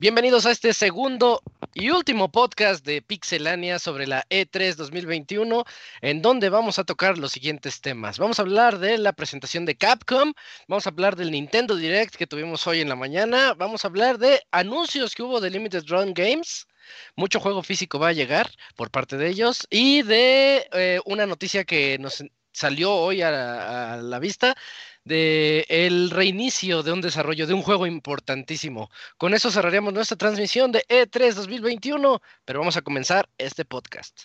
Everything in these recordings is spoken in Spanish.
Bienvenidos a este segundo y último podcast de Pixelania sobre la E3 2021, en donde vamos a tocar los siguientes temas. Vamos a hablar de la presentación de Capcom, vamos a hablar del Nintendo Direct que tuvimos hoy en la mañana, vamos a hablar de anuncios que hubo de Limited Run Games, mucho juego físico va a llegar por parte de ellos y de eh, una noticia que nos salió hoy a, a la vista el reinicio de un desarrollo de un juego importantísimo. Con eso cerraríamos nuestra transmisión de E3 2021, pero vamos a comenzar este podcast.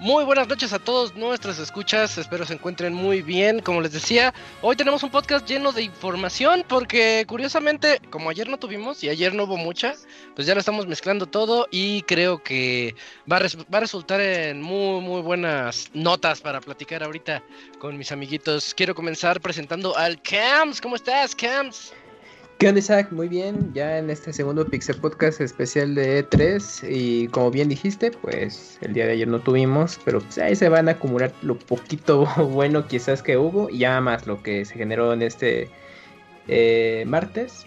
Muy buenas noches a todos nuestras escuchas, espero se encuentren muy bien. Como les decía, hoy tenemos un podcast lleno de información porque curiosamente, como ayer no tuvimos y ayer no hubo mucha, pues ya lo estamos mezclando todo y creo que va a, va a resultar en muy, muy buenas notas para platicar ahorita con mis amiguitos. Quiero comenzar presentando al Cams. ¿Cómo estás, Cams? ¿Qué onda, Isaac? Muy bien, ya en este segundo Pixel Podcast especial de E3 y como bien dijiste, pues el día de ayer no tuvimos, pero pues ahí se van a acumular lo poquito bueno quizás que hubo y ya más lo que se generó en este eh, martes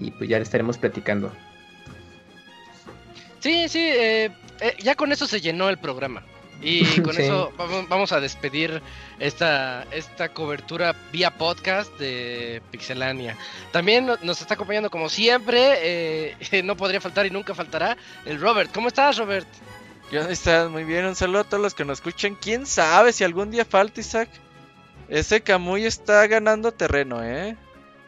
y pues ya le estaremos platicando. Sí, sí, eh, eh, ya con eso se llenó el programa. Y con sí. eso vamos a despedir esta, esta cobertura vía podcast de Pixelania. También nos está acompañando como siempre, eh, no podría faltar y nunca faltará, el Robert. ¿Cómo estás, Robert? ¿Cómo estás? Muy bien, un saludo a todos los que nos escuchan. ¿Quién sabe si algún día falta, Isaac? Ese Camuy está ganando terreno, ¿eh?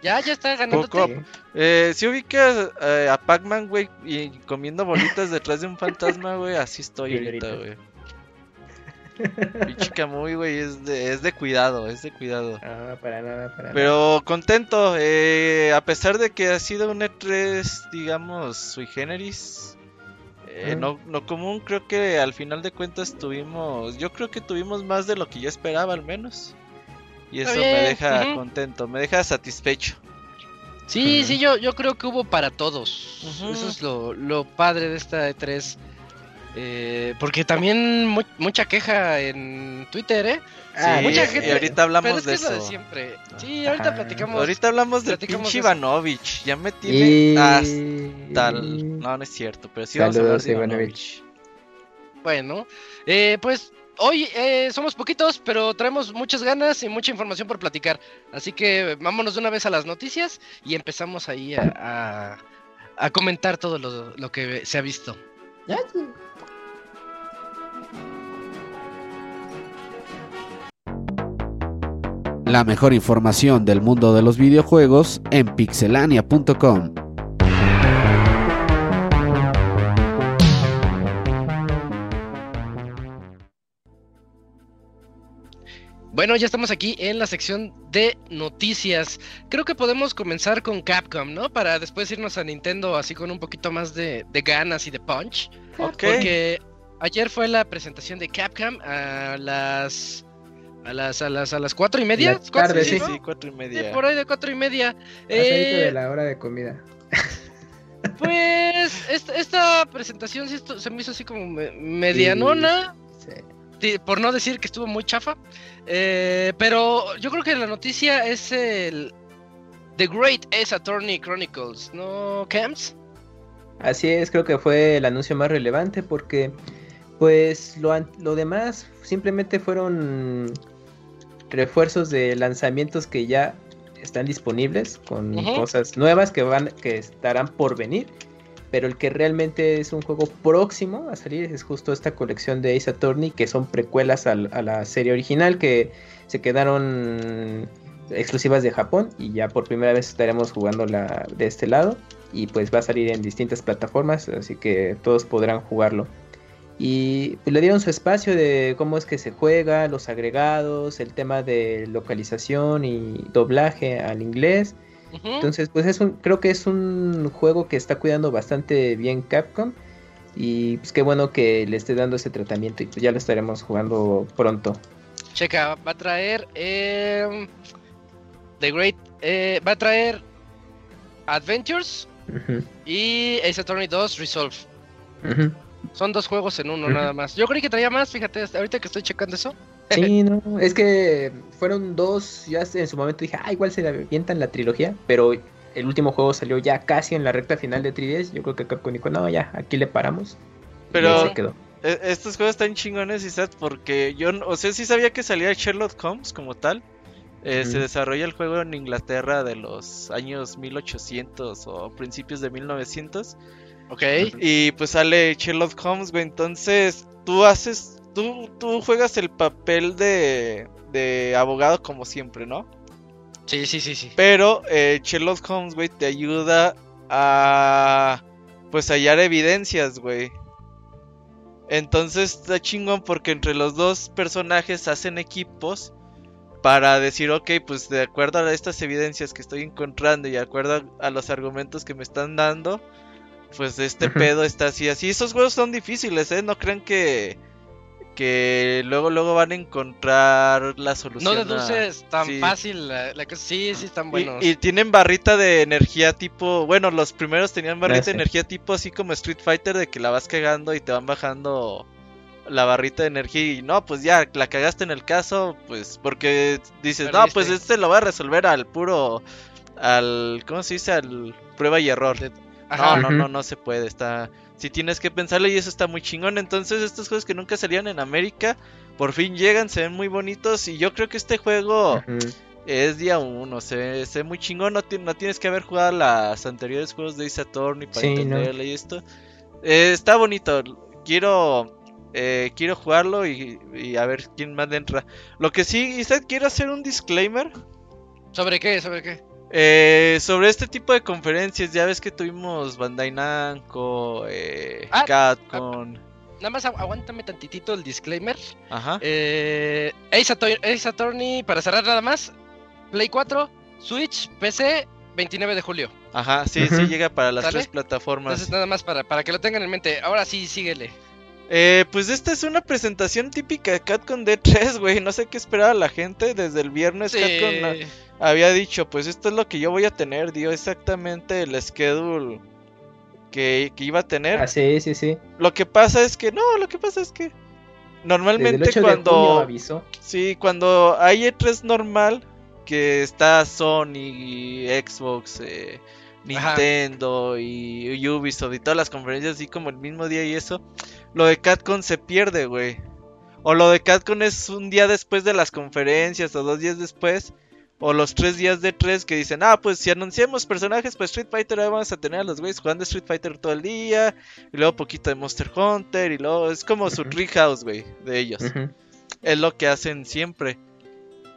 Ya, ya está ganando terreno. Eh, si ubicas eh, a Pac-Man, güey, y comiendo bolitas detrás de un fantasma, güey, así estoy ahorita, güey. Pinche Camuy, güey, es de, es de cuidado, es de cuidado. Ah, para nada, para Pero nada. contento, eh, a pesar de que ha sido un E3, digamos, sui generis, eh, mm. no, no común, creo que al final de cuentas tuvimos, yo creo que tuvimos más de lo que yo esperaba al menos. Y eso me deja uh -huh. contento, me deja satisfecho. Sí, uh -huh. sí, yo, yo creo que hubo para todos. Uh -huh. Eso es lo, lo padre de esta E3. Eh, porque también mu mucha queja en Twitter, ¿eh? Sí, mucha gente. Y ahorita hablamos pero es de eso. eso. De siempre. Sí, ahorita Ajá. platicamos. Ahorita hablamos de pinche Ivanovich. Ya me tiene y... hasta el... No, no es cierto, pero sí Saludos, vamos a hablar de Ivanovich. Ivanovich. Bueno, eh, pues hoy eh, somos poquitos, pero traemos muchas ganas y mucha información por platicar. Así que vámonos de una vez a las noticias y empezamos ahí a, a, a comentar todo lo, lo, que se ha visto. La mejor información del mundo de los videojuegos en pixelania.com. Bueno, ya estamos aquí en la sección de noticias. Creo que podemos comenzar con Capcom, ¿no? Para después irnos a Nintendo así con un poquito más de, de ganas y de punch. Ok. Porque ayer fue la presentación de Capcom a las a las, a las, a las cuatro y media. La tarde, Sí, sí, sí, cuatro y media. Sí, por ahí de cuatro y media. Eh, de la hora de comida. Pues esta, esta presentación sí esto, se me hizo así como me, medianona. Sí. Por no decir que estuvo muy chafa. Eh, pero yo creo que la noticia es el The Great Ace Attorney Chronicles, ¿no, Camps? Así es, creo que fue el anuncio más relevante porque pues lo, lo demás simplemente fueron refuerzos de lanzamientos que ya están disponibles con uh -huh. cosas nuevas que van que estarán por venir pero el que realmente es un juego próximo a salir es justo esta colección de Ace Attorney, que son precuelas a la serie original, que se quedaron exclusivas de Japón y ya por primera vez estaremos jugando la de este lado y pues va a salir en distintas plataformas, así que todos podrán jugarlo. Y pues, le dieron su espacio de cómo es que se juega, los agregados, el tema de localización y doblaje al inglés. Entonces, pues es un, creo que es un juego que está cuidando bastante bien Capcom. Y pues qué bueno que le esté dando ese tratamiento y pues ya lo estaremos jugando pronto. Checa, va a traer em, The Great, eh, va a traer Adventures y Ace Attorney 2 Resolve. Son dos juegos en uno nada más. Yo creí que traía más, fíjate, ahorita que estoy checando eso. Sí, no, es que fueron dos, ya en su momento dije, ah, igual se le avientan la trilogía, pero el último juego salió ya casi en la recta final de 3DS, yo creo que Capcom dijo, no, ya, aquí le paramos. Pero e, estos juegos están chingones, y porque yo, o sea, sí sabía que salía Sherlock Holmes como tal. Eh, se desarrolla el juego en Inglaterra de los años 1800 o principios de 1900. Ok. Y pues sale Sherlock Holmes, güey. Entonces, tú haces tú, juegas el papel de, de abogado como siempre, ¿no? Sí, sí, sí, sí. Pero eh, Sherlock Holmes, güey, te ayuda a pues hallar evidencias, güey. Entonces está chingón porque entre los dos personajes hacen equipos para decir, ok, pues de acuerdo a estas evidencias que estoy encontrando y de acuerdo a los argumentos que me están dando, pues este pedo está así, así. Esos juegos son difíciles, ¿eh? No crean que, que luego luego van a encontrar la solución. No deduces tan fácil la, que sí, sí están buenos. Y, tienen barrita de energía tipo, bueno, los primeros tenían barrita de energía tipo así como Street Fighter de que la vas cagando y te van bajando la barrita de energía y no, pues ya la cagaste en el caso, pues porque dices, no, pues este lo va a resolver al puro al ¿cómo se dice? al prueba y error. No, no, no, no se puede, está si tienes que pensarlo y eso está muy chingón. Entonces estos juegos que nunca salían en América, por fin llegan, se ven muy bonitos y yo creo que este juego es día uno, se, ve muy chingón, no, no, tienes que haber jugado las anteriores juegos de Ace Attorney para entenderle y esto. Eh, está bonito, quiero eh, quiero jugarlo y, a ver quién más entra. Lo que sí, Isaac, quiero hacer un disclaimer. ¿Sobre qué? ¿Sobre qué? Eh, sobre este tipo de conferencias, ya ves que tuvimos Bandai Namco, eh, ah, Catcon. nada más aguántame tantitito el disclaimer. Ajá. Eh, Ace, Attorney, para cerrar nada más, Play 4, Switch, PC, 29 de julio. Ajá, sí, sí llega para las tres plataformas. Entonces nada más para, para que lo tengan en mente. Ahora sí, síguele. Eh, pues esta es una presentación típica de Catcon D3, güey. No sé qué esperaba la gente. Desde el viernes Catcon había dicho, pues esto es lo que yo voy a tener. Dio exactamente el schedule que, iba a tener. Ah, sí, sí, sí. Lo que pasa es que, no, lo que pasa es que normalmente cuando... avisó. Sí, cuando hay E3 normal, que está Sony, Xbox, eh, Nintendo y Ubisoft y todas las conferencias así como el mismo día y eso lo de Catcon se pierde, güey. O lo de Catcon es un día después de las conferencias o dos días después. O los tres días de tres que dicen, ah, pues si anunciamos personajes, pues Street Fighter ahí vamos a tener a los güeyes jugando Street Fighter todo el día. Y luego poquito de Monster Hunter. Y luego es como su treehouse, güey, de ellos. Es lo que hacen siempre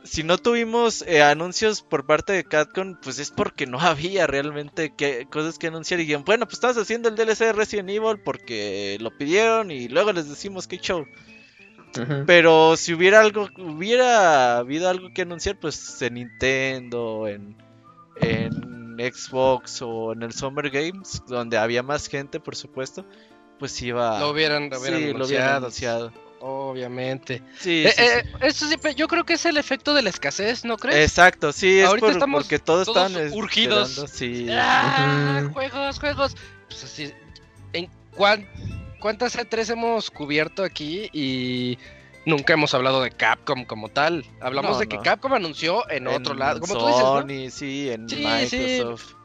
si no tuvimos eh, anuncios por parte de Catcon, pues es porque no había realmente que, cosas que anunciar. Y dijeron, bueno, pues estamos haciendo el DLC de Resident Evil porque lo pidieron y luego les decimos que show. Pero si hubiera algo, hubiera habido algo que anunciar, pues en Nintendo, en, en Xbox o en el Summer Games, donde había más gente, por supuesto, pues iba. Lo hubieran, lo hubieran Lo hubieran anunciado. Obviamente. Sí, eh, eh, Eso siempre, yo creo que es el efecto de la escasez, ¿no crees? Exacto, sí, es Ahorita estamos porque todos, están urgidos. Sí. Ah, juegos, juegos. Pues así, ¿en cuántas E3 hemos cubierto aquí y nunca hemos hablado de Capcom como tal? Hablamos de que Capcom anunció en, otro lado, como Sony, tú dices, sí, en Microsoft.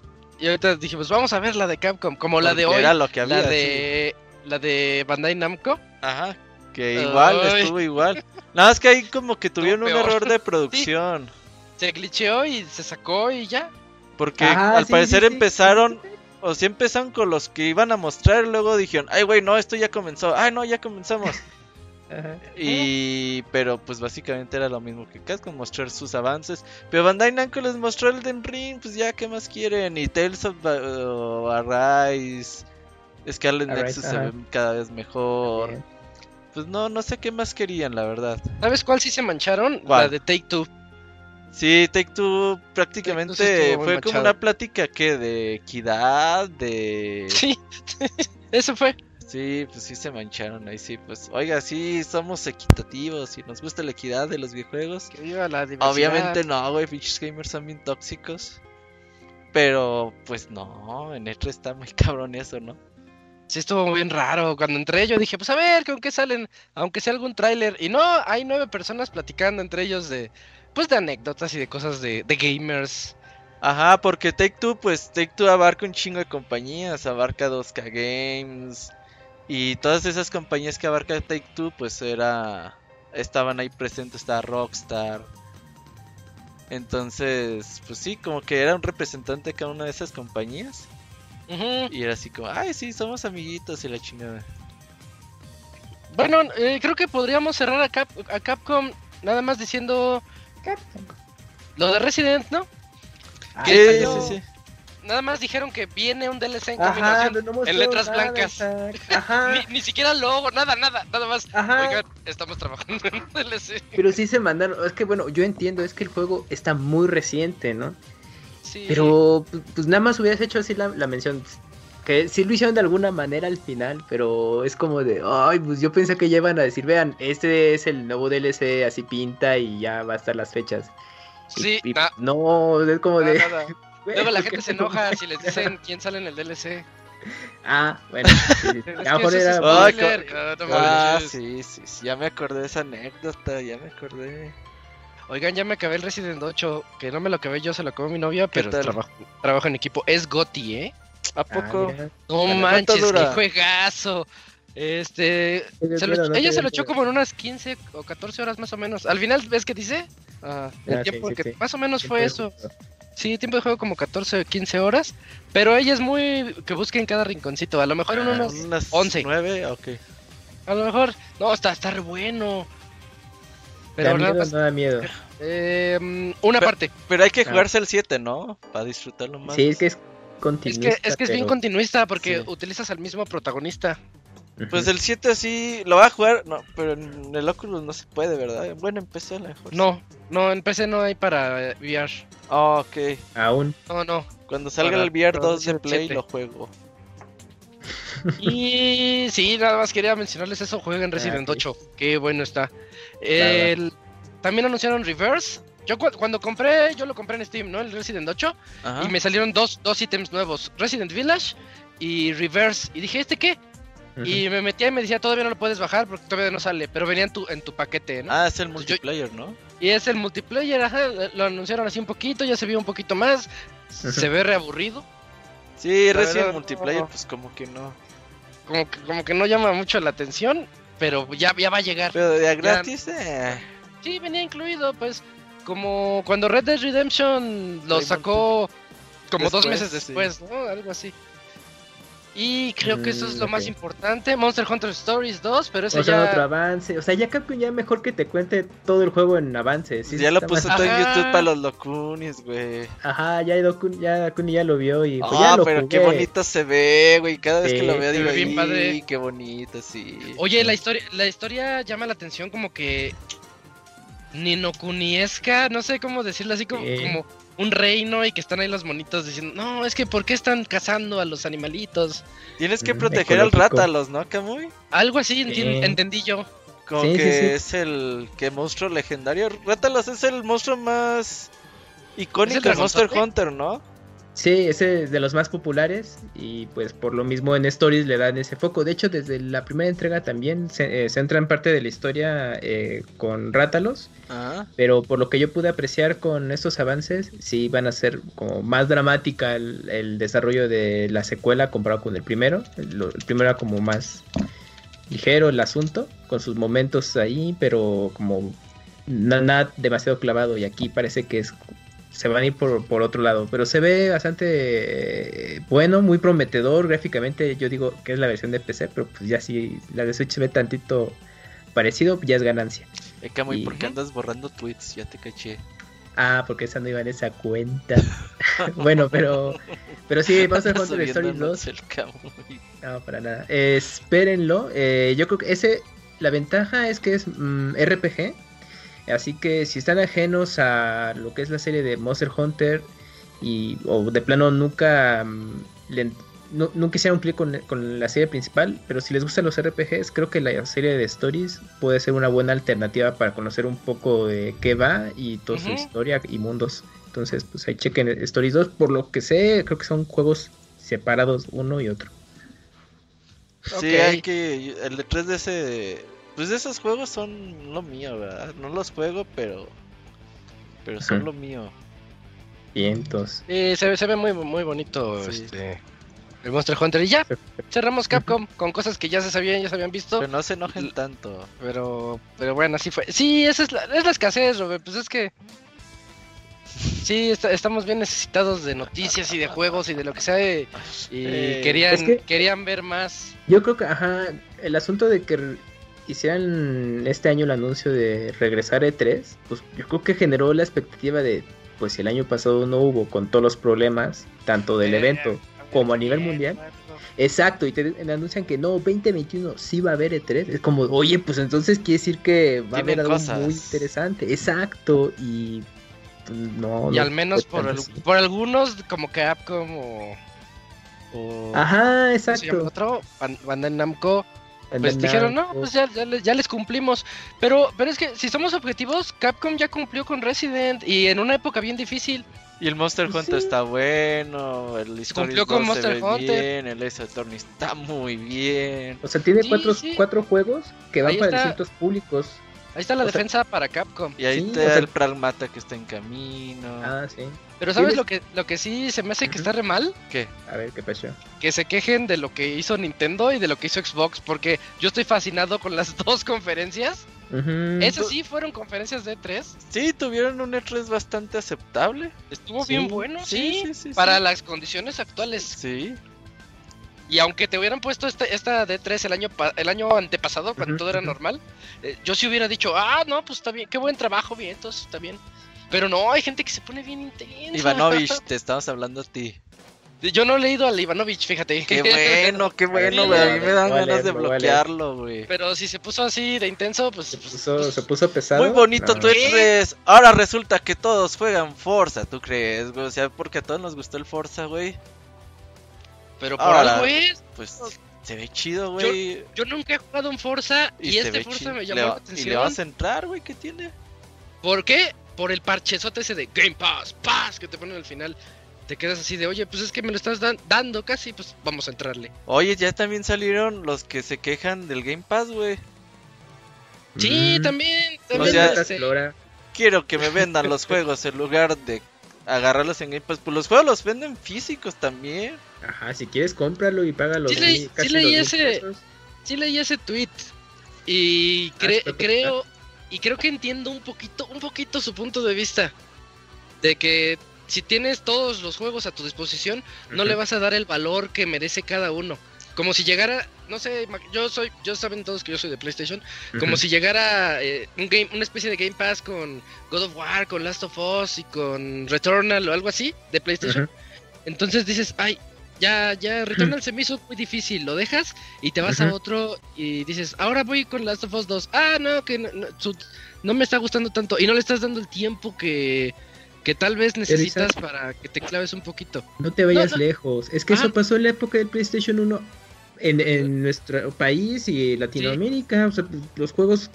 Y ahorita dijimos, vamos a ver la de Capcom, como la de hoy. Era lo que había, la de la de Bandai Namco. Ajá, que igual, estuvo igual. Nada más que ahí como que tuvieron un error de producción. Se glitcheó y se sacó y ya. Porque al parecer empezaron, o sí empezaron con los que iban a mostrar, luego dijeron, ay, güey, no, esto ya comenzó, ay, no, ya comenzamos. Ajá. Y pero pues básicamente era lo mismo que Capcom mostrar sus avances. Pero Bandai Namco les mostró el Den Ring, pues ya qué más quieren. Y Tales of uh, Arise, Scarlet Arise, Nexus se ven cada vez mejor. Pues no, no sé qué más querían, la verdad. ¿Sabes cuál sí se mancharon? ¿Cuál? La de Take Two. Sí, Take Two Take Two sí prácticamente fue como una plática que de equidad, de Sí, eso fue. Sí, pues sí se mancharon ahí sí, pues oiga, sí somos equitativos y nos gusta la equidad de los videojuegos. Que viva la diversidad. Obviamente no, güey, pinches gamers son bien tóxicos. Pero pues no, en E3 está muy cabrón eso, ¿no? Sí, estuvo bien raro. Cuando entré yo dije, pues a ver, ¿con qué salen? Aunque sea algún tráiler. Y no, hay nueve personas platicando entre ellos de, pues de anécdotas y de cosas de, de gamers. Ajá, porque Take Two, pues Take Two abarca un chingo de compañías, abarca 2K Games y todas esas compañías que abarca Take Two, pues era estaban ahí presentes, estaba Rockstar. Entonces, pues sí, como que era un representante de cada una de esas compañías Ujú. y era así como, ay, sí, somos amiguitos y la chingada. Bueno, eh, creo que podríamos cerrar a, Cap- a Capcom nada más diciendo lo de Resident, ¿no? Ah, Sí, ¿Qué sí, sí. Nada más dijeron que viene un DLC en Ajá, no, en letras nada, blancas. Ajá. Ni, ni siquiera logo, nada, nada, nada más. Ajá. Oigan, estamos trabajando en un DLC. Pero sí se mandaron. Es que bueno, yo entiendo, es que el juego está muy reciente, ¿no? Sí. Pero pues, pues, nada más hubieras hecho así la, la mención. Que sí lo hicieron de alguna manera al final, pero es como de, ay, pues yo pensé que ya iban a decir, vean, este es el nuevo DLC, así pinta y ya va a estar las fechas. Sí, y, na- no, es como de... nada, Luego la ¿por qué gente se no? enoja si les dicen quién sale en el DLC. Ah, bueno, sí, ah, Ah, sí, sí, sí, ya me acordé de esa anécdota, ya me acordé. Oigan, ya me acabé el Resident 8, que no me lo acabé yo, se lo acabó mi novia, ¿Qué pero trabajo, trabajo en equipo. Es Goti, ¿eh? ¿A Ah, poco? mira. No ¿Cuánto manches, qué juegazo. Este, Yo se lo- no ella se lo echó como en unas 15 o 14 horas más o menos. Al final, ¿ves qué dice? Ah, el Ah, sí, tiempo sí, que sí. más o menos fue eso. Sí, tiempo de juego como 14 o 15 horas, pero ella es muy que busque en cada rinconcito, a lo mejor en Ah, unos unas 11. ¿Nueve? Ok. a lo mejor no, está está re bueno. ¿Da Pero nada miedo más, no da miedo? eh, mm, una Pe- parte. Pero hay que Ah. jugarse el 7, ¿no? Para disfrutarlo más. Sí, es que es Es que es que es bien continuista porque sí. utilizas al mismo protagonista. Pues el 7 sí lo va a jugar, no, pero en el Oculus no se puede, ¿verdad? Bueno, empecé a lo mejor. No, no, en PC no hay para VR. Ah, ok. Aún. No, no. Cuando salga Para- el VR para 2 de el Play 7. lo juego. Y sí, nada más quería mencionarles eso, jueguen Resident sí. 8, qué bueno está. El- También anunciaron Reverse. Yo cu- cuando compré, yo lo compré en Steam, ¿no? El Resident 8 Ajá. y me salieron dos, dos ítems nuevos, Resident Village y Reverse. Y dije, ¿este qué? Y me metía y me decía, todavía no lo puedes bajar porque todavía no sale, pero venía en tu, en tu paquete, ¿no? Ah, es el Yo- multiplayer, ¿no? Y es el multiplayer, ajá, lo anunciaron así un poquito, ya se vio un poquito más, se ve reaburrido, Sí, verdad, multiplayer, no. pues como que no. como que, como que no llama mucho la atención, pero ya, ya va a llegar. Pero de gratis, eh. Sí, venía incluido, pues, como cuando Red Dead Redemption lo sacó como dos Después, meses sí. después, ¿no? Algo así. Y creo que eso es Mm, lo más ok. importante. Monster Hunter Stories 2, pero ese O sea, ya... otro avance. O sea, ya Capcom ya mejor que te cuente todo el juego en avances. Sí, ya lo más- todo en. YouTube para los locunis, güey. Ajá, ya Dokun, ya Kuni ya lo vio y pues Ah, ya lo pero qué jugué. bonito se ve, güey. Cada vez que lo veo digo, bien "Ih, padre". qué bonito, sí. Oye, la historia, la historia llama la atención como que... Ninokuniesca, no sé cómo decirlo, así como, un reino y que están ahí los monitos diciendo, no, es que ¿por qué están cazando a los animalitos? Tienes que Mm, proteger al. Rátalos, ¿no, Camuy? Algo así entendí yo. Como Sí, que sí. es el que monstruo legendario. Rátalos es el monstruo más icónico de Monster? Hunter, ¿no? Sí, ese es de los más populares y pues por lo mismo en Stories le dan ese foco. De hecho, desde la primera entrega también se eh, centra en parte de la historia eh, con Rátalos, Ah, pero por lo que yo pude apreciar con estos avances, sí van a ser como más dramática el, el desarrollo de la secuela comparado con el primero. El, primero era como más ligero el asunto, con sus momentos ahí, pero como na- nada demasiado clavado y aquí parece que es se van a ir por, por otro lado. Pero se ve bastante eh, bueno, muy prometedor. Gráficamente yo digo que es la versión de PC, pero pues ya si la de Switch se ve tantito parecido, ya es ganancia. Eh, Camo, ¿y por qué andas borrando tweets? Ya te caché. Ah, porque esa no iba en esa cuenta. bueno, pero pero sí, Monster Andas Hunter Stories 2. subiéndonos el Camo. No, para nada. Eh, espérenlo. Eh, yo creo que ese, la ventaja es que es mm, RPG. Así que si están ajenos a lo que es la serie de Monster Hunter y o de plano nunca mm, le- no, nunca hicieron clic con, con la serie principal, pero si les gustan los RPGs, creo que la serie de Stories puede ser una buena alternativa para conocer un poco de qué va y toda su historia y mundos. Entonces, pues ahí chequen Stories 2. Por lo que sé, creo que son juegos separados uno y otro. Sí, Ok. hay que. El de 3 de ese. Pues esos juegos son lo mío, ¿verdad? No los juego, pero. Pero son lo mío. Vientos. Sí, se, ve- se ve muy, muy bonito Sí. este, el Monster Hunter. Y ya, cerramos Capcom con cosas que ya se sabían, ya se habían visto. Pero no se enojen tanto. Pero, pero bueno, así fue. Sí, esa es la, es la escasez, Robert. Pues es que. Sí, está- estamos bien necesitados de noticias y de juegos y de lo que sea. Y, Eh, querían, es que- querían ver más. Yo creo que, ajá, el asunto de que hicieran este año el anuncio de regresar E3, pues yo creo que generó la expectativa de, pues si el año pasado no hubo con todos los problemas, tanto del Eh, evento como a nivel mundial. Exacto, y te anuncian que no, 2021 sí va a haber E3. Es como, oye, pues entonces quiere decir que va a haber algo cosas. muy interesante. Exacto, y pues, no. Y no al menos por, el- por algunos, como Capcom o. o Ajá, ¿cómo se llama el exacto. otro? Ban- Bandai Namco. Pues dijeron, no, pues ya, ya, les, ya les cumplimos. Pero, pero es que si somos objetivos, Capcom ya cumplió con Resident y en una época bien difícil. Y el Monster Pues Hunter sí. está bueno. El cumplió con 2 se Monster ve Hunter. bien. El Ace Attorney está muy bien. O sea, tiene Sí, cuatro, sí. cuatro juegos que van Ahí para está. distintos públicos. Ahí está la O sea- defensa para Capcom. Y ahí Sí, te o sea- el Pragmata que está en camino. Ah, sí. Pero ¿sabes ¿Tienes- lo que, lo que sí se me hace que está re mal? ¿Qué? A ver qué pasó. Que se quejen de lo que hizo Nintendo y de lo que hizo Xbox, porque yo estoy fascinado con las dos conferencias. Esas sí fueron conferencias de 3 Sí, tuvieron un E3 bastante aceptable. Estuvo Sí, bien bueno, sí. sí, sí, para sí. las condiciones actuales. Sí. Y aunque te hubieran puesto este- esta D3 el año pa- el año antepasado, cuando todo era normal, eh, yo sí hubiera dicho, ah, no, pues está bien, qué buen trabajo, bien, entonces está bien. Pero no, hay gente que se pone bien intensa. Ivanovich, te estamos hablando a ti. Yo no he leído al Ivanovich, fíjate. Qué bueno, qué bueno, güey. A mí me dan ganas de bloquearlo, güey. Pero si se puso así de intenso, pues... Se pues, puso, se puso pesado. Muy bonito No. tu E3. Ahora resulta que todos juegan Forza, ¿tú crees, güey? O sea, porque a todos nos gustó el Forza, güey. pero por Ahora- algo es. Pues se ve chido, güey. Yo nunca he jugado un Forza y, este Forza chido. me llamó la atención. Y le vas a entrar, güey, ¿qué tiene? ¿Por qué? Por el parchezote ese de Game Pass, Pass, que te ponen al final. Te quedas así de, oye, pues es que me lo estás dan- dando casi, pues vamos a entrarle. Oye, ya también salieron los que se quejan del Game Pass, güey. Sí, Mm. también, O también. sea, este. Quiero que me vendan los juegos en lugar de agarrarlos en Game Pass. Pues los juegos los venden físicos también. Ajá, si quieres cómpralo y págalo. Sí leí- sí leí ese- sí leí ese tweet y Ah, cre- está creo y creo que entiendo un poquito, un poquito su punto de vista de que si tienes todos los juegos a tu disposición, no le vas a dar el valor que merece cada uno. Como si llegara, no sé, yo soy, yo saben todos que yo soy de PlayStation, como si llegara eh, un game, una especie de Game Pass con God of War, con Last of Us y con Returnal o algo así de PlayStation. Entonces dices, ay, ya, ya, Returnal se me hizo muy difícil, lo dejas y te vas a otro y dices, ahora voy con Last of Us 2. Ah, no, que no, no, su- no me está gustando tanto y no le estás dando el tiempo que, que tal vez necesitas para que te claves un poquito. No te vayas No, lejos. Es que Ajá. eso pasó en la época del PlayStation 1 en, en nuestro país y Latinoamérica. O sea, los juegos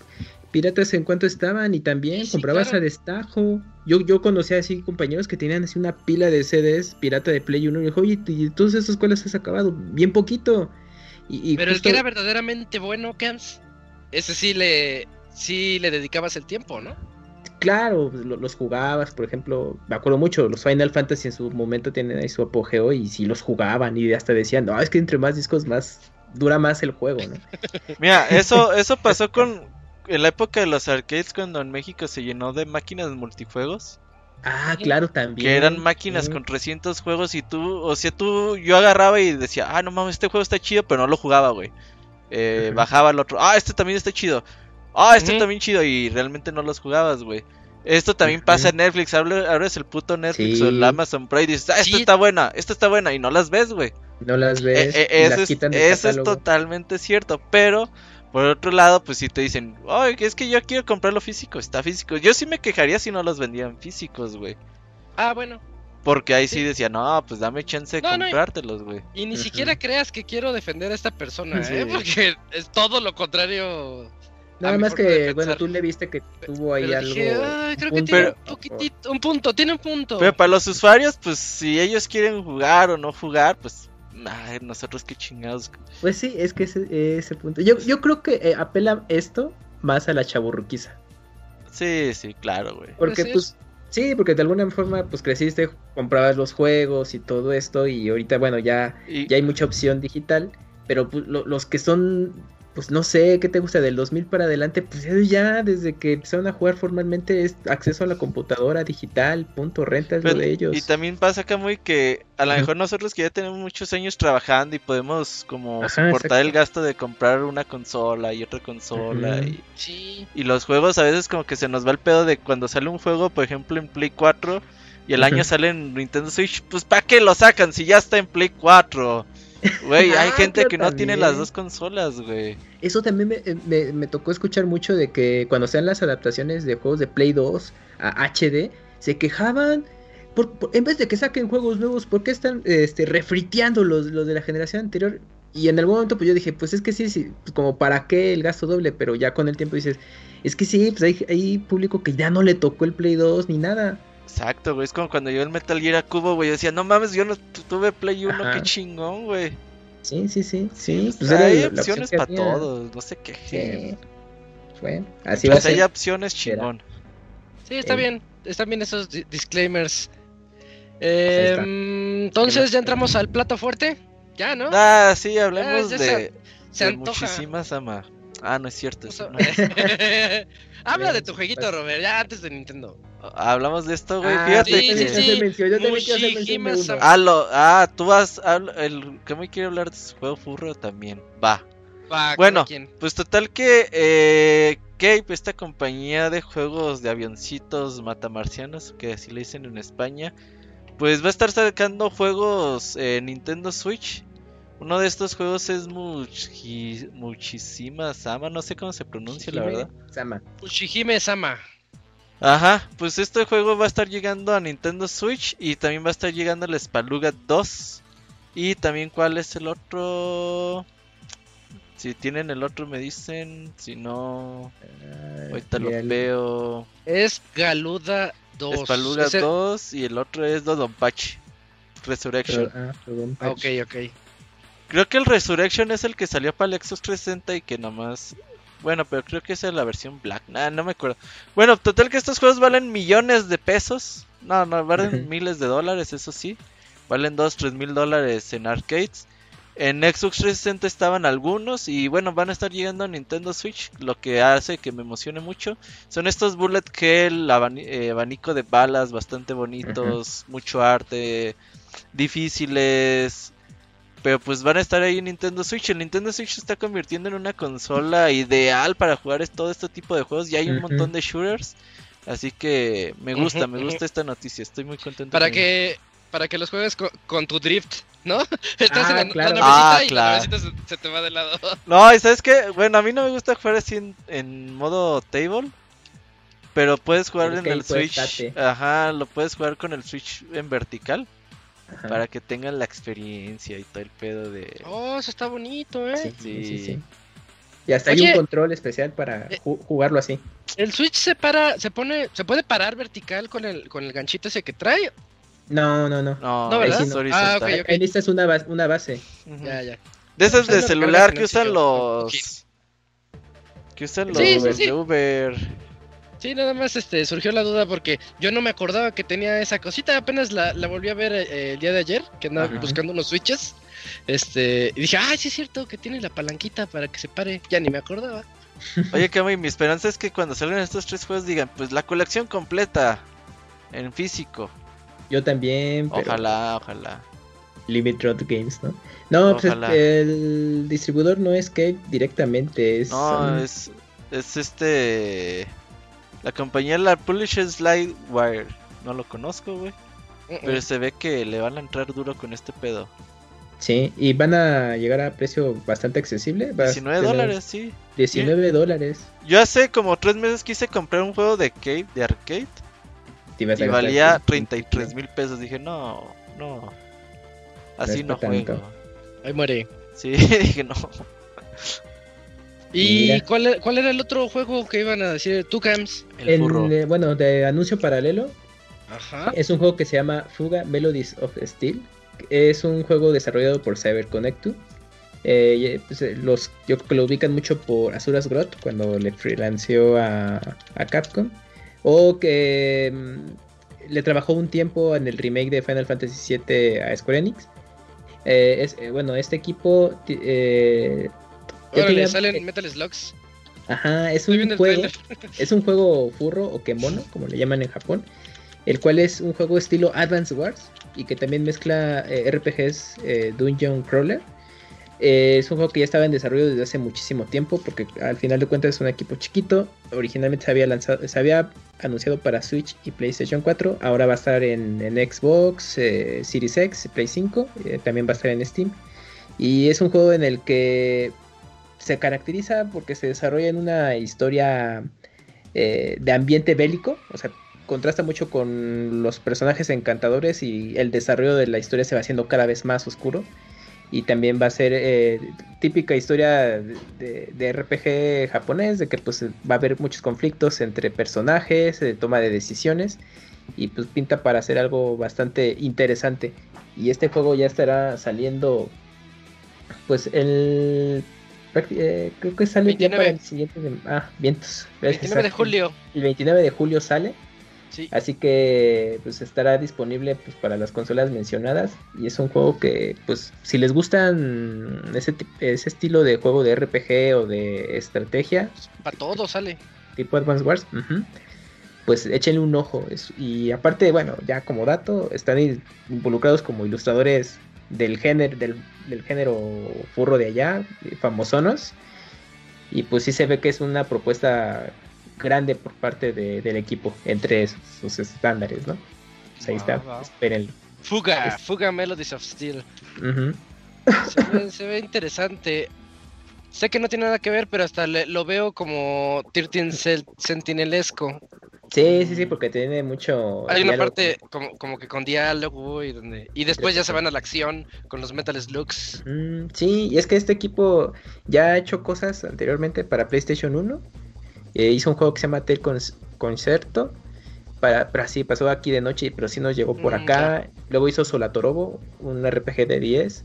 piratas en cuanto estaban y también Sí, comprabas claro. a destajo. Yo, yo conocía así compañeros que tenían así una pila de CDs pirata de Play 1 y me dijo, oye, ¿y todos esos cuáles has acabado? Bien poquito. Y, y Pero el justo- que era verdaderamente bueno, Camps, ese sí le, sí le dedicabas el tiempo, ¿no? Claro, pues, lo- los jugabas, por ejemplo, me acuerdo mucho, los Final Fantasy en su momento tienen ahí su apogeo y sí los jugaban y hasta decían, no, es que entre más discos más dura más el juego, ¿no? Mira, eso, eso pasó con en la época de los arcades cuando en México se llenó de máquinas multijuegos. Ah, claro, también. Que eran máquinas Sí. con 300 juegos y tú, o sea, tú, yo agarraba y decía, ah, no mames, este juego está chido, pero no lo jugaba, güey. Eh. Bajaba el otro, ah, este también está chido. Ah, este también chido y realmente no los jugabas, güey. Esto también pasa en Netflix, abre- abres el puto Netflix Sí. o el Amazon Prime y dices, ah, esta Sí. está buena, esta está buena y no las ves, güey. No las Eh, ves. eh, y eso las es, eso es totalmente cierto, pero por otro lado, pues si te dicen, ay, es que yo quiero comprarlo físico, está físico. Yo sí me quejaría si no los vendían físicos, güey. Ah, bueno. Porque ahí sí, Sí. decía, no, pues dame chance de No, comprártelos, güey. Y ni siquiera creas que quiero defender a esta persona, Sí. ¿eh? Porque es todo lo contrario. Nada más que, bueno, tú le viste que tuvo ahí Pero algo. dije, "Ay, creo que tiene un favor". poquitito, un punto, tiene un punto. Pero para los usuarios, pues si ellos quieren jugar o no jugar, pues ay, nosotros qué chingados. Pues sí, es que ese, ese punto. Yo, yo creo que eh, apela esto más a la chaburruquiza. Sí, sí, claro, güey. Porque, Así pues, sí, porque de alguna forma, pues creciste, comprabas los juegos y todo esto, y ahorita, bueno, ya, Y, ya hay mucha opción digital, pero pues, lo- los que son, pues no sé, ¿qué te gusta? Del 2000 para adelante, pues ellos ya desde que empezaron a jugar formalmente es acceso a la computadora digital, punto, renta es pero- lo de ellos. y también pasa acá muy que a lo mejor nosotros que ya tenemos muchos años trabajando y podemos como Ajá, soportar el gasto de comprar una consola y otra consola y, Sí. y los juegos a veces como que se nos va el pedo de cuando sale un juego, por ejemplo, en Play 4 y el año sale en Nintendo Switch, pues ¿para qué lo sacan si ya está en Play 4? Güey, hay Ah, gente que no tiene las dos consolas, güey. Eso también me, me- me tocó escuchar mucho de que cuando sean las adaptaciones de juegos de Play 2 a HD, se quejaban. Por, por- en vez de que saquen juegos nuevos, ¿por qué están este, refriteando los, los de la generación anterior? Y en algún momento pues yo dije, pues es que sí, sí, pues como para qué el gasto doble, pero ya con el tiempo dices, es que sí, pues hay, hay público que ya no le tocó el Play 2 ni nada. Exacto, güey. Es como cuando yo el Metal Gear a Cubo, güey. Yo decía, no mames, yo no tu- tuve Play 1, Ajá. qué chingón, güey. Sí, sí, sí, sí. Pues, pues hay la- la opción opciones para había. todos, no sé qué. Sí. Bueno, así va a Pues ser. hay opciones chingón. Sí, está Eh. bien. Están bien esos di- disclaimers. Em, entonces, ya entramos al plato fuerte. Ya, ¿no? Ah, sí, hablemos ya de, se- Se de antoja. muchísimas ama. Ah, no es cierto. Eso no. Habla de tu jueguito, Robert, ya antes de Nintendo. Hablamos de esto, güey. Ah, Fíjate sí, yo que. sí, sí. yo también quiero. Ah, lo, ah, tú vas. habla- el que me quiere hablar de su juego furro también. Va. Va, Bueno. Pues total que eh, Cape, esta compañía de juegos de avioncitos matamarcianos, que así le dicen en España, pues va a estar sacando juegos en Nintendo Switch. Uno de estos juegos es Muchi, Muchísima Sama, no sé cómo se pronuncia la verdad. Sama. Ushihime Sama. Ajá, pues este juego va a estar llegando a Nintendo Switch y también va a estar llegando al Spaluga 2. Y también cuál es el otro... Si tienen el otro me dicen, si no... Ahorita lo el- veo. Es Galuda 2. Spaluga Ese- 2 y el otro es Dodonpachi. Resurrection. Ah, perdón, Ah, Ok, ok. Creo que el Resurrection es el que salió para el Xbox 360 y que nomás. Bueno, pero creo que esa es la versión Black. Nah, no me acuerdo. Bueno, total que estos juegos valen millones de pesos. No, no, valen miles de dólares, eso sí. Valen 2, 3 mil dólares en arcades. En Xbox 360 estaban algunos y bueno, van a estar llegando a Nintendo Switch. Lo que hace que me emocione mucho son estos bullet hell, abani- eh, abanico de balas bastante bonitos, mucho arte, difíciles. Pero pues van a estar ahí en Nintendo Switch. El Nintendo Switch se está convirtiendo en una consola ideal para jugar es- todo este tipo de juegos. Ya hay un montón de shooters. Así que me gusta, me gusta esta noticia. Estoy muy contento. Para con- que, para que los juegues co- con, tu drift, ¿no? Estás Ah, en la, claro. la Ah, y claro. la se, se te va de lado. No, y sabes que, bueno, a mí no me gusta jugar así en, en modo table. Pero puedes jugar El en el Switch. estate. Ajá, lo puedes jugar con el Switch en vertical. Ajá. Para que tengan la experiencia y todo el pedo de. Oh, eso está bonito, ¿eh? Sí, sí, sí, Sí. Y hasta hay Oye. un control especial para Eh. ju- jugarlo así. El Switch se para, se pone, se puede parar vertical con el, con el ganchito ese que trae. No, no, no. No, No, ¿verdad? es Ah, horizontal. ok, ok. Ahí necesitas una, bas- una base. Ujú. Ya, ya. De esas de celular que usan los. Que usan los Sí, sí, sí. de Uber. Sí, nada más este, surgió la duda porque yo no me acordaba que tenía esa cosita. Apenas la, la volví a ver eh, el día de ayer, que andaba Ajá. buscando unos switches. Este, y dije, ah, sí es cierto que tiene la palanquita para que se pare. Ya ni me acordaba. Oye, Kamui, mi esperanza es que cuando salgan estos tres juegos digan, pues la colección completa. en físico. Yo también, pero Ojalá, ojalá. Limit Road Games, ¿no? No, pues el distribuidor no es Cave directamente, es... No, um, es, es este. La compañía, la Publisher Slidewire. No lo conozco, güey. Pero se ve que le van a entrar duro con este pedo. Sí, y van a llegar a precio bastante accesible. va a 19 tener dólares, sí. 19 dólares. Yo hace como tres meses quise comprar un juego de Cave, de arcade. Y gastar valía tu- 33 mil pesos. Dije, no, no. Así es no, tanto. juego. Ahí muere. Sí, dije, no. ¿Y cuál, e- cuál era el otro juego que iban a decir? Furro. eh, bueno, de anuncio paralelo, Ajá. es un juego que se llama Fuga Melodies of Steel. Es un juego desarrollado por CyberConnect. Eh, pues, eh, los, yo creo que lo ubican mucho por Azuras Grot cuando le freelanceó a, a Capcom. O que mm, le trabajó un tiempo en el remake de Final Fantasy VII a Square Enix. Eh, es, eh, bueno, este equipo Órale, salen Metal Slugs. Ajá, es Estoy un juego. Es un juego furro o kemono, como le llaman en Japón, el cual es un juego estilo Advance Wars y que también mezcla eh, RPGs eh, Dungeon Crawler. Eh, es un juego que ya estaba en desarrollo desde hace muchísimo tiempo porque al final de cuentas es un equipo chiquito. Originalmente se había lanzado, se había anunciado para Switch y PlayStation 4. Ahora va a estar en, en Xbox, Series X, Play 5. eh, también va a estar en Steam. Y es un juego en el que se caracteriza porque se desarrolla en una historia eh, de ambiente bélico, o sea, contrasta mucho con los personajes encantadores y el desarrollo de la historia se va haciendo cada vez más oscuro. Y también va a ser eh, típica historia de, de- RPG japonés, de que pues va a haber muchos conflictos entre personajes, de toma de decisiones, y pues pinta para hacer algo bastante interesante. Y este juego ya estará saliendo, pues el... eh, creo que sale ya 29. para el siguiente... de- ah, vientos. gracias, 29 de julio. El 29 de julio sale. Sí. Así que pues estará disponible pues para las consolas mencionadas y es un juego que pues si les gustan ese ese estilo de juego de RPG o de estrategia Para todo sale. tipo Advance Wars, pues échenle un ojo y aparte bueno ya como dato están in- involucrados como ilustradores del género del, del género furro de allá famosonos y pues sí se ve que es una propuesta grande por parte de- del equipo entre sus, sus estándares, ¿no? Pues ahí está, espérenlo. Fuga, Es- Fuga Melodies of Steel. Se ve, se ve interesante. Sé que no tiene nada que ver, pero hasta le- lo veo como 13 Cel- Sentinelesco. Sí, sí, sí, porque tiene mucho. Hay una diálogo. parte como, como que con diálogo y donde y después ya se van a la acción con los Metal Slugs. Mm, sí, y es que este equipo ya ha hecho cosas anteriormente para PlayStation 1. Eh, hizo un juego que se llama Tel Con- Concerto. Para, pero así pasó aquí de noche, pero sí nos llegó por Mm, acá. Luego hizo Solatorobo, un RPG de 10.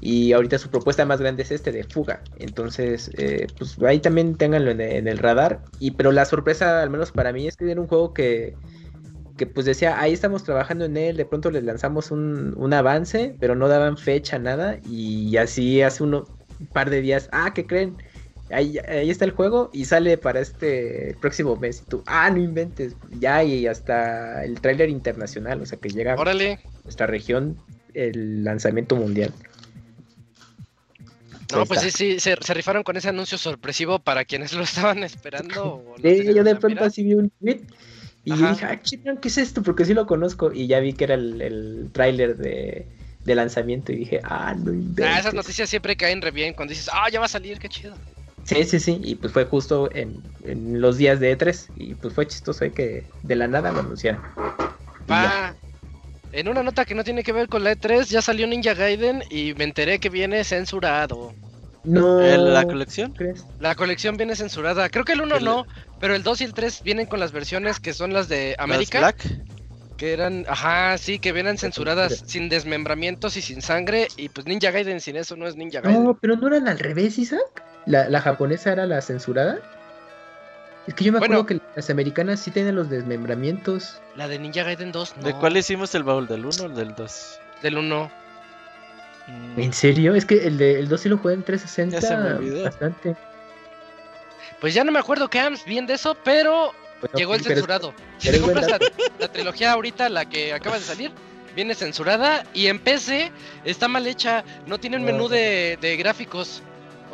Y ahorita su propuesta más grande es este de Fuga. Entonces, eh, pues ahí también ténganlo en, en el radar. Y pero la sorpresa, al menos para mí, es que era un juego que, que pues decía, ahí estamos trabajando en él. De pronto les lanzamos un, un avance, pero no daban fecha, nada. Y así hace uno, un par de días, ah, ¿qué creen? Ahí, ahí está el juego y sale para este próximo mes. Y tú, ah, no inventes. Ya, y hasta el tráiler internacional, o sea que llega a Órale. nuestra región el lanzamiento mundial. No, pues sí, sí, se, se rifaron con ese anuncio sorpresivo para quienes lo estaban esperando. o Sí, tenían yo de pronto así vi un tweet y yo dije, ah, chingón, ¿qué es esto? Porque sí lo conozco. Y ya vi que era el, el tráiler de, de lanzamiento y dije, ah, no inventes. Ah, esas noticias siempre caen re bien cuando dices, ah, ya va a salir, qué chido. Sí, sí, sí. Y pues fue justo en, en los días de E3. Y pues fue chistoso ahí que de la nada lo anunciaron. Va. En una nota que no tiene que ver con la E3, ya salió Ninja Gaiden y me enteré que viene censurado. No. ¿El- ¿La colección? ¿crees? La colección viene censurada. Creo que el 1 El- no, pero el 2 y el 3 vienen con las versiones que son las de ¿Las América. Black? Que eran, ajá, sí, que vienen censuradas sin desmembramientos y sin sangre. Y pues Ninja Gaiden sin eso no es Ninja Gaiden. No, pero no eran al revés, Isaac. La, la japonesa era la censurada. Es que yo me acuerdo Bueno. que las americanas sí tienen los desmembramientos. La de Ninja Gaiden 2, no. ¿De cuál hicimos el baúl? ¿Del 1 o del 2? Del 1. ¿En serio? Es que el, de, el 2 sí lo jugué en 360 Ya se me olvidó. bastante. Pues ya no me acuerdo, Cams, bien de eso, pero Bueno, llegó el pero- censurado. Si te compras la, trilogía ahorita, la que acaba de salir, viene censurada y en PC está mal hecha, no tiene un menú Oh. de, de gráficos.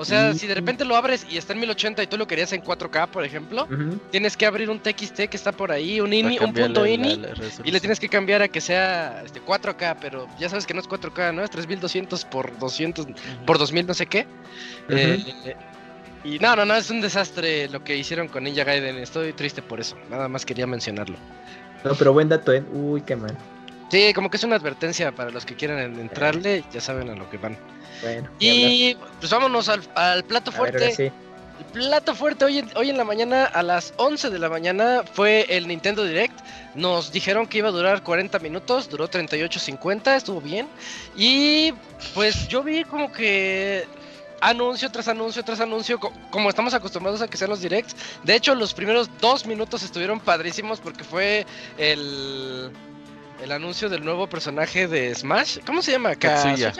O sea, Mm. si de repente lo abres y está en 1080 y tú lo querías en 4K, por ejemplo, tienes que abrir un TXT que está por ahí, un, ini, un punto la- ini, la y le tienes que cambiar a que sea este, 4K, pero ya sabes que no es 4K, ¿no? Es 3200 por 200 por 2000 no sé qué. Eh, y no, no, no, es un desastre lo que hicieron con Ninja Gaiden. Estoy triste por eso. Nada más quería mencionarlo. No, pero buen dato, ¿eh? Uy, qué mal. Sí, como que es una advertencia para los que quieran en- entrarle, ya saben a lo que van. Bueno. Y pues vámonos al, al plato. A fuerte. sí. El plato fuerte hoy en, hoy en la mañana, a las 11 de la mañana, fue el Nintendo Direct. Nos dijeron que iba a durar 40 minutos, duró 38.50, estuvo bien. Y pues yo vi como que anuncio tras anuncio tras anuncio, co- como estamos acostumbrados a que sean los directs. De hecho, los primeros dos minutos estuvieron padrísimos porque fue el, el anuncio del nuevo personaje de Smash. ¿Cómo se llama? Katsuya.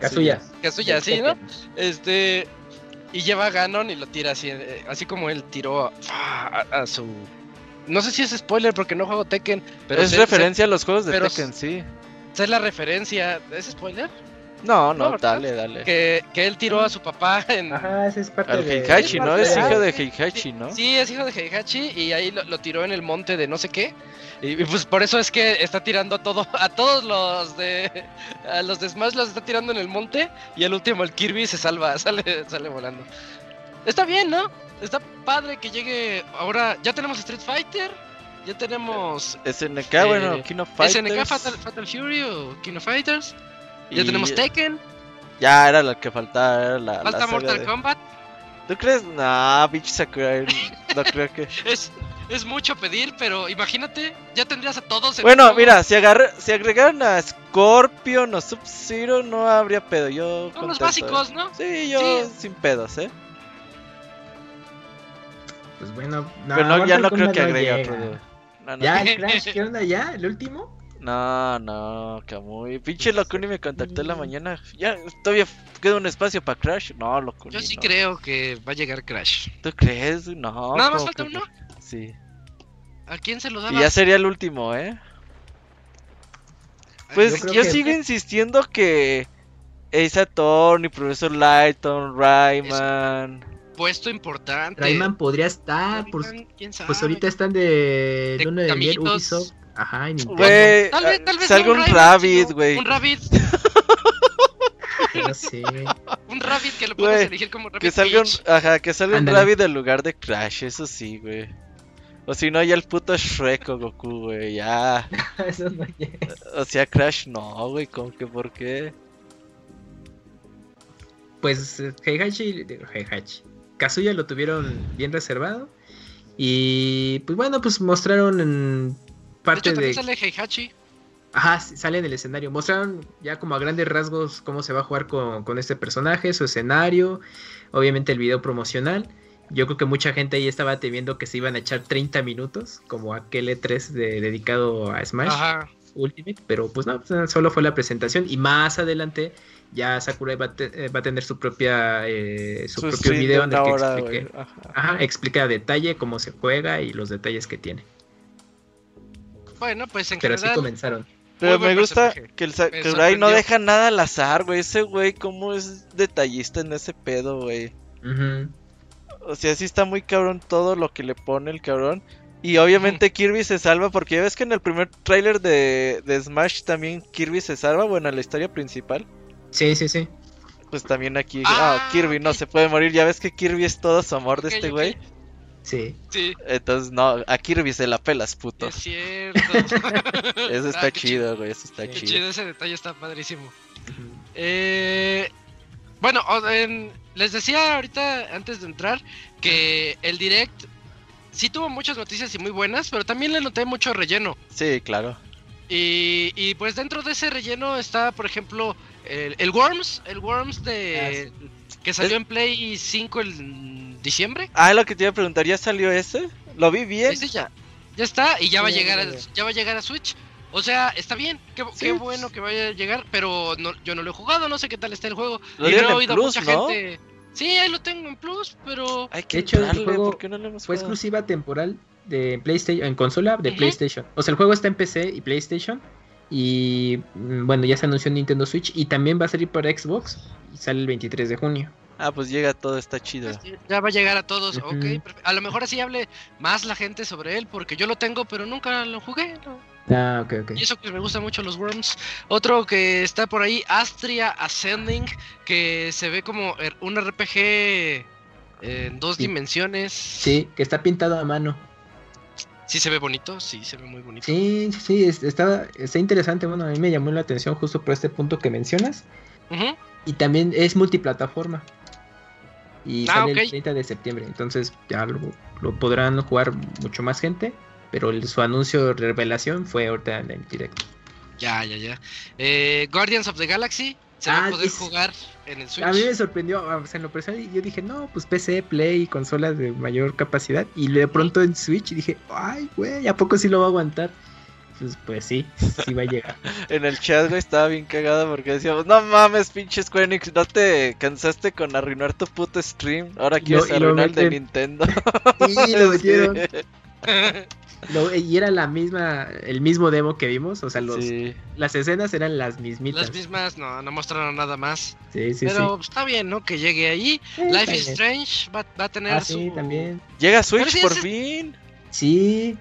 Kazuya. Kazuya, Del sí, ¿no? Este. Y lleva a Ganon y lo tira así, eh, así como él tiró a, a- a su. No sé si es spoiler porque no juego Tekken, pero es sé- referencia a los juegos de Tekken, sí. sé, sé la referencia. ¿Es spoiler? No, no, dale, dale. Que, que él tiró a su papá en. Ajá, ese es parte Al de... Heihachi, ¿no? Es hijo de. Heihachi, ¿no? Sí, es hijo de Heihachi y ahí lo, lo tiró en el monte de no sé qué. Y, y, pues por eso es que está tirando a todo, a todos los de a los de Smash los está tirando en el monte y el último el Kirby se salva, sale, sale volando. Está bien, ¿no? Está padre que llegue ahora. Ya tenemos Street Fighter, ya tenemos SNK, Eh, bueno, King of Fighters. SNK Fatal, Fatal Fury o King of Fighters. Ya tenemos Tekken, Ya era lo que faltaba, era la, falta Mortal de- Kombat. ¿Tú crees? Nah, bitch Sakurai, no creo que... Es, es mucho pedir, pero imagínate, ya tendrías a todos en Bueno, mira, si, agarra, si agregaran a Scorpion o Sub-Zero no habría pedo, yo Son los contento, básicos, ¿no? ¿eh? Sí, yo Sí. sin pedos, ¿eh? Pues bueno, no, Pero no, ya no creo que agregue llega. otro. de- No, no, ¿Ya el Crash? ¿Qué onda ya? ¿El último? no, no, Kamui. Pinche Locuni me contactó en la mañana. Ya, todavía queda un espacio para Crash. No, Locuni. Yo sí no. creo que va a llegar Crash. ¿Tú crees? No. Nada más ¿cómo falta que- uno. Sí. ¿A quién se lo Y daba? ya sería el último, ¿eh? Pues Yo yo, que- sigo insistiendo que Ace Attorney, Profesor Lighton, Rayman. Puesto importante. Rayman podría estar, por... Rayman, ¿quién sabe? pues ahorita están de De luna de miel. Ubisoft. Ajá, y Nintendo. Güey, Tal vez, tal vez salga un Rabbit, güey. Un Rabbit, No sé. un Rabbit que lo puedes Güey, elegir como Rabbit Que salga un, ajá, que salga un. Rabbit en lugar de Crash, eso sí, güey. O si no, ya el puto Shrek o Goku, güey, ya. Eso no llega. O sea, Crash no, güey, ¿cómo que por qué? Pues Heihachi, digo, Heihachi. Kazuya lo tuvieron bien reservado. Y pues bueno, pues mostraron en De parte hecho, de. también sale Heihachi. Ajá, sale en el escenario. Mostraron ya como a grandes rasgos cómo se va a jugar con, con este personaje, su escenario, obviamente el video promocional. Yo creo que mucha gente ahí estaba temiendo que se iban a echar 30 minutos, como aquel E3 de- dedicado a Smash Ajá. Ultimate, pero pues no, solo fue la presentación y más adelante ya Sakurai va a, te- eh, va a tener su propia eh, su, propio video en el que hora, explique, güey, ajá. ajá, explica a detalle cómo se juega y los detalles que tiene. Bueno, pues en Pero así general. comenzaron. Pero me gusta personaje. que el Sakurai no deja nada al azar, güey. Ese güey, cómo es detallista en ese pedo, güey. Ujú. O sea, sí está muy cabrón todo lo que le pone el cabrón. Y obviamente Kirby se salva porque ya ves que en el primer tráiler de, de Smash también Kirby se salva, bueno, en la historia principal. Sí, sí, sí. Pues también aquí, Ah, ah, Kirby no se puede morir. Ya ves que Kirby es todo su amor de este güey. Sí. Sí, Entonces, no, a Kirby se la pelas, puto. es cierto. Eso está Ah, chido, güey, eso está Qué chido. chido, ese detalle está padrísimo. Eh, bueno, en- les decía ahorita antes de entrar que el direct sí tuvo muchas noticias y muy buenas, pero también le noté mucho relleno. Sí, claro. Y, y, pues dentro de ese relleno está, por ejemplo, el, el Worms, el Worms de que salió en Play 5 en diciembre. Ah, lo que te iba a preguntar, ¿ya salió ese? Lo vi bien. Ese ya, ya está y ya va a Sí, llegar, ya, al- ya. va a llegar a Switch. O sea, está bien, qué, Sí, qué bueno que vaya a llegar, pero no, yo no lo he jugado, no sé qué tal está el juego. Lo y dieron no he oído Plus, mucha ¿no? gente. Sí, ahí lo tengo en Plus, pero Hay que De hecho, el juego ¿por qué no le hemos Fue jugado? exclusiva temporal de PlayStation, en consola de. PlayStation. O sea, el juego está en PC y PlayStation. Y mm, bueno, ya se anunció en Nintendo Switch. Y también va a salir para Xbox. Y sale el 23 de junio. Ah, pues llega todo, está chido. Ya va a llegar a todos, Ujú. ok. A lo mejor así hable más la gente sobre él, porque yo lo tengo, pero nunca lo jugué. ¿no? Ah, ok, ok. Y eso que me gustan mucho los Worms. Otro que está por ahí, Astria Ascending, que se ve como er- un RPG en dos Sí. dimensiones. Sí, que está pintado a mano. Sí se ve bonito, sí se ve muy bonito. Sí, sí, sí, es- está, está interesante. Bueno, a mí me llamó la atención justo por este punto que mencionas. Y también es multiplataforma. Y Ah, sale el 30 de septiembre. Entonces ya lo, lo podrán jugar mucho más gente. Pero el- su anuncio de revelación fue ahorita en el directo. Ya, ya, ya. Eh, Guardians of the Galaxy se va Ah, a poder es- jugar en el Switch. A mí me sorprendió, o sea, en lo personal, yo dije, no, pues PC, Play, consolas de mayor capacidad. Y de pronto en Switch dije, ay, güey, ¿a poco sí lo va a aguantar? Pues, pues sí, sí va a llegar. En el chat, güey, estaba bien cagado porque decíamos, no mames, pinche Square Enix, no te cansaste con arruinar tu puto stream. Ahora quieres lo arruinar el de Nintendo. Sí, lo metieron. Lo- y era la misma, el mismo demo que vimos, o sea, los, Sí. las escenas eran las mismitas. Las mismas, no, no mostraron nada más. Sí, sí, pero está bien, ¿no? Que llegue ahí. sí. Life is Strange va, va a tener Ah, su. sí, también. Llega Switch sí, por ese- fin. Sí,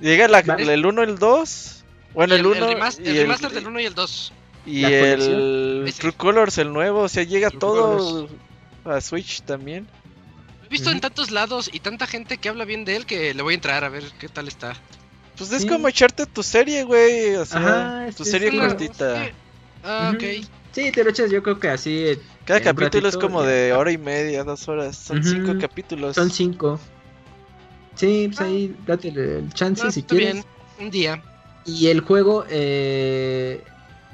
Llega la- Va- el 1 el 2. Bueno, Y el 1 remaster, el remaster del 1 y el 2. y el. True Colors, el nuevo. O sea, llega True todo a Switch también. He visto en tantos lados y tanta gente que habla bien de él que le voy a entrar a ver qué tal está. Pues es Sí. como echarte tu serie, güey. O sea, Ajá, tu serie cortita. Sí. Ah, ok. sí, te lo echas yo creo que así, eh, Cada capítulo es como ya. de hora y media, dos horas. Son cinco capítulos. son cinco. Sí, pues Ah. ahí date el- chance Ah, si quieres. bien. Un día. Y el juego eh,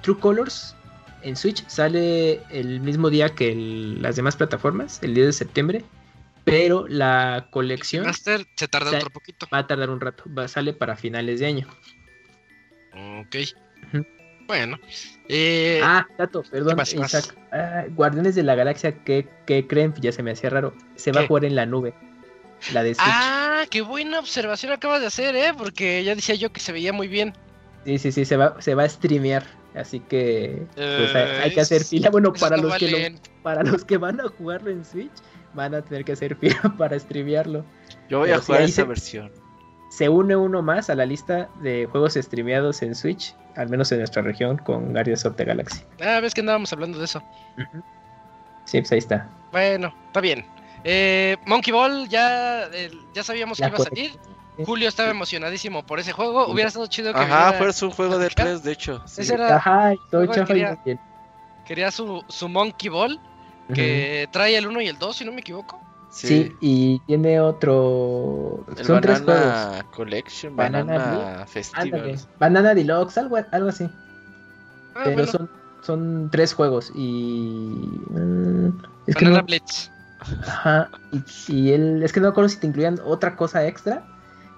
True Colors en Switch sale el mismo día que el- las demás plataformas, el 10 de septiembre. Pero la colección Master se tarda otro poquito. va a tardar un rato, va, sale para finales de año. Ok. Bueno. Eh, ah, dato, perdón. Isaac. Ah, Guardianes de la Galaxia, ¿qué, qué creen? Ya se me hacía raro. Se va a jugar en la nube. La de Switch. ah, qué buena observación acabas de hacer, ¿eh? Porque ya decía yo que se veía muy bien. Sí, sí, sí, se va, se va a streamear. Así que pues, hay, hay que hacer fila. Bueno, para no los, que lo- para los que van a jugarlo en Switch, van a tener que hacer fila para streamearlo. Yo voy Pero a jugar esa se- versión. Se une uno más a la lista de juegos streameados en Switch, al menos en nuestra región, con Guardians of the Galaxy. Ah, ves que andábamos hablando de eso. Sí, pues ahí está. Bueno, está bien. Eh, Monkey Ball, ya, eh, ya sabíamos La que iba a salir. Julio estaba emocionadísimo por ese juego. Sí. Hubiera estado chido que Ajá, viniera- fue un juego de 3, de hecho. sí. Ese era- Ajá, todo Luego chafa y quería- quería su, su Monkey Ball, que trae el 1 y el 2, si no me equivoco. Sí. Sí. y tiene otro. El Son tres juegos. Banana Collection, Banana Banana, Ándale. Festival. Banana Deluxe, algo, algo así. Ah, Pero bueno, son, son tres juegos y. mm, es que Banana no, Blitz. Ajá. Y, y el, es que no recuerdo si te incluían otra cosa extra.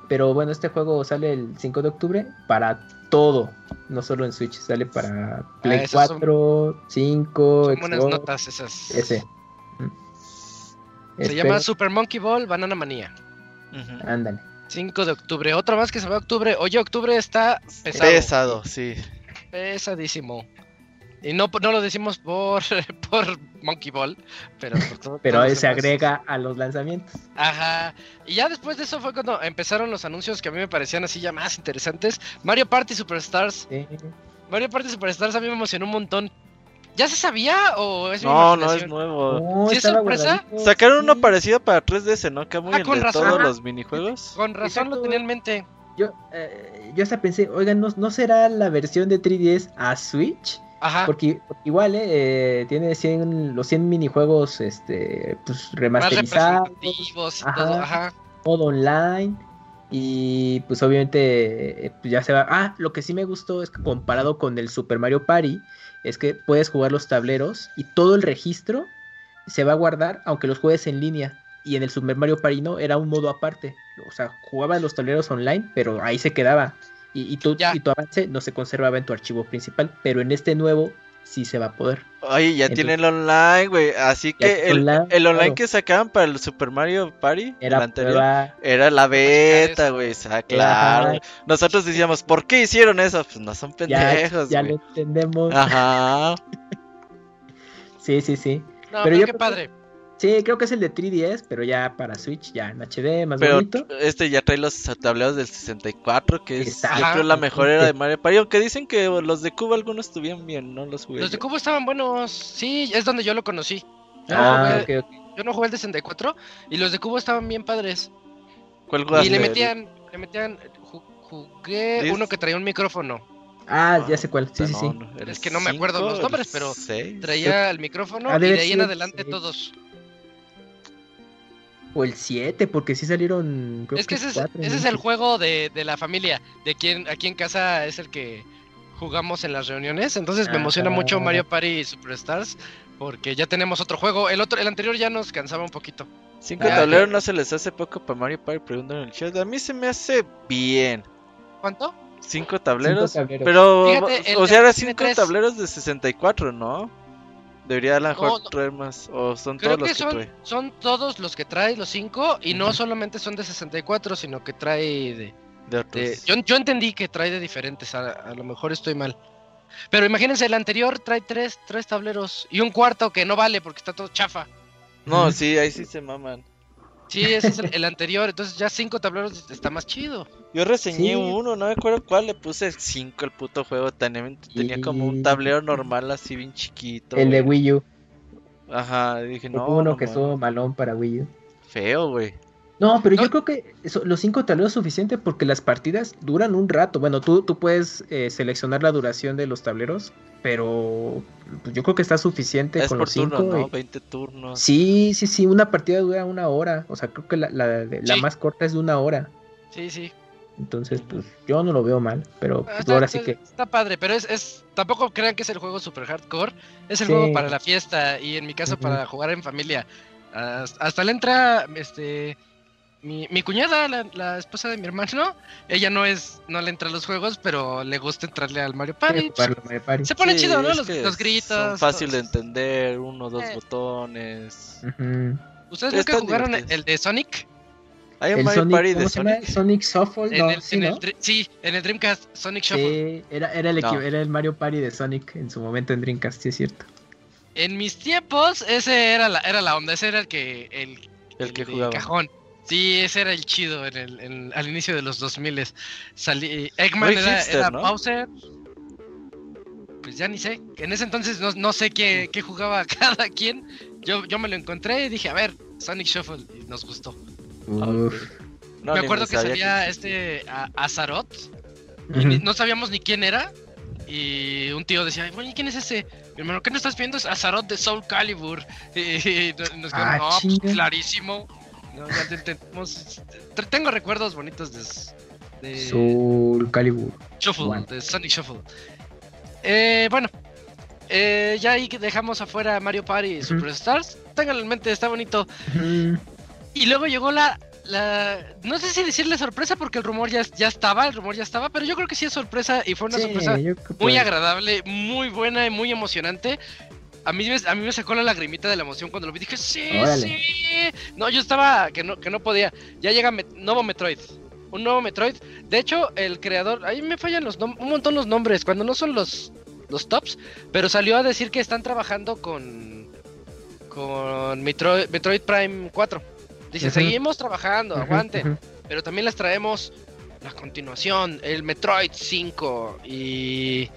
Pero bueno, este juego sale el 5 de octubre para todo. No solo en Switch, sale para Play esas son- 4, 5, Son buenas notas esas. Ese. Se Espero- llama Super Monkey Ball Banana Manía. Ándale. 5 de octubre. Otra más que se va a octubre. Oye, octubre está pesado. Pesado, sí. Pesadísimo. Y no, no lo decimos por, por Monkey Ball, pero por todo- Pero los se demás. agrega a los lanzamientos. Ajá. Y ya después de eso fue cuando empezaron los anuncios que a mí me parecían así ya más interesantes. Mario Party Superstars. Sí. Mario Party Superstars a mí me emocionó un montón. ¿Ya se sabía o es No, no es nuevo. No, ¿Sí es sorpresa? Sacaron uno parecido para 3DS, ¿no? Que muy Ah, el con de razón. todos Ajá. los minijuegos. Con razón lo tenía en mente. Yo, eh, yo hasta pensé, oigan, ¿no, ¿no será la versión de 3DS a Switch? Ajá. Porque, porque igual, eh, eh, tiene 100, los 100 minijuegos este, pues, remasterizados, representativos y Ajá. todo. Ajá. modo online. Y pues obviamente eh, pues, ya se va. Ah, lo que sí me gustó es que comparado con el Super Mario Party, es que puedes jugar los tableros y todo el registro se va a guardar aunque los juegues en línea. Y en el Super Mario Party no, era un modo aparte. O sea, jugabas los tableros online, pero ahí se quedaba. Y, y, tu, Ya. y tu avance no se conservaba en tu archivo principal. Pero en este nuevo, sí se va a poder. Oye, ya Entonces- tiene el online, güey. Así que Ya el, online, el online claro. que sacaban para el Super Mario Party, el Era anterior, prueba. era la beta, güey. O sea, claro. Nosotros decíamos, ¿por qué hicieron eso? Pues no son Ya, pendejos, ya güey. lo entendemos. Ajá. Sí, sí, sí. No, Pero pero yo qué padre. Sí, creo que es el de 3DS, pero ya para Switch, ya en HD, más Pero bonito. este ya trae los tableros del 64, que es Está- yo creo la mejor era de Mario Party. Aunque dicen que los de Cuba algunos estuvieron bien, no los jugué. Los de yo. Cubo estaban buenos. Sí, es donde yo lo conocí. Yo, Ah, no, jugué, ok, ok. yo no jugué el de 64 y los de Cubo estaban bien padres. ¿Cuál Y jugaste? le metían, le metían, ju- jugué uno que traía un micrófono. Ah, ya sé cuál. Sí, sí, sí. No, no, ¿era Es que no me acuerdo los nombres, pero seis? Traía el micrófono Ha y de ahí en adelante todos. O el 7, porque sí salieron. Creo Es que ese es, cuatro, ese ¿no? es el juego de, de la familia, de quien aquí en casa es el que jugamos en las reuniones. Entonces me emociona mucho. Mario Party Superstars porque ya tenemos otro juego. El otro, el anterior ya nos cansaba un poquito. Cinco Ah, tableros no se les hace poco para Mario Party, preguntan en el chat. A mí se me hace bien. ¿Cuánto? Cinco tableros. tableros. Pero, Fíjate, o sea, era cinco tres. tableros de 64, ¿no? Debería a lo mejor No, no. traer más. O son Creo todos los que que, son, trae. son todos los que trae, los cinco, y no solamente son de 64, sino que trae de... De otros. de- yo, yo entendí que trae de diferentes, a, a lo mejor estoy mal. Pero imagínense, el anterior trae tres, tres tableros y un cuarto que no vale porque está todo chafa. No, sí, ahí sí se maman. Sí, ese es el, el anterior, entonces ya cinco tableros está más chido. Yo reseñé Sí. uno, no me acuerdo cuál, le puse 5 el puto juego. Tenía, tenía como un tablero normal así bien chiquito. El de. Wii U. Ajá, dije, no. Uno no que estuvo malón para Wii U. Feo, güey. No, pero No. yo creo que eso- los cinco tableros es suficiente porque las partidas duran un rato. Bueno, tú, tú puedes eh, seleccionar la duración de los tableros, pero pues, yo creo que está suficiente Es con por los cinco. turno, ¿no? y- 20 turnos. Sí, sí, sí, una partida dura una hora. O sea, creo que la, la, de- la Sí. más corta es de una hora. Sí, sí. Entonces, pues yo no lo veo mal, pero Ah, pues, Está, ahora sí que... está padre, pero es, es. Tampoco crean que es el juego super hardcore. Es el Sí. juego para la fiesta y en mi caso para jugar en familia. Hasta, hasta le entra este. Mi, mi cuñada, la, la esposa de mi hermano, ella no es, no le entra a los juegos, pero le gusta entrarle al Mario Party. Mario Party. Se pone Sí, chido, ¿no? Los, los gritos. Son fácil de todo. entender, uno, dos Eh. botones. Ujú. ¿Ustedes nunca jugaron divertidos. el de Sonic? Hay un El Mario Sonic, Party ¿cómo de? Sonic. Sonic Shuffle, En no, el, sí, en el ¿no? Dr- sí, en el Dreamcast, Sonic Shuffle. Sí, era, era, el No. era el Mario Party de Sonic en su momento en Dreamcast, sí es cierto. En mis tiempos, ese era la, era la onda, ese era el que. El, El que de jugaba. cajón. Sí, ese era el chido en el, en- al inicio de los 2000 Salí, Eggman Muy era, hipster, era ¿no? Bowser. Pues ya ni sé. En ese entonces no, no sé qué, qué jugaba cada quien. Yo, yo me lo encontré y dije, a ver, Sonic Shuffle. Y nos gustó. Uf. No, me acuerdo que salía este a- Azaroth. y no sabíamos ni quién era. Y un tío decía, bueno, ¿y quién es ese? Mi hermano, ¿qué no estás viendo? Es Azaroth de Soul Calibur. Y nos nos quedamos, Ah, no, pues, clarísimo. No, ya te- tenemos- te- tengo recuerdos bonitos de, de Soul Calibur. Shuffle, de Sonic Shuffle. Eh, bueno, eh, ya ahí dejamos afuera Mario Party Ujú. Superstars. Ténganlo en mente, está bonito. Y luego llegó la, la. No sé si decirle sorpresa porque el rumor ya, ya estaba, el rumor ya estaba, pero yo creo que sí es sorpresa y fue una Sí, sorpresa muy agradable, muy buena y muy emocionante. A mí, me, a mí me sacó la lagrimita de la emoción cuando lo vi. Dije, sí, Órale. sí. No, yo estaba que no, que no podía. Ya llega Met- nuevo Metroid. Un nuevo Metroid. De hecho, el creador. Ahí me fallan los un montón los nombres. Cuando no son los, los tops. Pero salió a decir que están trabajando con. Con Metroid, Metroid Prime 4. Dice, seguimos trabajando, aguanten. ujú. Pero también les traemos la continuación, el Metroid 5. Y.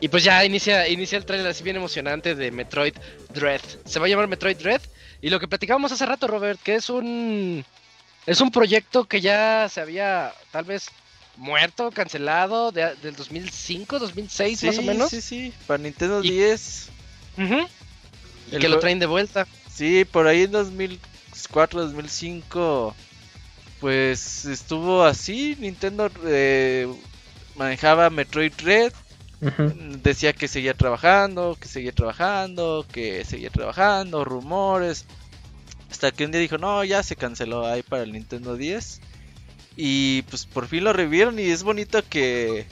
Y pues ya inicia, inicia el trailer así bien emocionante de Metroid Dread. Se va a llamar Metroid Dread. Y lo que platicábamos hace rato, Robert, que es un. Es un proyecto que ya se había tal vez muerto, cancelado, de- del 2005, 2006 más o menos. Sí, sí, para Nintendo Y- 10. Ujú. Y El que lo traen de vuelta. Sí, por ahí en 2004, 2005, pues estuvo así. Nintendo eh, manejaba Metroid Red, Decía que seguía trabajando, que seguía trabajando, que seguía trabajando, rumores. Hasta que un día dijo, no, ya se canceló ahí para el Nintendo 10. Y pues por fin lo revivieron y es bonito que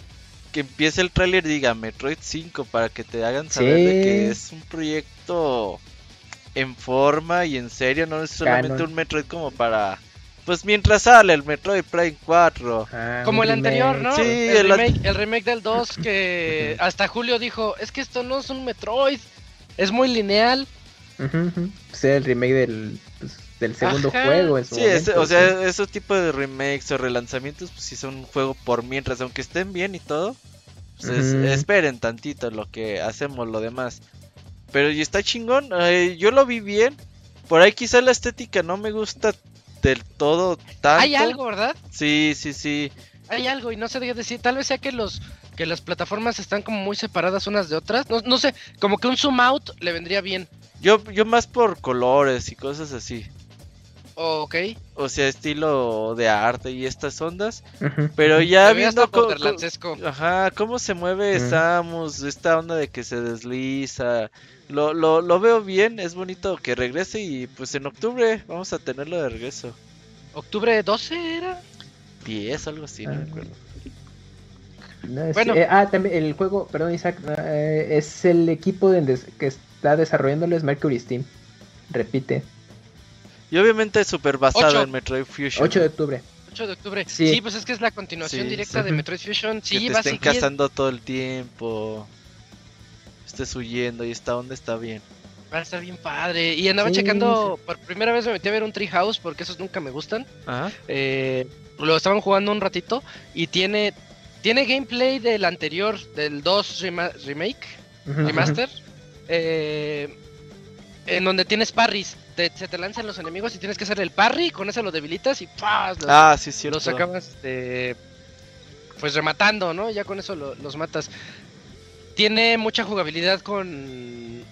que empiece el tráiler diga Metroid 5 para que te hagan saber de que es un proyecto en forma y en serio, no es solamente un Metroid como para pues mientras sale el Metroid Prime 4. Ah, como el anterior, ¿no? Sí, el, remake, el remake del 2 que hasta Julio dijo, es que esto no es un Metroid, es muy lineal. O sea, el remake del, pues, del segundo juego. En su sí, o sea, esos tipos de remakes o relanzamientos, pues sí son un juego por mientras, aunque estén bien y todo. Pues esperen tantito lo que hacemos lo demás. Pero y está chingón, eh, yo lo vi bien. Por ahí quizá la estética no me gusta del todo tanto. Hay algo, ¿verdad? Sí, sí, sí. Hay algo y no sé decir, tal vez sea que los que las plataformas están como muy separadas unas de otras. No, no sé, como que un zoom out le vendría bien. Yo, yo más por colores y cosas así. Ok. O sea, estilo de arte y estas ondas. Pero ya viendo cómo, ajá, cómo se mueve Samus, esta onda de que se desliza. Lo, lo, lo veo bien, es bonito que regrese y pues en octubre vamos a tenerlo de regreso. ¿Octubre 12 era? 10, algo así, no me ah. acuerdo. bueno. Eh, ah, también el juego, perdón Isaac, eh, es el equipo de, que está desarrollándolo es Mercury Steam. Repite. Y obviamente es súper basado en Metroid Fusion. 8 de octubre. 8 de octubre. Sí, pues es que es la continuación directa de Metroid Fusion. Sí, que te estén cazando todo el tiempo. Estés huyendo y está donde está bien. Va a estar bien padre. Y andaba checando, por primera vez me metí a ver un Treehouse porque esos nunca me gustan. Ajá. Eh, lo estaban jugando un ratito y tiene tiene gameplay del anterior, del 2 remake, remaster, eh, en donde tienes parries. Se te lanzan los enemigos y tienes que hacer el parry, con eso lo debilitas y ¡paz! Los, ah, sí, Los acabas pues rematando, ¿no? Ya con eso los matas. Tiene mucha jugabilidad con...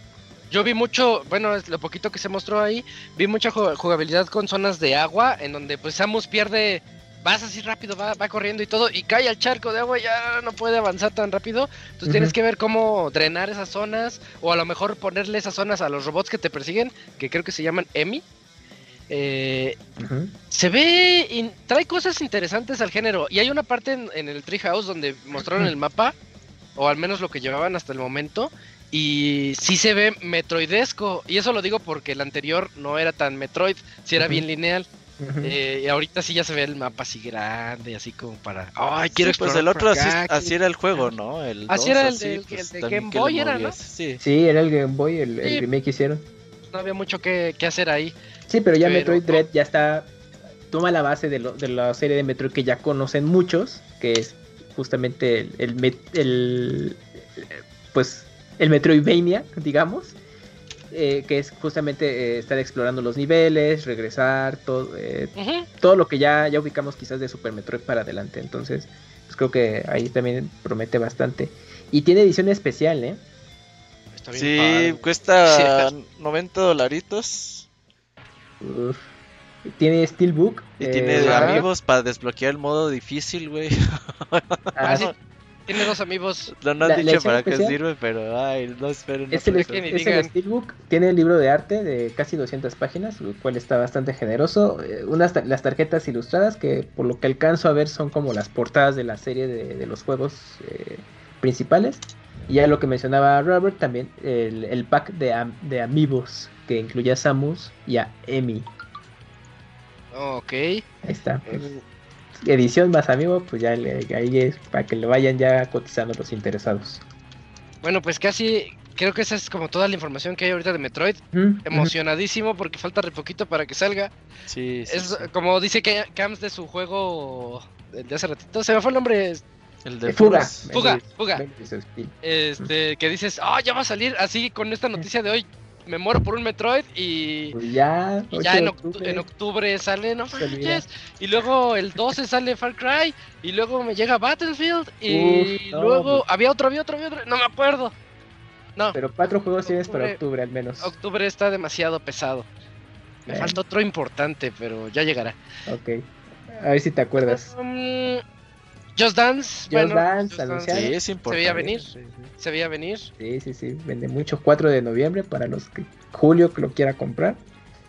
Yo vi mucho, bueno, es lo poquito que se mostró ahí, vi mucha jugabilidad con zonas de agua, en donde pues Samus pierde vas así rápido, va, va corriendo y todo, y cae al charco de agua y ya no puede avanzar tan rápido. Entonces tienes que ver cómo drenar esas zonas, o a lo mejor ponerle esas zonas a los robots que te persiguen, que creo que se llaman Emi. Eh, se ve, trae cosas interesantes al género. Y hay una parte en, en el Treehouse donde mostraron el mapa, o al menos lo que llevaban hasta el momento, y sí se ve metroidesco. Y eso lo digo porque el anterior no era tan Metroid, si era bien lineal. Eh, y ahorita sí ya se ve el mapa así grande, así como para. ¡Ay, quiero Pues el otro así, era el juego, ¿no? El así era el, de, pues, Game Boy, era, ¿no? Sí. era el Game Boy, el, remake que hicieron. No había mucho que, hacer ahí. Sí, pero ya Metroid Dread ya está. Toma la base de, de la serie de Metroid que ya conocen muchos, que es justamente el, el, el pues el Metroidvania, digamos eh, que es justamente eh, estar explorando los niveles, regresar, todo, eh, todo lo que ya, ya ubicamos quizás de Super Metroid para adelante. Entonces, pues creo que ahí también promete bastante. Y tiene edición especial, ¿eh? sí, cuesta 90 dolaritos. Tiene Steelbook. Y tiene amigos para desbloquear el modo difícil, güey. Ah, tiene dos amigos. No, no han dicho para qué sirve, pero ay, no esperen. No es, el, el Steelbook. Tiene el libro de arte de casi 200 páginas, lo cual está bastante generoso. Eh, unas las tarjetas ilustradas que por lo que alcanzo a ver son como las portadas de la serie de, los juegos eh, principales. Y ya lo que mencionaba Robert, también el, el pack de, de amigos que incluye a Samus y a Emi. Ok. Ahí está. Pues edición más amigo, pues ya ahí es para que le vayan ya cotizando los interesados. Bueno, pues casi creo que esa es como toda la información que hay ahorita de Metroid. Emocionadísimo porque falta re poquito para que salga. Sí, es como dice que Cams de su juego de hace ratito, se me fue el nombre. El de Fuga. Fuga, Fuga. Este, que dices, ah, ya va a salir así con esta noticia de hoy me muero por un Metroid y, pues ya, ya en, octubre. sale, no manches. Y luego el 12 sale Far Cry. Y luego me llega Battlefield. Y luego pues. había otro, había otro, había otro. No me acuerdo. No. Pero cuatro juegos tienes para octubre al menos. Octubre está demasiado pesado. Me falta otro importante, pero ya llegará. Ok. A ver si te acuerdas. Um, Just Dance. Just Dance, anunciado. Sí, es importante. Se veía venir. Se veía venir. Sí, sí, sí. Vende mucho. 4 de noviembre para los que Julio que lo quiera comprar.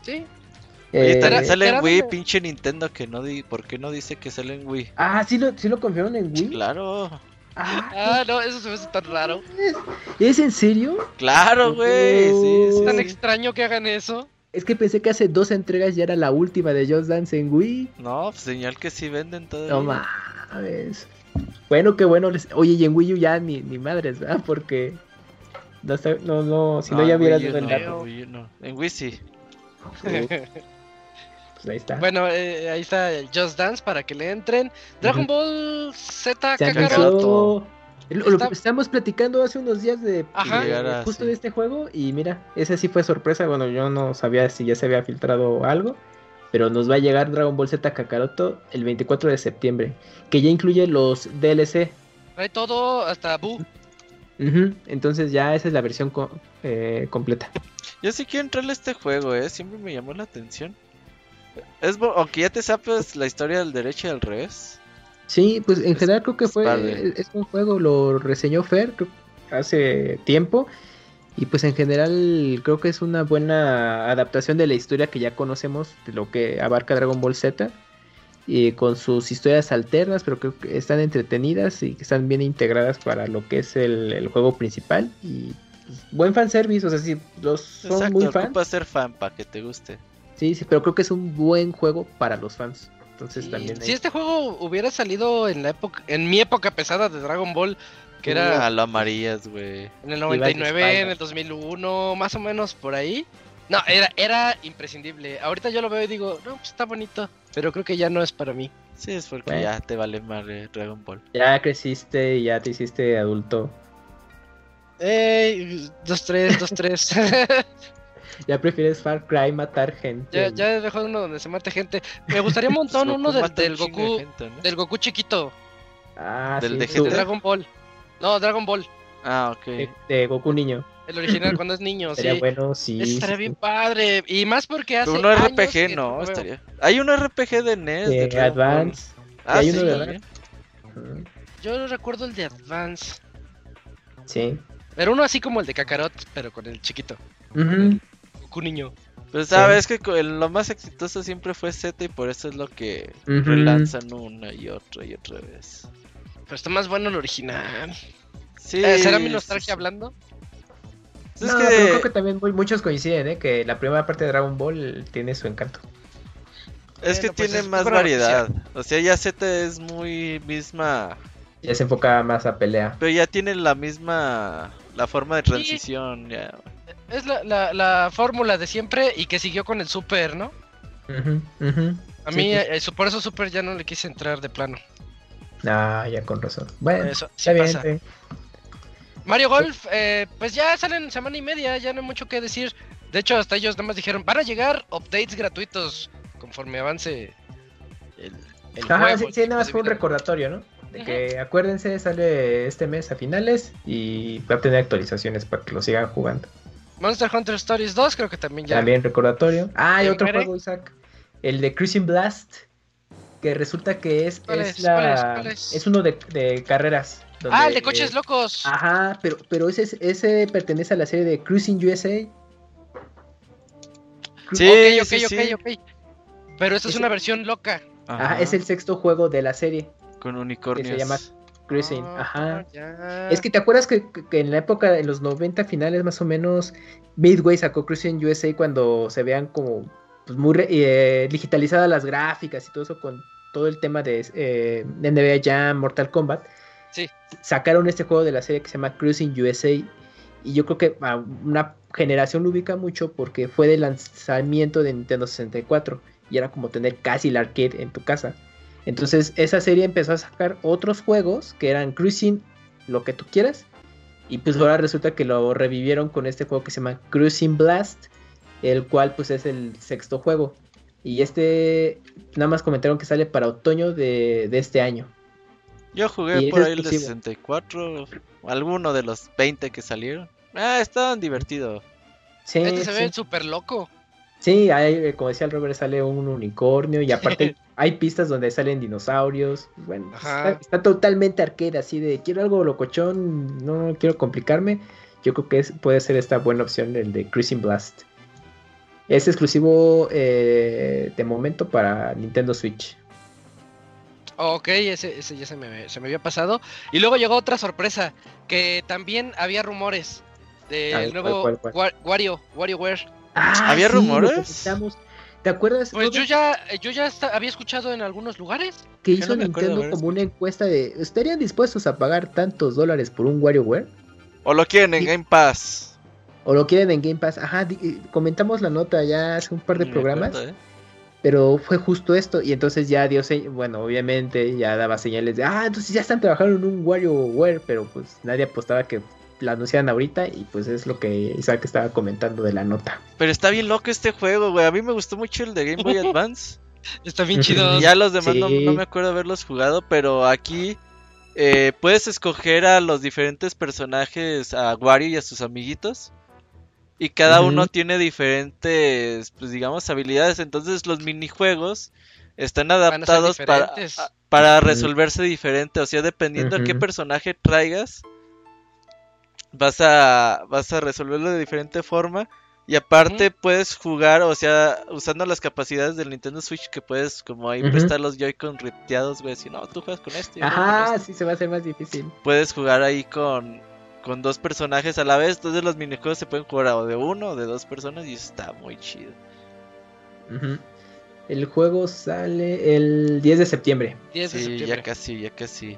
Sí. Oye, eh, sale en Wii, pinche Nintendo que no di, ¿por qué no dice que sale en Wii? Ah, sí lo, sí lo confirmaron en Wii. Claro. Ah, no, eso se me hace tan raro. ¿Es en serio? Claro, güey. Sí, Es sí, tan sí. extraño que hagan eso. Es que pensé que hace dos entregas ya era la última de Just Dance en Wii. No, pues señal que sí venden todo. No mames. Bueno, qué bueno. les- Oye, y en Wii U ya ni, ni madres, ¿verdad? Porque. No, está- no, no, si no, ya hubieras dado el dato. En Wii U no. En Wii sí. Pues ahí está. Bueno, eh, ahí está el Just Dance para que le entren. Dragon. Ball Z Se Lo, que estábamos platicando hace unos días de, Ajá. de- Llegara, justo sí. de este juego y mira, ese sí fue sorpresa, bueno, yo no sabía si ya se había filtrado algo, pero nos va a llegar Dragon Ball Z Kakaroto el 24 de septiembre, que ya incluye los DLC. Trae todo hasta Bu. Ujú, Entonces ya esa es la versión co- eh, completa. Yo sí quiero entrarle a este juego, eh. Siempre me llamó la atención. Es bo- aunque ya te sabes la historia del derecho y del revés. Sí, pues en Es- general creo que es fue padre. es un juego, lo reseñó Fer creo, hace tiempo y pues en general creo que es una buena adaptación de la historia que ya conocemos de lo que abarca Dragon Ball Z y con sus historias alternas, pero creo que están entretenidas y que están bien integradas para lo que es el, el juego principal y pues, buen fanservice, o sea, si los son Exacto, muy fans, ser fan para que te guste. sí, sí, pero creo que es un buen juego para los fans. Entonces Sí, también si este juego hubiera salido en la época, en mi época pesada de Dragon Ball, que era lo amarillas, güey. en el Ibas de 99, en el 2001, más o menos por ahí. No, era, era imprescindible. Ahorita yo lo veo y digo, no, pues está bonito, pero creo que ya no es para mí. Sí, es porque Bueno. ya te vale madre Dragon Ball. ya creciste y ya te hiciste adulto. Ey, dos, tres, dos, tres. Ya prefieres Far Cry matar gente. ya, ya dejó uno donde se mate gente. Me gustaría un montón uno del, de Goku, gente, ¿no? del Goku chiquito, Ah, Del sí, de. Dragon Ball. No, Dragon Ball, Ah, ok. de, de Goku niño. el original cuando es niño, Sería sí. bueno, sí. Ese estaría sí, bien sí. padre. Y más porque hace. Uno años RPG, que no, estaría. Hay un RPG de NES. De. Advance. Ah, hay sí. uno de Advance. Ujú, Yo recuerdo el de Advance. Sí. Pero uno así como el de Kakarot, pero con el chiquito. Goku niño. Pues sabes que co- el- lo más exitoso siempre fue Z y por eso es lo que Ujú. relanzan una y otra y otra vez. Pero está más bueno el original. Sí. Eh, ¿Será mi sí, nostalgia sí. hablando? Es no, que- pero creo que también muy- muchos coinciden, ¿eh? Que la primera parte de Dragon Ball tiene su encanto. Es que Bueno, pues tiene es más variedad. O sea, ya Z es muy misma. Ya se enfoca más a pelea. Pero ya tiene la misma. La forma de transición. Ya. Es la, la, la fórmula de siempre y que siguió con el Super, ¿no? A Sí, mí, pues. eh, por eso Super ya no le quise entrar de plano. Ah, ya con razón. Bueno, Eso sí está bien. pasa. bien. Mario Golf, eh, pues ya salen semana y media, ya no hay mucho que decir. De hecho, hasta ellos nada más dijeron, van a llegar updates gratuitos conforme avance el, el Ajá, juego. sí, sí, nada más fue un recordatorio, ¿no? De que acuérdense, sale este mes a finales y va a tener actualizaciones para que lo sigan jugando. Monster Hunter Stories 2 creo que también ya. También recordatorio. Ah, hay ¿El otro juego, Isaac. El de Cruising Blast. Que resulta que es, ¿Cuál es es? la. ¿Cuál es? ¿Cuál es? es uno de, de carreras. donde- Ah, el de coches locos. Ajá, pero, pero ese, es- ese pertenece a la serie de Cruising USA. Cru- Sí, ok, ok, sí, ok, sí. ok. Pero esta es una versión loca. Ajá, Ajá, es el sexto juego de la serie. Con unicornios. llama- Cruising, Ah, ajá. ya. Es que te acuerdas que, en la época, en los 90 finales más o menos, Midway sacó Cruising USA cuando se vean como pues, muy eh, digitalizadas las gráficas y todo eso con todo el tema de eh, NBA Jam, Mortal Kombat. Sí. Sacaron este juego de la serie que se llama Cruising USA y yo creo que a una generación lo ubica mucho porque fue de lanzamiento de Nintendo 64 y era como tener casi el arcade en tu casa. Entonces esa serie empezó a sacar otros juegos que eran Cruising, lo que tú quieras. Y pues ahora resulta que lo revivieron con este juego que se llama Cruising Blast, el cual pues es el sexto juego. Y este nada más comentaron que sale para otoño de, de este año. Yo jugué Y por ahí el de exclusivo. 64. Alguno de los 20 que salieron. Ah, estaban divertidos. Sí, Este se sí. ve súper loco. Sí, hay, eh, como decía el Robert, sale un unicornio y aparte hay pistas donde salen dinosaurios. Bueno, está, está totalmente arcade, así de quiero algo locochón, no quiero complicarme. Yo creo que es- puede ser esta buena opción el de Cruising Blast. Es exclusivo eh, de momento para Nintendo Switch. Ok, ese, ese ya se me, se me había pasado. Y luego llegó otra sorpresa, que también había rumores del ver, nuevo ¿cuál, cuál, Wa- Wario, WarioWare. Ah, ¿Había sí, rumores? ¿Te acuerdas Pues yo ya, yo ya había escuchado en algunos lugares. que hizo no Nintendo como una encuesta de ¿estarían dispuestos a pagar tantos dólares por un WarioWare? O lo quieren en. Game Pass. ¿O lo quieren en Game Pass? Ajá, di- eh, comentamos la nota ya hace un par de me programas, acuerdo, ¿eh? pero fue justo esto. Y entonces ya dio, bueno, obviamente ya daba señales de, ah, entonces ya están trabajando en un WarioWare, pero pues nadie apostaba que la anunciaran ahorita y pues es lo que Isaac estaba comentando de la nota. Pero está bien loco este juego, güey. A mí me gustó mucho el de Game Boy Advance. Está bien chido. Ya los demás no, Sí. no me acuerdo haberlos jugado, pero aquí eh, puedes escoger a los diferentes personajes, a Wario y a sus amiguitos. Y cada uno tiene diferentes, pues digamos, habilidades. Entonces los minijuegos están adaptados para, para resolverse diferente. O sea, dependiendo a qué personaje traigas, vas a, vas a resolverlo de diferente forma. Y aparte puedes jugar, o sea, usando las capacidades del Nintendo Switch que puedes como ahí Ujú. prestar los Joy-Con ripteados, güey, si no, tú juegas con este. juego con Ajá, este". sí se va a hacer más difícil. Puedes jugar ahí con, con dos personajes a la vez, entonces los minijuegos se pueden jugar o de uno o de dos personas y eso está muy chido. El juego sale el 10 de septiembre. 10 de Sí, septiembre. ya casi, ya casi.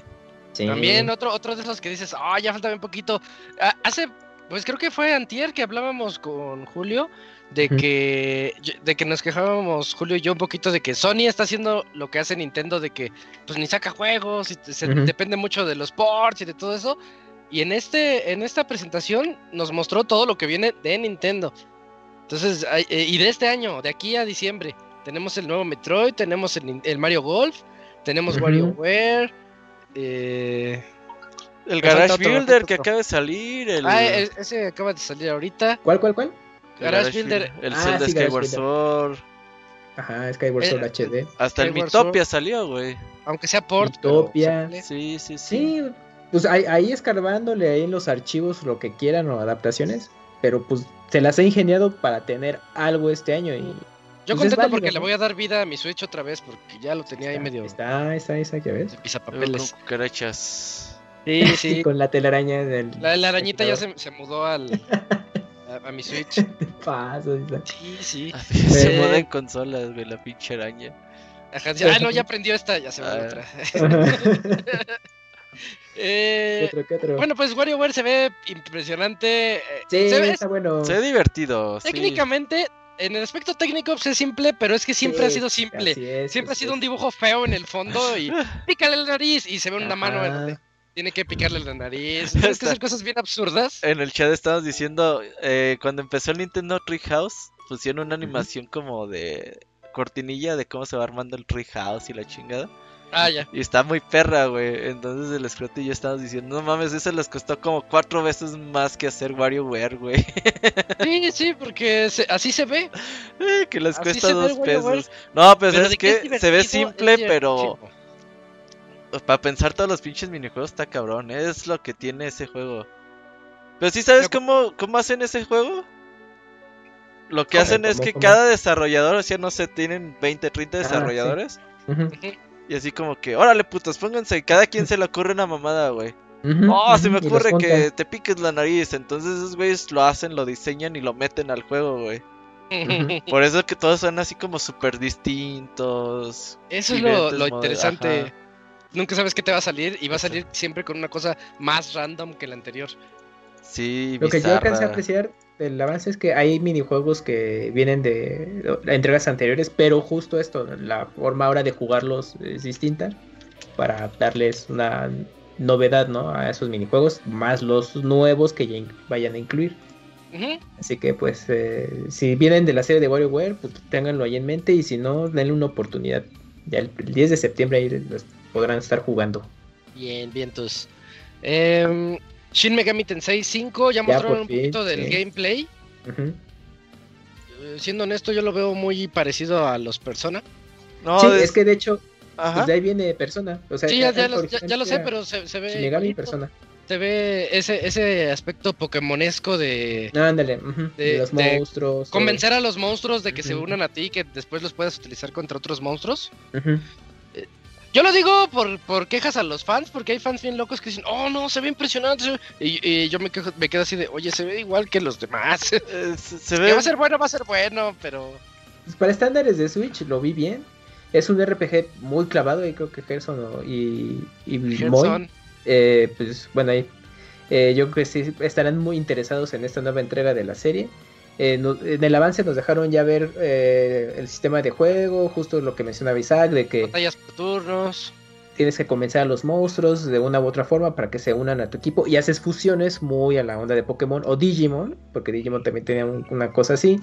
Sí. También otro, otro de esos que dices, ah, ya falta bien poquito. Ah, hace, pues creo que fue antier que hablábamos con Julio de que de que nos quejábamos Julio y yo un poquito de que Sony está haciendo lo que hace Nintendo de que pues ni saca juegos y se depende mucho de los ports y de todo eso. Y en este en esta presentación nos mostró todo lo que viene de Nintendo. Entonces, eh, y de este año, de aquí a diciembre, tenemos el nuevo Metroid, tenemos el, el Mario Golf, tenemos Ujú. WarioWare, eh, El Garage otro, Builder que acaba de salir, el, Ah, e- ese acaba de salir ahorita. ¿Cuál, cuál, cuál? el Garage Builder. el Ah, Zelda sí, Skyward. Sword, Ajá, Skyward Sword Eh, HD. hasta el Skyward Mitopia salió, güey. Aunque sea pero se puede. Sí, sí, sí. Sí, pues ahí, ahí escarbándole ahí en los archivos lo que quieran o adaptaciones, pero pues se las he ingeniado para tener algo este año y Yo Pues contento porque le voy a dar vida a mi Switch otra vez porque ya lo tenía ahí está, medio está, está esa que ves. de Luego pisapapeles. con cucarachas. Sí, sí. con la telaraña del La, la arañita ya se, se mudó al a, a mi Switch. Paso, Isaac. Sí, sí. se Eh. muda en consolas, güey, la pinche araña. Ajá, sí. Ah, no, ya aprendió esta, ya se va Ah. otra. ¿Qué Eh, otro, qué otro? bueno, pues WarioWare se ve impresionante. eh, sí, se ve- está bueno. Se ve divertido, sí. En el aspecto técnico, pues es simple, pero es que siempre Sí, ha sido simple. es, Siempre ha sido un dibujo feo en el fondo y pícale la nariz y se ve una mano donde tiene que picarle la nariz. Tienes que hacer cosas bien absurdas. En el chat estábamos diciendo, eh, cuando empezó el Nintendo Treehouse, pusieron una animación como de cortinilla de cómo se va armando el Treehouse y la chingada. Ah, ya. Y está muy perra, güey. Entonces el escroto y yo estábamos diciendo, no mames, eso les costó como cuatro veces más que hacer WarioWare, güey. Sí, sí, porque se- así se ve. Eh, que les Así cuesta dos pesos. No, pues Pero es que, es se ve simple, es pero pues, para pensar todos los pinches minijuegos está cabrón. Es lo que tiene ese juego. Pero sí sabes cómo, cómo hacen ese juego? Lo que ¿Cómo? hacen es ¿Cómo, que cómo? cada desarrollador, o sea, no sé, tienen 20, 30 Ah, sí. desarrolladores. Ujú, Y así como que, órale putos, pónganse. y Cada quien se le ocurre una mamada, güey. ujú, Oh, se me ocurre que te piques la nariz. Entonces esos güeyes lo hacen, lo diseñan y lo meten al juego, güey. Por eso que todos son así como súper distintos. Eso es lo, interesante. ajá. Nunca sabes qué te va a salir y va a salir siempre con una cosa más random que la anterior. Sí, Lo que yo alcancé a apreciar del avance es que hay minijuegos que vienen de entregas anteriores, pero justo esto, la forma ahora de jugarlos es distinta para darles una novedad, ¿no? A esos minijuegos, más los nuevos que ya vayan a incluir. Así que pues eh, si vienen de la serie de WarioWare, pues ténganlo ahí en mente y si no, denle una oportunidad. Ya el, el 10 de septiembre ahí los podrán estar jugando. Bien, bien, tus. Shin Megami Tensei 5 ya Ya, mostraron un fin, poquito del sí. gameplay. Eh, siendo honesto, yo lo veo muy parecido a los Persona. No, sí, es- es que de hecho, pues de ahí viene persona. O sea, Sí, ya, ya lo, ya- ya lo sé, pero se, se ve. Shin Megami bonito. persona. Se ve ese, ese aspecto pokémonesco de Ándale, De- de, los de monstruos. o- convencer a los monstruos de que se unan a ti y que después los puedas utilizar contra otros monstruos. Yo lo digo por, por quejas a los fans, porque hay fans bien locos que dicen, oh no, se ve impresionante. Y, y yo me, quejo, me quedo así de, oye, se ve igual que los demás. Eh, se, se Que ve va a ser bueno, va a ser bueno, pero. Pues para estándares de Switch lo vi bien. Es un RPG muy clavado y creo que Gerson o- y, y Moy, Gerson, eh, pues bueno, ahí eh, yo creo que sí estarán muy interesados en esta nueva entrega de la serie. Eh, no- en el avance nos dejaron ya ver eh, el sistema de juego, justo lo que mencionaba Isaac, de que batallas por turnos. tienes que convencer a los monstruos de una u otra forma para que se unan a tu equipo y haces fusiones muy a la onda de Pokémon o Digimon, porque Digimon también tenía un- una cosa así.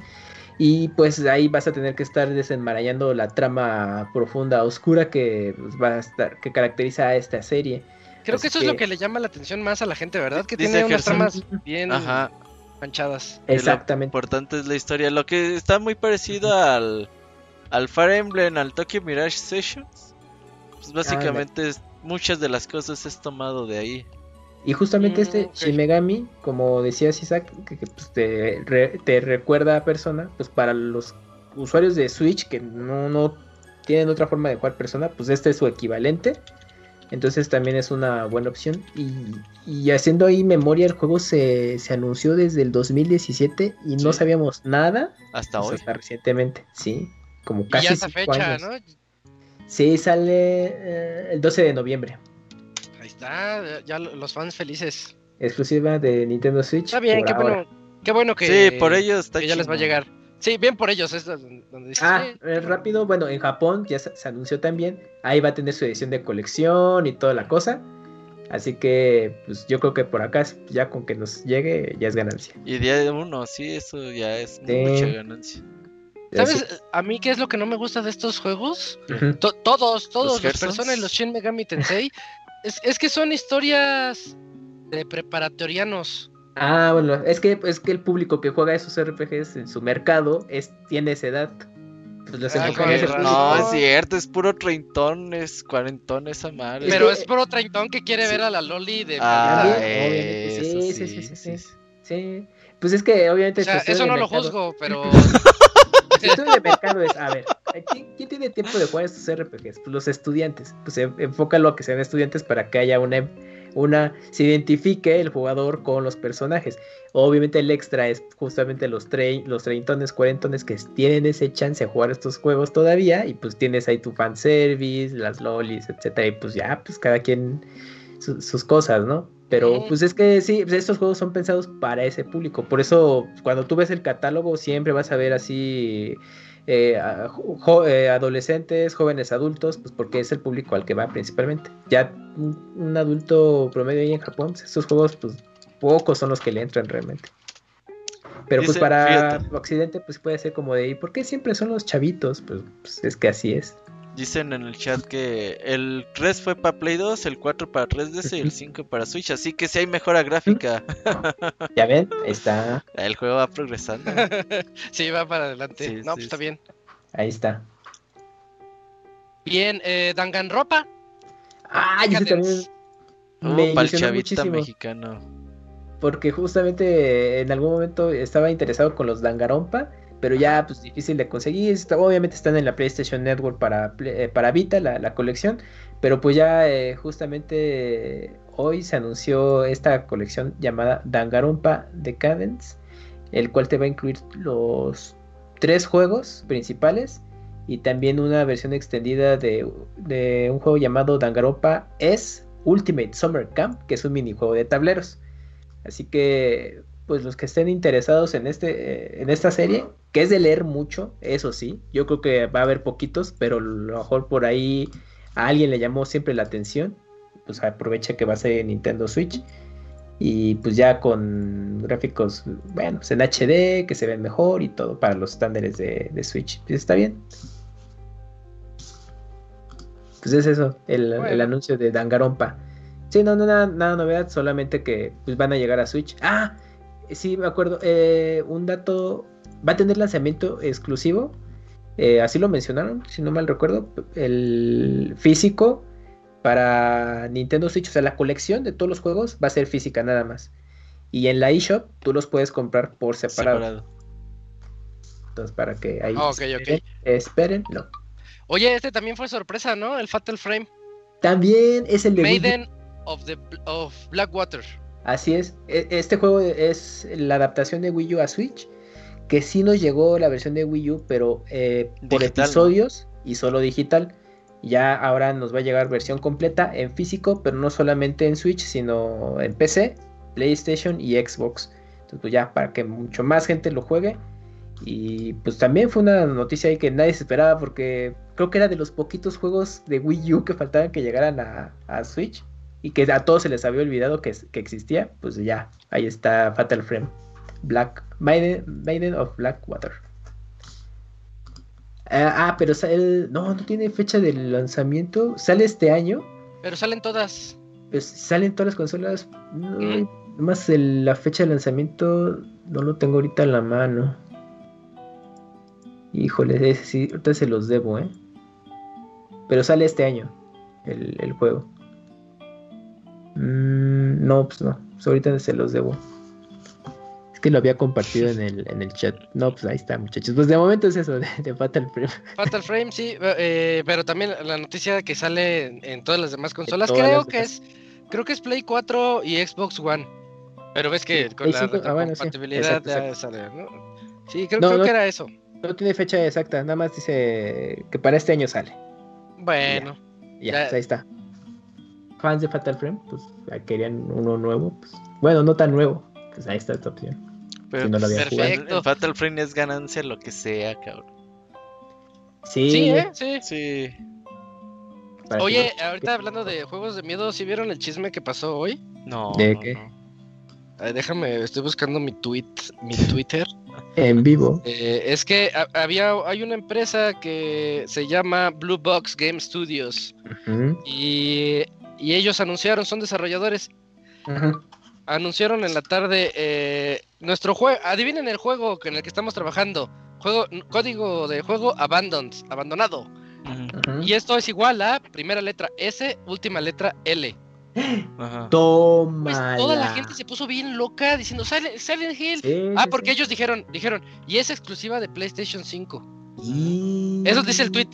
Y pues ahí vas a tener que estar desenmarañando la trama profunda, oscura que pues, va a estar, que caracteriza a esta serie. Creo Así que eso es lo que- que le llama la atención más a la gente, ¿verdad? Que Dice tiene unas Gerson. tramas bien Ajá. Manchadas. que Lo Exactamente. importante es la historia. Lo que está muy parecido al, al Fire Emblem, al Tokyo Mirage Sessions. Pues básicamente es- muchas de las cosas es tomado de ahí. Y justamente Mm, este ok. Shin Megami, como decías Isaac, que, que, pues, te, re- te recuerda a persona, pues para los usuarios de Switch que no, no tienen otra forma de jugar persona, pues este es su equivalente. Entonces también es una buena opción. Y, y haciendo ahí memoria, el juego se, se anunció desde el 2017 y no sabíamos nada Hasta pues, hoy. hasta recientemente, sí. Como Y casi ya esta cinco fecha, años. ¿no? Sí, sale eh, el 12 de noviembre. Ahí está, ya lo- los fans felices. Exclusiva de Nintendo Switch. Está bien, qué ahora. bueno, qué bueno que, sí, por ellos está que ya les va a llegar. Sí, bien por ellos, es donde dices, Ah, "Sí, eh, rápido, bueno, en Japón ya se, se anunció también, ahí va a tener su edición de colección y toda la cosa. Así que, pues yo creo que por acá, ya con que nos llegue, ya es ganancia. Y día de uno, sí, eso ya es Sí. mucha ganancia. ¿Sabes a mí qué es lo que no me gusta de estos juegos? To- todos, todos, ¿Los los, Gersons? Persona y los Shin Megami Tensei, es, es que son historias de preparatorianos. Ah, bueno, es que, es que el público que juega esos RPGs en su mercado es, tiene esa edad. Pues los Ah. No, es cierto, es puro treintón, es cuarentón esa madre. Pero es puro treintón que quiere Sí. ver a la Loli de Ah, eso sí, sí, sí, sí, sí. Sí, pues es que obviamente... O sea, eso no lo juzgo, pero El estudio de mercado es, a ver, ¿quién, quién tiene tiempo de jugar estos RPGs? Pues los estudiantes. Pues en- enfócalo a que sean estudiantes para que haya una, una, se identifique el jugador con los personajes. Obviamente el extra es justamente los, tre los treintones, cuarentones que tienen ese chance de jugar estos juegos todavía y pues tienes ahí tu fanservice, las lolis, etcétera y pues ya, pues cada quien su- sus cosas, ¿no? Pero pues es que sí, pues, estos juegos son pensados para ese público. Por eso cuando tú ves el catálogo siempre vas a ver así eh, jo- eh, adolescentes, jóvenes adultos, pues porque es el público al que va principalmente. Ya un, un adulto promedio ahí en Japón, pues, estos juegos pues pocos son los que le entran realmente. Pero pues para fíjate. Occidente pues puede ser como de, ¿y por qué siempre son los chavitos? Pues, pues, es que así es. Dicen en el chat que el 3 fue para Play 2, el 4 para 3DS y el 5 para Switch, así que si hay mejora gráfica, Ya ven, ahí está, el juego va progresando. sí, va para adelante. Sí, no, sí, pues está sí. bien. ahí está. Bien, eh, Danganropa. Ah, y ese también Uh, me para el chavita muchísimo. mexicano. porque justamente en algún momento estaba interesado con los Dangarompa, pero ya pues difícil de conseguir. Obviamente están en la PlayStation Network para, eh, para Vita, la, la colección, pero pues ya eh, justamente hoy se anunció esta colección llamada Dangarompa Decadence, el cual te va a incluir los tres juegos principales y también una versión extendida de, de un juego llamado Danganronpa S Ultimate Summer Camp, que es un minijuego de tableros. Así que, pues los que estén interesados en este, eh, en esta serie, que es de leer mucho, eso sí, yo creo que va a haber poquitos, pero a lo mejor por ahí a alguien le llamó siempre la atención, pues aprovecha que va a ser en Nintendo Switch. Y pues ya con gráficos, bueno, pues en HD, que se ven mejor y todo para los estándares de, de Switch. Pues está bien. Pues es eso, el, el anuncio de Dangarompa. Sí, no, no, nada, nada novedad, solamente que pues, van a llegar a Switch. Ah, sí, me acuerdo. eh, un dato, va a tener lanzamiento exclusivo. eh, así lo mencionaron, si no mal recuerdo. El físico para Nintendo Switch, o sea, la colección de todos los juegos va a ser física nada más. Y en la eShop tú los puedes comprar por separado. Separado. Entonces, para que ahí Ah, ok, ok. esperen, esperen, no. Oye, este también fue sorpresa, ¿no? El Fatal Frame. También es el de. Maiden of, the, of Blackwater. Así es. E- Este juego es la adaptación de Wii U a Switch. Que sí nos llegó la versión de Wii U, pero eh, por Digital, ¿no? episodios y solo digital. Ya ahora nos va a llegar versión completa en físico, pero no solamente en Switch, sino en PC, PlayStation y Xbox. Entonces, pues ya, para que mucho más gente lo juegue. Y pues también fue una noticia ahí que nadie se esperaba porque creo que era de los poquitos juegos de Wii U que faltaban que llegaran a, a Switch y que a todos se les había olvidado que, que existía. Pues ya, ahí está Fatal Frame. Black Maiden, Maiden of Blackwater. Ah, ah, pero sale, no, no tiene fecha de lanzamiento. Sale este año. Pero salen todas. Pues salen todas las consolas. No. Más la fecha de lanzamiento no lo tengo ahorita en la mano. Híjole, ese sí, ahorita se los debo, ¿eh? Pero sale este año el, el juego. Mm, no, pues no. pues ahorita se los debo. Es que lo había compartido en el, en el chat. No, pues ahí está, muchachos. Pues de momento es eso de, de Fatal Frame. Fatal Frame, sí, eh, pero también la noticia que sale en, todas las demás consolas, creo las que demás. es, creo que es Play 4 y Xbox One. Pero ves que Sí, con la cinco, ah, bueno, sí, compatibilidad exacto, sale, ¿no? Sí, creo, No, creo no. que era eso. No tiene fecha exacta, nada más dice que para este año sale. Bueno, Ya, Ya. pues ahí está. Fans de Fatal Frame, pues querían uno nuevo. Pues, bueno, no tan nuevo. Pues ahí está esta opción. Pero Si no lo pues, había jugado. en- Perfecto. Fatal Frame es ganancia lo que sea, cabrón. Sí, sí, ¿eh? Sí. Sí. que Oye, ahorita hablando de juegos de miedo, ¿sí vieron el chisme que pasó hoy? No. ¿De no, qué? no. Ay, déjame, estoy buscando mi tweet, mi Twitter. En vivo. Eh, es que ha- había, hay una empresa que se llama Blue Box Game Studios y, y ellos anunciaron, son desarrolladores, anunciaron en la tarde eh, nuestro juego, adivinen el juego en el que estamos trabajando, juego, código de juego abandoned, abandonado. Y esto es igual a primera letra S, última letra L. Ajá. Pues Toma. toda la gente se puso bien loca diciendo Silent, Silent Hill. ah, porque ellos dijeron, dijeron, y es exclusiva de PlayStation 5. Eso dice el tweet.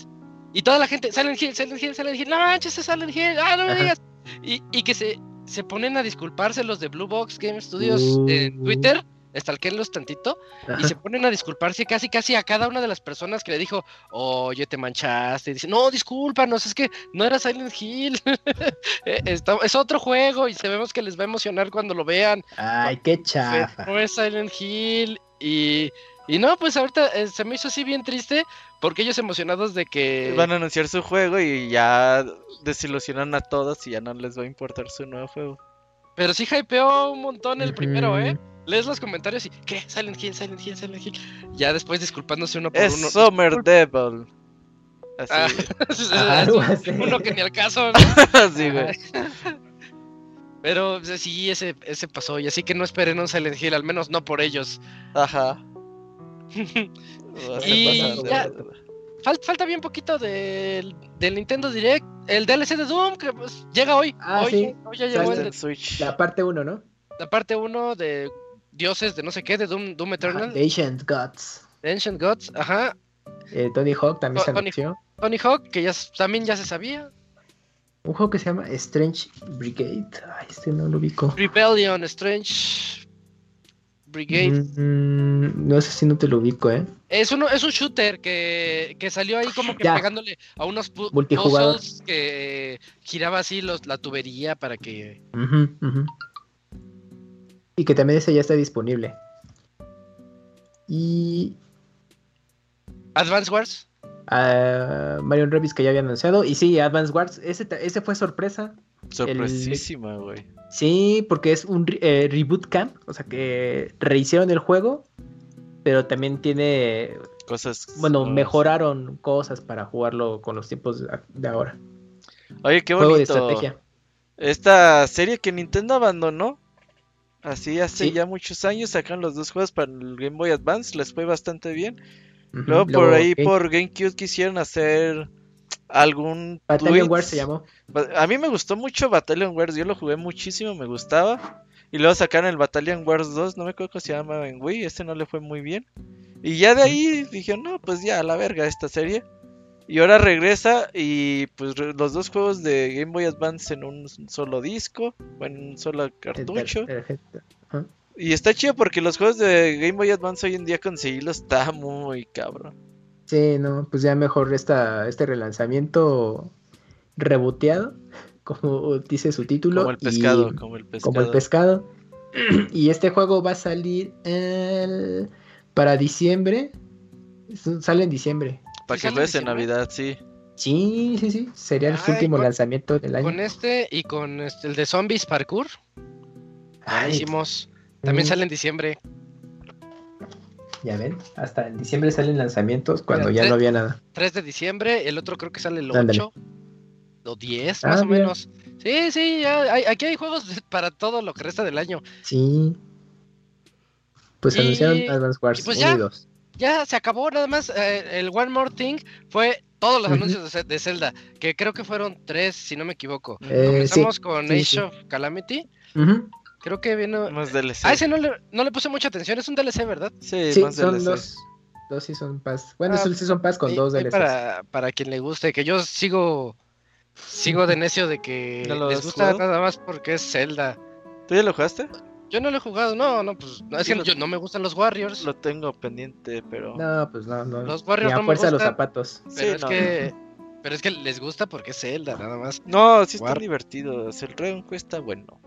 Y toda la gente, Silent Hill, Silent Hill, Silent Hill, no manches, es Silent Hill, ah, no me Ajá. digas. Y, y que se, se ponen a disculparse los de Blue Box Game Studios en Uh. Twitter, estalquenlos tantito, y se ponen a disculparse casi casi a cada una de las personas que le dijo, oye, te manchaste. Y dice, no, discúlpanos, es que no era Silent Hill. Eh, está- es otro juego y sabemos que les va a emocionar cuando lo vean. Ay, qué chafa. no es Silent Hill. Y, y no, pues ahorita eh, se me hizo así bien triste porque ellos emocionados de que... Van a anunciar su juego y ya desilusionan a todos y ya no les va a importar su nuevo juego. Pero sí hypeó un montón el primero, ¿eh? Lees los comentarios y, ¿qué? Silent Hill, Silent Hill, Silent Hill. Ya después disculpándose uno por Es uno. Summer Devil. Así, Ah, Algo así. uno que ni al caso. ¿no? así, güey. Pero sea, sí, ese, ese pasó. Y así que no esperen un Silent Hill, al menos no por ellos. Ajá. Y ya- Fal- falta bien poquito del, del Nintendo Direct. El DLC de Doom, que pues, llega hoy. Ah, hoy, sí. hoy ya llegó el de- Switch. La parte 1, ¿no? la parte 1 de Dioses de no sé qué, de Doom, Doom Eternal. The Ancient Gods. Ancient Gods, ajá. Eh, Tony Hawk también se anunció. Tony Hawk, que ya también ya se sabía. Un juego que se llama Strange Brigade. Ay, este no lo ubico. Rebellion, Strange Brigade. Mm, no sé si no te lo ubico, ¿eh? Es, uno, es un shooter que, que salió ahí como que Ya. pegándole a unos puzzles que giraba así los, la tubería para que... Ujú, ujú. Y que también ese ya está disponible. Y Advance Wars. ah, Marion Rabbids que ya había anunciado. Y sí, Advance Wars. Ese, ese fue sorpresa. Sorpresísima, güey. Sí, porque es un eh, reboot camp. O sea que rehicieron el juego. Pero también tiene. Cosas. Bueno, nuevas. mejoraron cosas para jugarlo con los tiempos de- ahora. Oye, qué Juego de bonito. estrategia. Esta serie que Nintendo abandonó. Así hace Sí. ya muchos años sacan los dos juegos para el Game Boy Advance, les fue bastante bien. Luego por ahí por GameCube quisieron hacer algún Battalion. Wars se llamó. A mí me gustó mucho Battalion Wars, yo lo jugué muchísimo, me gustaba. Y luego sacaron el Battalion Wars 2, no me acuerdo cómo se llama en Wii, este no le fue muy bien. Y ya de ahí dije, no, pues ya, a la verga esta serie. Y ahora regresa y pues los dos juegos de Game Boy Advance en un solo disco, o en un solo cartucho. Perfecto. Y está chido porque los juegos de Game Boy Advance hoy en día conseguirlos está muy cabrón. Sí, no, pues ya mejor esta, este relanzamiento reboteado, como dice su título. Como el pescado, y- como el pescado. como el pescado. Y este juego va a salir el- para diciembre. Sale en diciembre. Para ¿Sí que sale en? Navidad, sí. Sí, sí, sí. Sería el Ay, último con- lanzamiento del año. Con este y con este, el de Zombies Parkour. Lo Ay, hicimos. También mm, sale en diciembre. Ya ven, hasta en diciembre salen lanzamientos cuando Mira, ya no había nada. 3 de diciembre. El otro creo que sale el Ándale. 8 o 10, Ah, más o menos. Sí, sí, ya hay- aquí hay juegos para todo lo que resta del año. Sí. Pues Y- anunciaron Advance Wars pues 1 ya. y 2. Ya se acabó, nada más. eh, el One More Thing fue todos los anuncios de, Zelda, que creo que fueron tres, si no me equivoco. Eh, Comenzamos con sí, Age sí. of Calamity. Ujú. Creo que vino. Más DLC. A ese no le, no le puse mucha atención, es un DLC, ¿verdad? Sí, Sí, más son DLC. dos. Dos Season Pass. Bueno, Ah, es un Season Pass con dos DLCs. para, para quien le guste, que yo sigo sigo de necio de que ¿Ya lo les gusta jugado? nada más porque es Zelda. ¿Tú ya lo jugaste? Yo no lo he jugado, no, no, pues no, es que lo- yo, no me gustan los Warriors, Lo tengo pendiente, pero... No, pues no, no. Los Warriors Ni a no me fuerza los gustan. zapatos. pero Sí, es no. que pero es que les gusta porque es Zelda, nada más. No, sí están War- divertidos. El Dragon Quest está bueno.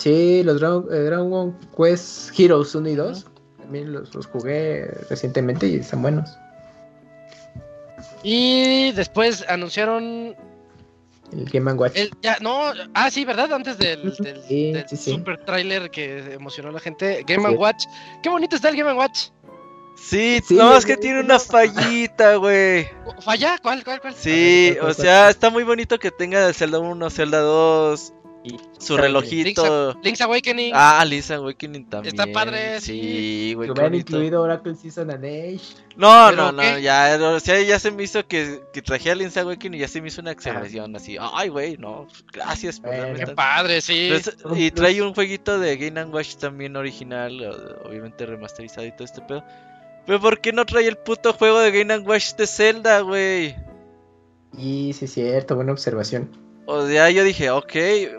Sí, los Dragon, eh, Dragon Quest Heroes 1 y 2. También los, los jugué recientemente y están buenos. Y después anunciaron El Game Watch. el ya no, ah sí, ¿verdad? Antes del, Ujú. del, Sí, del sí, sí. super trailer que emocionó a la gente, Game Sí. Watch. Qué bonito está el Game Watch. Sí, Sí, no, es que tiene una fallita, güey. ¿Falla? ¿Cuál, cuál, cuál? Sí, ¿cuál, cuál, o sea, está muy bonito que tenga el Zelda 1, Zelda 2, Y su relojito. Link's Awakening. Ah, Link's Awakening también. Está padre, Que Sí, güey, bonito. incluido Oracle Season and Age. No, no, no, ¿qué? ya, o sea, ya se me hizo que, que traje a Link's Awakening y ya se me hizo una exageración así. Ay, güey, no, gracias por Qué tan- padre, sí. Y trae un jueguito de Game Watch también original, obviamente remasterizado y todo este pedo. Pero ¿por qué no trae el puto juego de Game Watch de Zelda, güey? Y sí, es cierto, buena observación. O sea, yo dije, ok,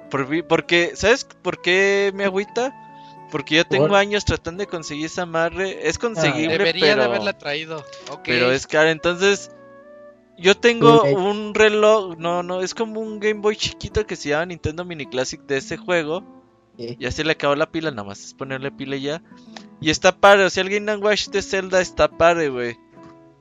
por porque, ¿sabes por qué me agüita? Porque yo tengo ¿Por? años tratando de conseguir esa madre. Es conseguible, Deberían pero, haberla traído. Ok. pero es caro. Entonces, yo tengo un reloj, no, no, es como un Game Boy chiquito que se llama Nintendo Mini Classic de ese juego. Sí. Ya se le acabó la pila, nada más es ponerle pila y ya. Y está padre, o sea, el Game Watch de Zelda está padre, güey.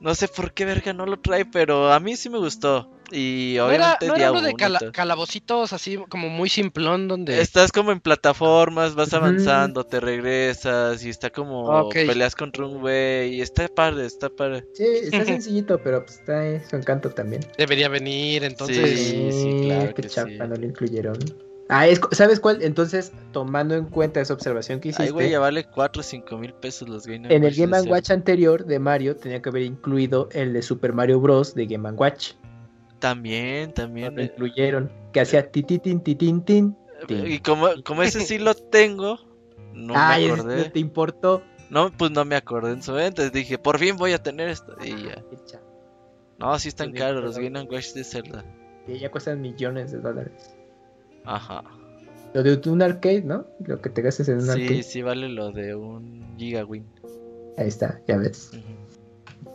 No sé por qué verga no lo trae, pero a mí sí me gustó. Y ¿No era, obviamente no era uno de cala- calabocitos así como muy simplón donde... Estás como en plataformas, vas avanzando, te regresas y está como peleas contra un güey. Y está padre, está padre. Sí, está sencillito, pero pues está en su encanto también. Debería venir, entonces... Sí, sí, claro qué que chapa, sí. no lo incluyeron. Ah, es, ¿sabes cuál? Entonces, tomando en cuenta esa observación que hiciste, Ay, güey, ya vale 4 o 5 mil pesos los Game en el Game. Watch anterior de Mario tenía que haber incluido el de Super Mario Bros. de Game Watch. También, también. lo incluyeron. Que hacía tititín, titín, tin. Y como, como ese sí lo tengo, no me ese acordé. no te importó. No, pues no me acordé en su momento. Dije, por fin voy a tener esto. Y ya. Chapa. No, sí están caros los. Game Watch de Zelda. Que ya cuestan millones de dólares. Ajá. Lo de un arcade, ¿no? Lo que te gastes en un Sí, arcade. sí vale lo de un Gigawin. Ahí está, ya ves.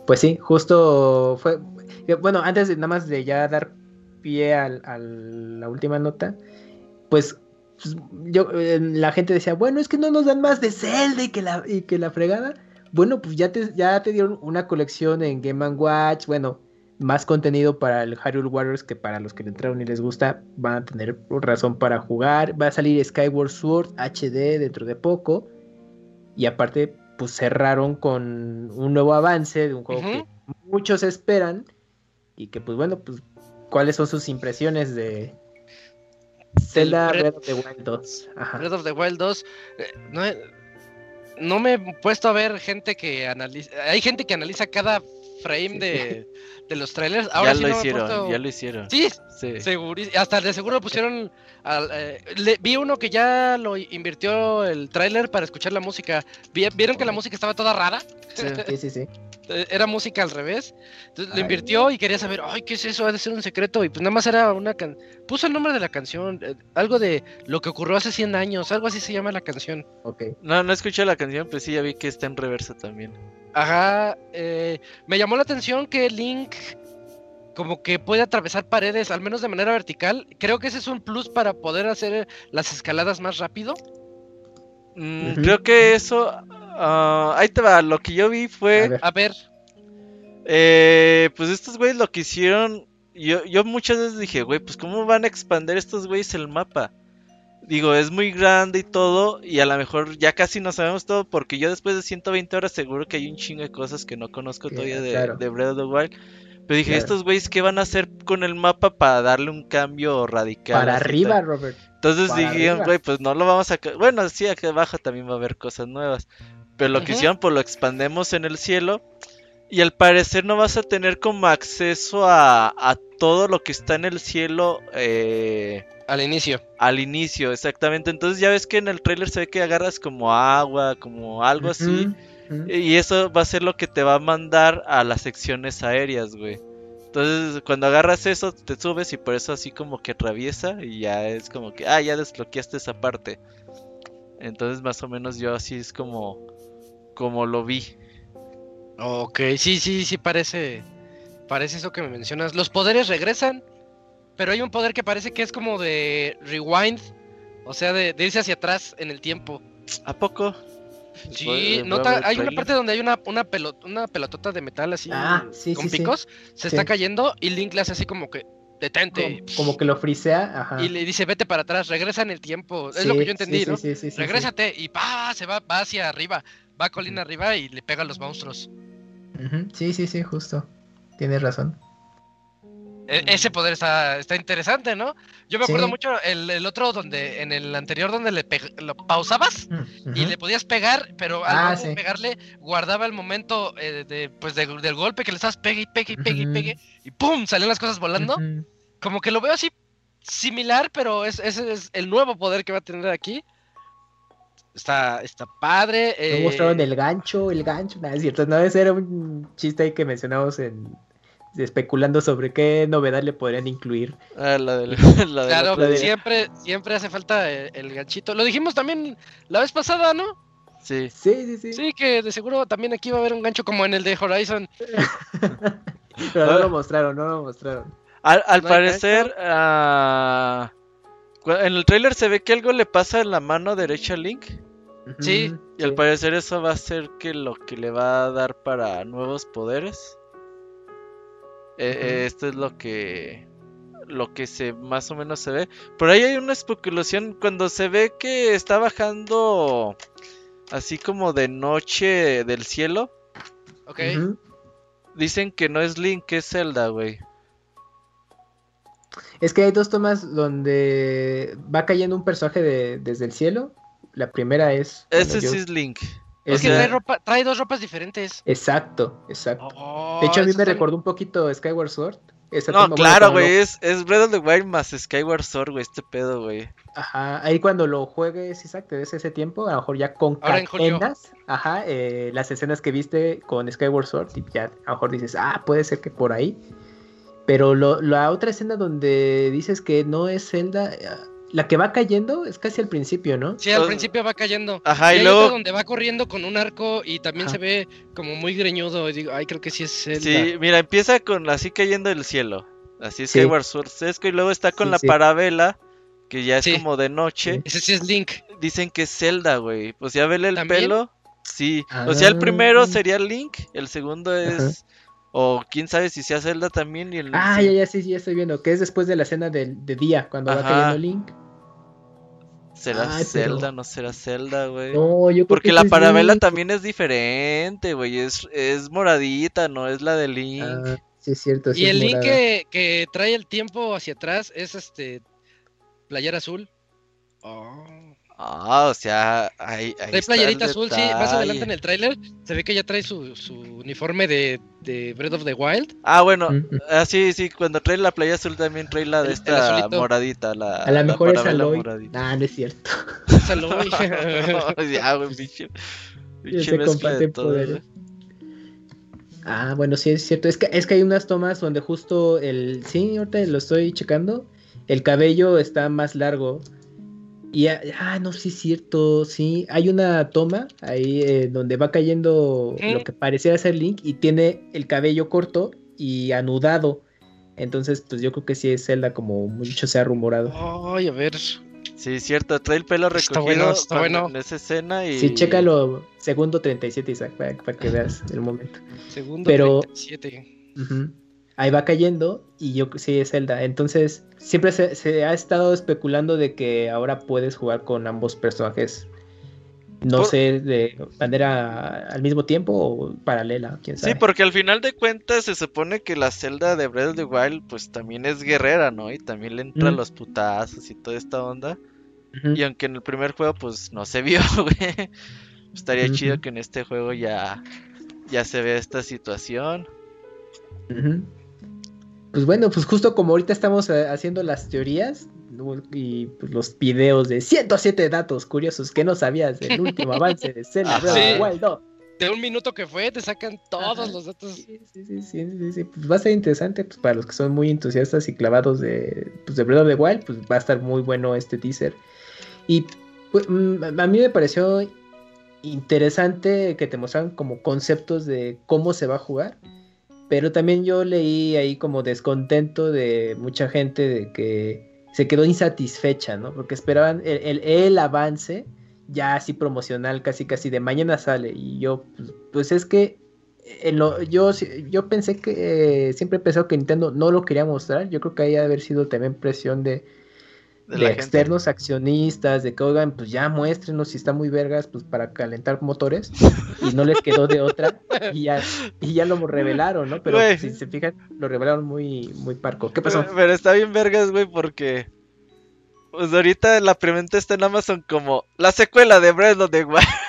Pues sí, justo fue. eh, Bueno, antes de nada más de ya dar pie a la última nota, pues, pues, yo eh, la gente decía, bueno, es que no nos dan más de Zelda y que la, y que la fregada. Bueno, pues ya te, ya te dieron una colección en Game Watch, bueno, más contenido para el Hyrule Warriors que para los que le entraron y les gusta, van a tener razón para jugar. Va a salir Skyward Sword HD dentro de poco. Y aparte, pues cerraron con un nuevo avance de un juego que muchos esperan. Y que, pues bueno, pues, ¿cuáles son sus impresiones de Zelda Breath- Breath of the Wild 2? Ajá. Breath of the Wild 2. eh, no, no me he puesto a ver gente que analiza. Hay gente que analiza cada frame de, de los trailers. Ahora ya lo hicieron, ya lo hicieron. Sí, sí. Hasta de seguro pusieron. Eh, vi uno que ya lo invirtió el trailer para escuchar la música. ¿Vieron que la música estaba toda rara? Sí, sí, sí. Eh, era música al revés. Entonces lo invirtió y quería saber, ay, ¿qué es eso? Ha de ser un secreto. Y pues nada más era una can... Puso el nombre de la canción, eh, algo de lo que ocurrió hace 100 años, algo así se llama la canción. Ok. No, no escuché la canción, pero sí ya vi que está en reversa también. Ajá, eh, me llamó la atención que Link como que puede atravesar paredes, al menos de manera vertical. Creo que ese es un plus para poder hacer las escaladas más rápido. Mm, creo que eso Ah, ahí te va, lo que yo vi fue... A ver. Eh, pues estos güeyes lo que hicieron... Yo, yo muchas veces dije, güey, pues cómo van a expandir estos güeyes el mapa. Digo, es muy grande y todo, y a lo mejor ya casi no sabemos todo, porque yo después de 120 horas seguro que hay un chingo de cosas que no conozco todavía de, de, Breath of the Wild. Pero dije, estos güeyes, ¿qué van a hacer con el mapa para darle un cambio radical? Para arriba, Robert. Entonces dije, güey, pues no lo vamos a... Bueno, sí, aquí abajo también va a haber cosas nuevas. Pero lo que hicieron, pues lo expandemos en el cielo. Y al parecer no vas a tener como acceso a, a todo lo que está en el cielo. Eh, al inicio. Al inicio, exactamente. Entonces ya ves que en el trailer se ve que agarras como agua, como algo así. Y eso va a ser lo que te va a mandar a las secciones aéreas, güey. Entonces cuando agarras eso, te subes y por eso así como que atraviesa y ya es como que, ah, ya desbloqueaste esa parte. Entonces más o menos yo así es como como lo vi. Ok, sí, sí, sí, parece. Parece eso que me mencionas. Los poderes regresan, pero hay un poder que parece que es como de rewind, o sea, de, irse hacia atrás en el tiempo. ¿A poco? Sí, nota, hay una parte donde hay una, una, una pelotota de metal así ah, con picos, se está cayendo y Link le hace así como que detente. Como, que lo frisea, ajá. Y le dice, vete para atrás, regresa en el tiempo. es lo que yo entendí, ¿no? Regrésate y pa, se va, va hacia arriba va colina arriba y le pega a los monstruos. Sí, sí, sí, justo. Tienes razón. E, ese poder está, está interesante, ¿no? Yo me acuerdo mucho el, otro donde, en el anterior donde le lo pausabas y le podías pegar, pero al ah, pegarle guardaba el momento eh, de, pues del golpe que le estabas pegue y pegue y pegue y pegue y ¡pum! salían las cosas volando. Como que lo veo así similar, pero ese es el nuevo poder que va a tener aquí. Está, está padre. Eh... mostraron el gancho, el gancho, nada es cierto. No, ese era un chiste ahí que mencionamos en especulando sobre qué novedad le podrían incluir. Ah, la del, claro, siempre, siempre hace falta el, ganchito. Lo dijimos también la vez pasada, ¿no? Sí. Sí, sí, sí. Sí, que de seguro también aquí va a haber un gancho como en el de Horizon. Pero no lo mostraron, no lo mostraron. Al, parecer, uh, en el trailer se ve que algo le pasa en la mano derecha a Link. Sí. Y al parecer eso va a ser que lo que le va a dar para nuevos poderes. Eh, eh, esto es lo que lo que se más o menos se ve. Por ahí hay una especulación cuando se ve que está bajando así como de noche del cielo. Ok. Dicen que no es Link, que es Zelda, güey. Es que hay dos tomas donde va cayendo un personaje desde el cielo la primera es. Ese sí es Link. Es que trae, ropa, trae dos ropas diferentes. Exacto, exacto. Oh, de hecho, a mí me recordó un poquito Skyward Sword. no, claro, güey, es, es Breath of the Wild más Skyward Sword, güey, este pedo, güey. Ajá, ahí cuando lo juegues, exacto, es ese tiempo, a lo mejor ya con cadenas, ajá, eh, las escenas que viste con Skyward Sword, y ya a lo mejor dices, ah, puede ser que por ahí. Pero lo, la otra escena donde dices que no es Zelda, la que va cayendo es casi al principio, ¿no? Sí, al principio va cayendo. Ajá, y, luego. donde va corriendo con un arco y también se ve como muy greñudo. Y digo, ay, creo que sí es él. Sí, mira, empieza con así cayendo del cielo. Así es Skyward Sword y luego está con la parabela, que ya es como de noche. Ese sí es Link. Dicen que es Zelda, güey. Pues ya vele el pelo. Sí. O sea, el primero ah. sería Link, el segundo es. O quién sabe si sea Zelda también. Y el... Ah, ya, ya, sí, sí, ya estoy viendo. Que es después de la escena de, día, cuando va cayendo Link. ¿Será Zelda? ¿No será Zelda, güey? No, yo creo Porque la parabela también es diferente, güey. Es, es moradita, no es la de Link. Ah, sí, es cierto. y el Link que, que, trae el tiempo hacia atrás es este. Playera azul. Oh. Ah, o sea, ahí, el playerita azul, sí, más adelante en el tráiler se ve que ya trae su, su uniforme de, de Breath of the Wild. Ah, bueno, ah, sí, sí, cuando trae la playa azul también trae la de El- esta moradita, la, A lo la mejor es Aloy. moradita. Nah, no es cierto. Salud. ya, güey, pinche. Pinche se poderes. Ah, bueno, sí es cierto. Es que, es que hay unas tomas donde justo el. Sí, ahorita lo estoy checando. El cabello está más largo. Y ah, ah, no, sí es cierto. Sí, hay una toma ahí eh, donde va cayendo lo que pareciera ser Link y tiene el cabello corto y anudado. Entonces, pues yo creo que sí es Zelda, como mucho se ha rumorado. Ay, a ver. Sí, cierto, trae el pelo Está recogido bueno, está cuando- bueno. en esa escena y... Sí, chécalo, segundo 37, Isaac, para, para que veas el momento. Segundo Pero- 37. Ujú. Ahí va cayendo y yo sí es Zelda. Entonces, siempre se, se ha estado especulando de que ahora puedes jugar con ambos personajes. No Por- sé, de manera al mismo tiempo o paralela, quién sabe. Sí, porque al final de cuentas se supone que la celda de Breath of the Wild pues también es guerrera, ¿no? Y también le entran Mm. los putazos y toda esta onda. Y aunque en el primer juego pues no se vio, güey. Estaría chido que en este juego ya, ya se vea esta situación. Ujú. Pues bueno, pues justo como ahorita estamos eh, haciendo las teorías y pues, los videos de 107 datos curiosos que no sabías del último avance de Zelda. Breath of the Sí. Wild 2. De un minuto que fue, te sacan todos Ajá. los datos. Sí, sí, sí, sí, sí, sí, Pues va a ser interesante pues, para los que son muy entusiastas y clavados de, pues, de Breath of the Wild, pues va a estar muy bueno este teaser. Y pues, mm, a mí me pareció interesante que te mostraran como conceptos de cómo se va a jugar, pero también yo leí ahí como descontento de mucha gente de que se quedó insatisfecha, ¿no? Porque esperaban el, el- el avance ya así promocional, casi casi de mañana sale. Y yo, pues, pues es que en lo- yo, yo pensé que eh, siempre he pensado que Nintendo no lo quería mostrar. Yo creo que ahí ha haber sido también presión de, De de la gente. externos accionistas, de que oigan, pues ya muéstrenos si está muy vergas, pues para calentar motores. Y no les quedó de otra. Y ya, y ya lo revelaron, ¿no? Pero si se fijan, lo revelaron muy, muy parco. ¿Qué pasó? Pero, pero está bien vergas, güey, porque... Pues ahorita la preventa está en Amazon como la secuela de Breath of the Wild.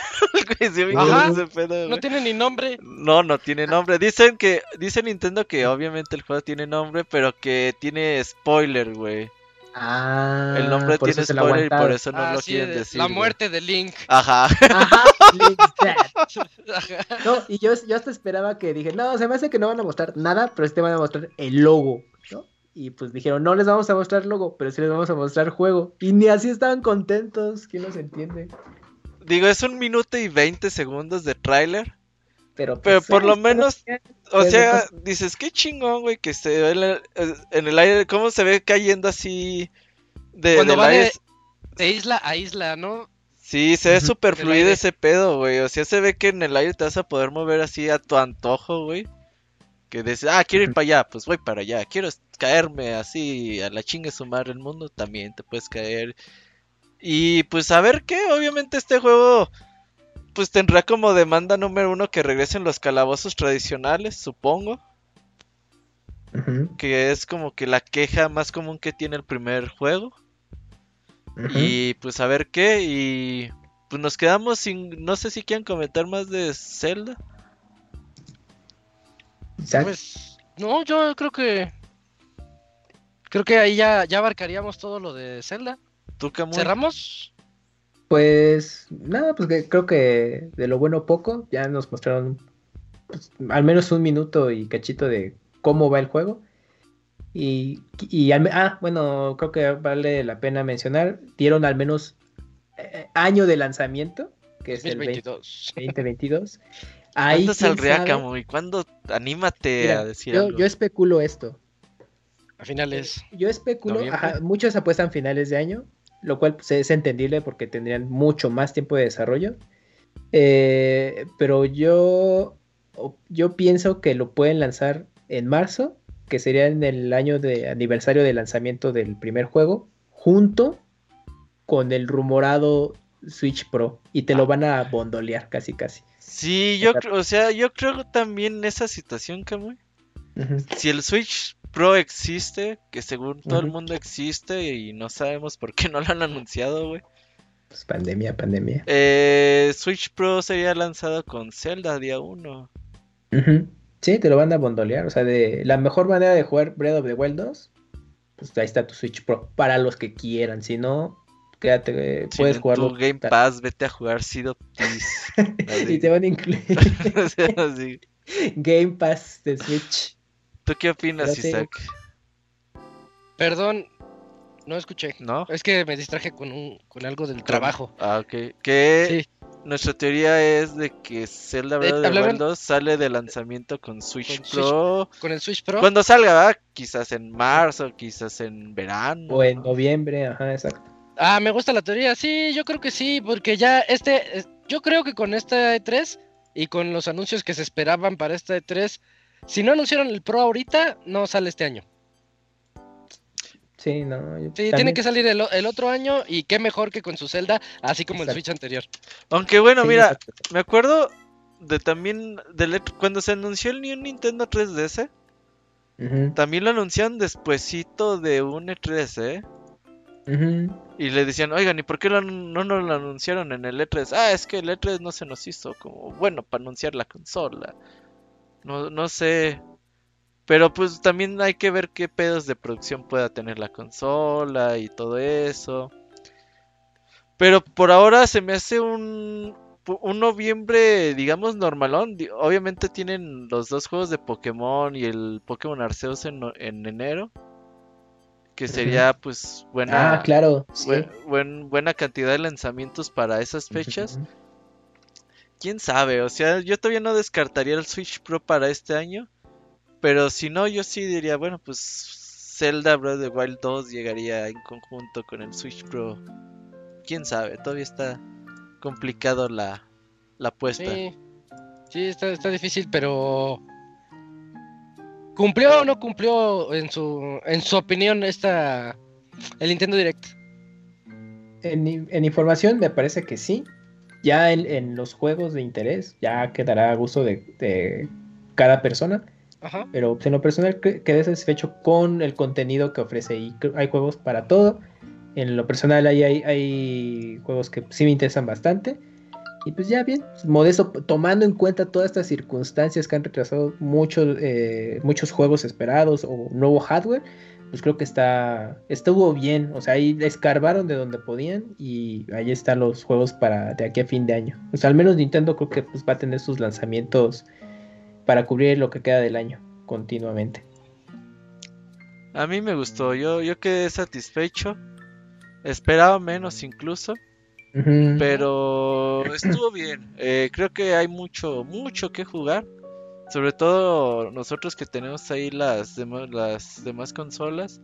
Ajá. pedo, No tiene ni nombre. No, no tiene nombre. Dicen que, dice Nintendo que obviamente el juego tiene nombre, pero que tiene spoiler, güey. Ah, El nombre tiene spoiler y por eso no Ah, lo sí, quieren de- decir. La güey. muerte de Link. Ajá. Ajá, Link's dead. Ajá. No, y yo, yo hasta esperaba que dije, no, se me hace que no van a mostrar nada, pero sí te van a mostrar el logo, ¿no? Y pues dijeron, no les vamos a mostrar logo, pero sí les vamos a mostrar juego. Y ni así estaban contentos, ¿quién los entiende? Digo, es un minuto y 20 segundos de tráiler. Pero, Pero pues, por lo menos, O sea, dices, qué chingón, güey, que se ve en el, en el aire, cómo se ve cayendo así de, Cuando del va de- aire. De isla a isla, ¿no? Sí, se ve súper fluido ese pedo, güey. O sea, se ve que en el aire te vas a poder mover así a tu antojo, güey. Que dices, ah, quiero ir para allá, pues voy para allá. Quiero caerme así a la chingue sumar el mundo, también te puedes caer. Y pues a ver qué, obviamente este juego pues tendrá como demanda número uno que regresen los calabozos tradicionales, supongo. Que es como que la queja más común que tiene el primer juego. Y pues a ver qué. Y pues nos quedamos sin. No sé si quieren comentar más de Zelda. Pues, no, yo creo que. Creo que ahí ya, ya abarcaríamos todo lo de Zelda. ¿Tú? ¿Cerramos? Pues nada, pues que creo que de lo bueno poco, ya nos mostraron pues, al menos un minuto y cachito de cómo va el juego. Y, y ah, bueno, creo que vale la pena mencionar, dieron al menos eh, año de lanzamiento, que es el 20 2022. 2022. Ahí ¿Cuándo saldría. Camuy? ¿Cuándo? Anímate Mira, a decir yo, algo. yo especulo esto. A finales. Yo especulo, ajá, muchos apuestan finales de año, lo cual pues, es entendible porque tendrían mucho más tiempo de desarrollo. Eh, pero yo, yo pienso que lo pueden lanzar en marzo, que sería en el año de aniversario de lanzamiento del primer juego, junto con el rumorado Switch Pro. Y te lo van a bondolear casi casi. Sí, yo creo, o sea, yo creo también esa situación, Camuy. Si el Switch Pro existe, que según todo el mundo existe y no sabemos por qué no lo han anunciado, güey. Pues pandemia, pandemia. Eh, Switch Pro sería lanzado con Zelda día 1. Ujú. Sí, te lo van a bondolear. O sea, de la mejor manera de jugar Breath of the Wild 2, pues ahí está tu Switch Pro. Para los que quieran. Si no, quédate, eh, Si puedes en jugarlo. tu Game Pass, vete a jugar Seed of. Así. y te van a incluir. Game Pass de Switch. ¿Tú qué opinas, Pero sí. Isaac? Perdón, no escuché. ¿No? Es que me distraje con, un, con algo del trabajo. Ah, ok. Que Sí. nuestra teoría es de que Zelda Breath of the Wild 2 sale de lanzamiento con Switch Con Switch Pro. Con el Switch Pro. Cuando salga, ¿va? Quizás en marzo, quizás en verano. O en noviembre, ajá, exacto. Ah, me gusta la teoría. Sí, yo creo que sí, porque ya este, eh, yo creo que con esta E3 y con los anuncios que se esperaban para esta E3, si no anunciaron el Pro ahorita, no sale este año. Sí, no. yo Sí, también- tiene que salir el, otro año y qué mejor que con su Zelda, así como el. Switch anterior. Aunque bueno, sí, mira, exacto. me acuerdo de también del cuando se anunció el New Nintendo 3DS, Ujú, también lo anunciaron despuesito de un E3, ¿eh? Y le decían, oigan, ¿y por qué lo no nos lo anunciaron en el E3? Ah, es que el E3 no se nos hizo como bueno para anunciar la consola. No, no sé. Pero pues también hay que ver qué pedos de producción pueda tener la consola y todo eso. Pero por ahora se me hace un, un noviembre, digamos, normalón. Obviamente tienen los dos juegos de Pokémon y el Pokémon Arceus en, en enero. Que sería pues buena, Ah, claro. sí. buen- buen- buena cantidad de lanzamientos para esas fechas. Quién sabe, o sea, yo todavía no descartaría el Switch Pro para este año. Pero si no, yo sí diría, bueno, pues Zelda Breath of the Wild 2 llegaría en conjunto con el Switch Pro. Quién sabe, todavía está complicado la, la apuesta. Sí, sí está, está difícil, pero ¿cumplió o no cumplió en su, en su opinión esta el Nintendo Direct? En, en información me parece que sí. Ya en, en los juegos de interés ya quedará a gusto de, de cada persona. Ajá. Pero pues, en lo personal que- quedé satisfecho con el contenido que ofrece. Y hay juegos para todo. En lo personal ahí hay, hay juegos que sí me interesan bastante. Y pues ya bien, modesto, tomando en cuenta todas estas circunstancias que han retrasado muchos, eh, muchos juegos esperados o nuevo hardware, pues creo que está estuvo bien. O sea, ahí escarbaron de donde podían y ahí están los juegos para de aquí a fin de año. O sea, al menos Nintendo creo que pues, va a tener sus lanzamientos para cubrir lo que queda del año continuamente. A mí me gustó, yo, yo quedé satisfecho. Esperaba menos incluso, pero estuvo bien. Eh, creo que hay mucho, mucho que jugar. Sobre todo nosotros que tenemos ahí las, demo- las demás consolas.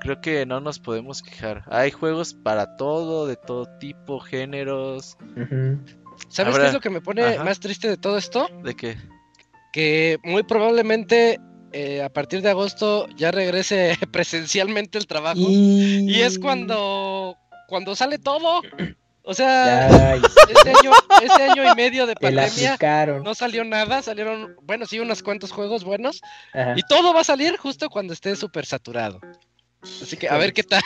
Creo que no nos podemos quejar. Hay juegos para todo, de todo tipo, géneros. ¿Sabes qué es lo que me pone Ajá. más triste de todo esto? ¿De qué? Que muy probablemente eh, a partir de agosto ya regrese presencialmente el trabajo. Y... Y es cuando, cuando sale todo. O sea, este año, este año y medio de pandemia no salió nada, salieron, bueno, sí, unos cuantos juegos buenos. Ajá. Y todo va a salir justo cuando esté súper saturado. Así que a ver qué tal.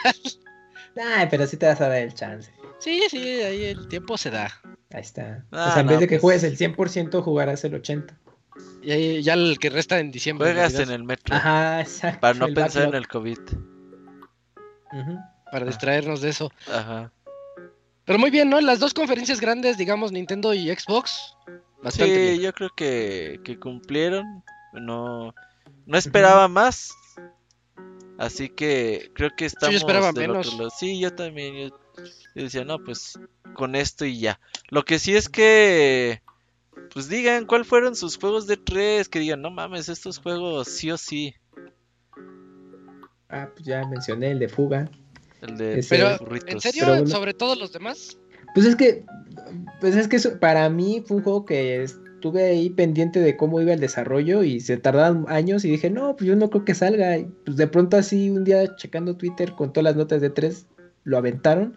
Ay, pero sí te vas a dar el chance. Sí, sí, ahí el tiempo se da. Ahí está. Ah, o sea, en no, vez de que pues- juegues el 100%, jugarás el 80%. Y ahí ya el que resta en diciembre. Juegas en el metro. Ajá, exacto. Para no pensar en el COVID. Para distraernos de eso. Ajá. Pero muy bien, ¿no? Las dos conferencias grandes, digamos, Nintendo y Xbox. Bastante Sí, bien. yo creo que, que cumplieron. No, no esperaba más. Así que creo que estamos esperaba del menos. otro lado. Sí, yo también. Yo, yo decía, no, pues con esto y ya. Lo que sí es que, pues digan cuál fueron sus juegos de tres. Que digan, no mames, estos juegos sí o sí. Ah, pues ya mencioné el de fuga. El de Ese- Pero, burritos. ¿en serio? Pero bueno. ¿Sobre todos los demás? Pues es que, pues es que eso- para mí fue un juego que estuve ahí pendiente de cómo iba el desarrollo y se tardaron años y dije, no, pues yo no creo que salga. Y pues de pronto así un día checando Twitter con todas las notas de tres, lo aventaron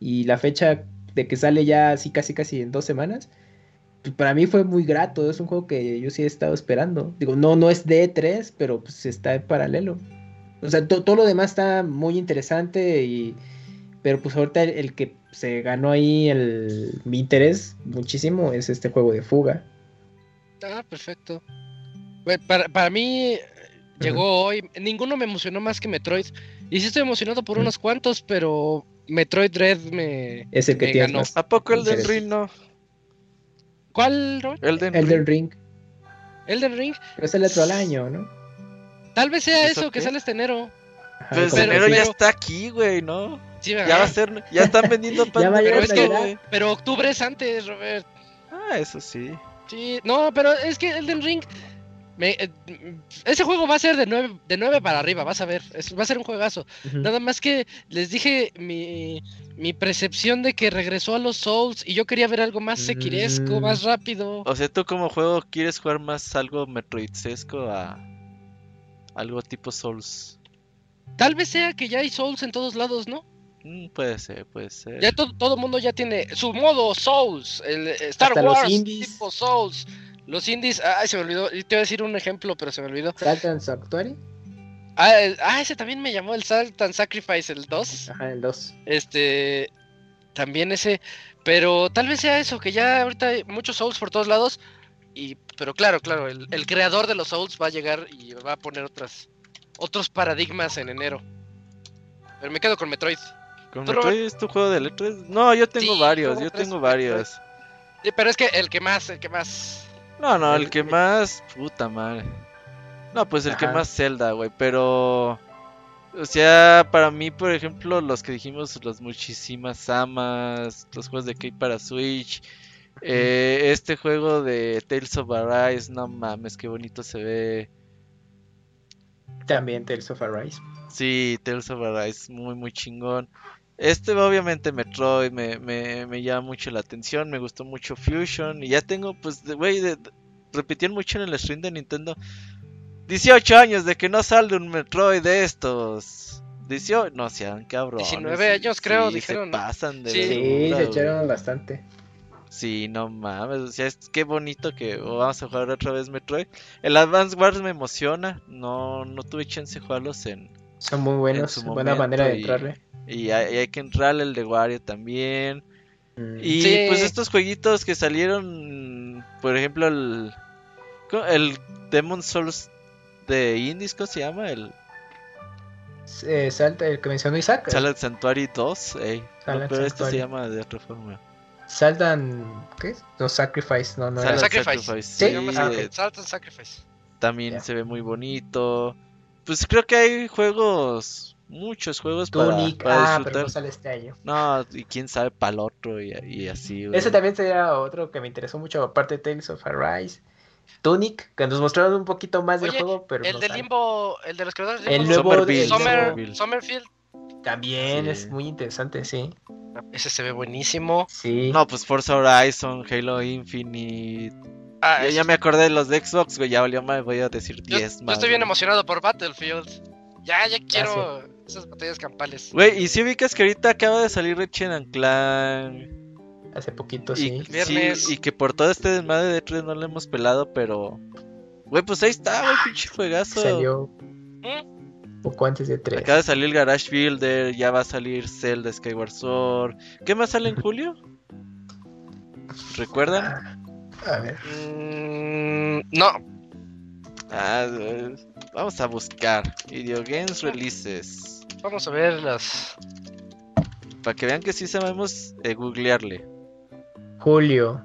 y la fecha de que sale ya así casi casi en dos semanas, pues para mí fue muy grato. Es un juego que yo sí he estado esperando. Digo, no, no es de E3, pero pues está en paralelo. O sea, to- todo lo demás está muy interesante y... Pero pues ahorita el, el que se ganó ahí el, mi interés muchísimo es este juego de fuga. Ah, perfecto. Para, para mí llegó hoy. Ninguno me emocionó más que Metroid. Y sí estoy emocionado por unos cuantos, pero Metroid Dread me. Es el que ganó. más. ¿A poco el del. Ring no? ¿Cuál, Robert? Elden, Elden Ring. Ring. Elden Ring. Pero es el otro al año, ¿no? Tal vez sea ¿Eso eso que sale este enero. Pues Pero- enero ya pero- está aquí, güey, ¿no? Sí, Ya va a ser, ya están vendiendo pan Pero es que, pero octubre es antes, Robert. Ah, eso sí. Sí, no, pero es que Elden Ring. me- eh, ese juego va a ser de 9, de 9 para arriba, vas a ver. es- va a ser un juegazo. Nada más que les dije mi, mi percepción de que regresó a los Souls y yo quería ver algo más sequiresco, Mm. más rápido. O sea, tú como juego quieres jugar más algo Metroidsesco a algo tipo Souls. Tal vez sea que ya hay Souls en todos lados, ¿no? Mm, puede ser, puede ser. Ya to- todo el mundo ya tiene su modo Souls, el eh, Star Hasta Wars tipo Souls. Los indies, ay, se me olvidó. Te voy a decir un ejemplo, pero se me olvidó. Saltan Sanctuary. Ah, el- ah, ese también me llamó el Salt and Sacrifice, el 2. Ajá, el 2. Este, también ese, pero tal vez sea eso, que ya ahorita hay muchos Souls por todos lados. Y, pero claro, claro, el, el creador de los Souls va a llegar y va a poner otras, otros paradigmas en enero. Pero me quedo con Metroid. ¿Con ¿Tú, Metroid es tu juego de letras? No, yo tengo Sí, varios, yo tres tengo varios. Sí, pero es que el que más, el que más. No, no, el El- que más. Puta madre. No, pues el que más Zelda, güey. Pero. O sea, para mí, por ejemplo, los que dijimos, los muchísimas amas, los juegos de Key para Switch. Eh, este juego de Tales of Arise, no mames, qué bonito se ve. También Tales of Arise. Sí, Tales of Arise, muy, muy chingón. Este, obviamente, Metroid me, me, me llama mucho la atención. Me gustó mucho Fusion. Y ya tengo, pues, de- güey, repitieron mucho en el stream de Nintendo. 18 años de que no sale un Metroid de estos. 18, no sean cabrón. 19 años, creo, dijeron, Se pasan de Sí. Sí, verdura, se echaron bastante. Sí, no mames, o sea, es qué bonito que vamos a jugar otra vez Metroid. El Advance Wars me emociona, no, no tuve chance de jugarlos en, Son muy buenos. Buena manera de y- entrarle. y hay, y hay que entrarle el de Wario también. Mm. Y Sí. pues estos jueguitos que salieron, por ejemplo, el, ¿cómo? el Demon Souls de Indies, ¿cómo se llama? El Eh, salta el que mencionó Isaac. Salad Sanctuary 2, ey. No, Salad pero este se llama de otra forma. Saltan. ¿Qué? No, Sacrifice. No, no Salad era. Sacrifice. Sí, ah, and Sacrifice. también se ve muy bonito. Pues creo que hay juegos, muchos juegos para, Tunic. para ah, pero disfrutar. no sale este año. No, y quién sabe para el otro y, y así, güey. Ese también sería otro que me interesó mucho, aparte de Tales of Arise. Tunic, que nos mostraron un poquito más del juego, pero El no de. Limbo, el de los creadores de El Limbo. nuevo Somerville, el Summer, Somerville. También Sí. es muy interesante, sí. Ese se ve buenísimo. Sí. No, pues Forza Horizon, Halo Infinite. Ah, Ya, me acordé de los de Xbox, güey. Ya valió más, voy a decir yo, 10 yo más. estoy bien emocionado por Battlefield. Ya, ya quiero esas batallas campales. Güey, y si ubicas que ahorita acaba de salir Ratchet and Clank. Hace poquito, Y, sí. sí, y que por todo este desmadre de 3 no le hemos pelado, pero. Güey, pues ahí está, güey, pinche juegazo. Salió ¿Mm? Poco antes de 3. Acaba de salir el Garage Builder, ya va a salir Zelda Skyward Sword. ¿Qué más sale en julio? ¿Recuerdan? A ver. Mm, no, Ah, vamos a buscar Video Games Releases. vamos a ver las. Para que vean que sí sabemos eh, googlearle. Julio.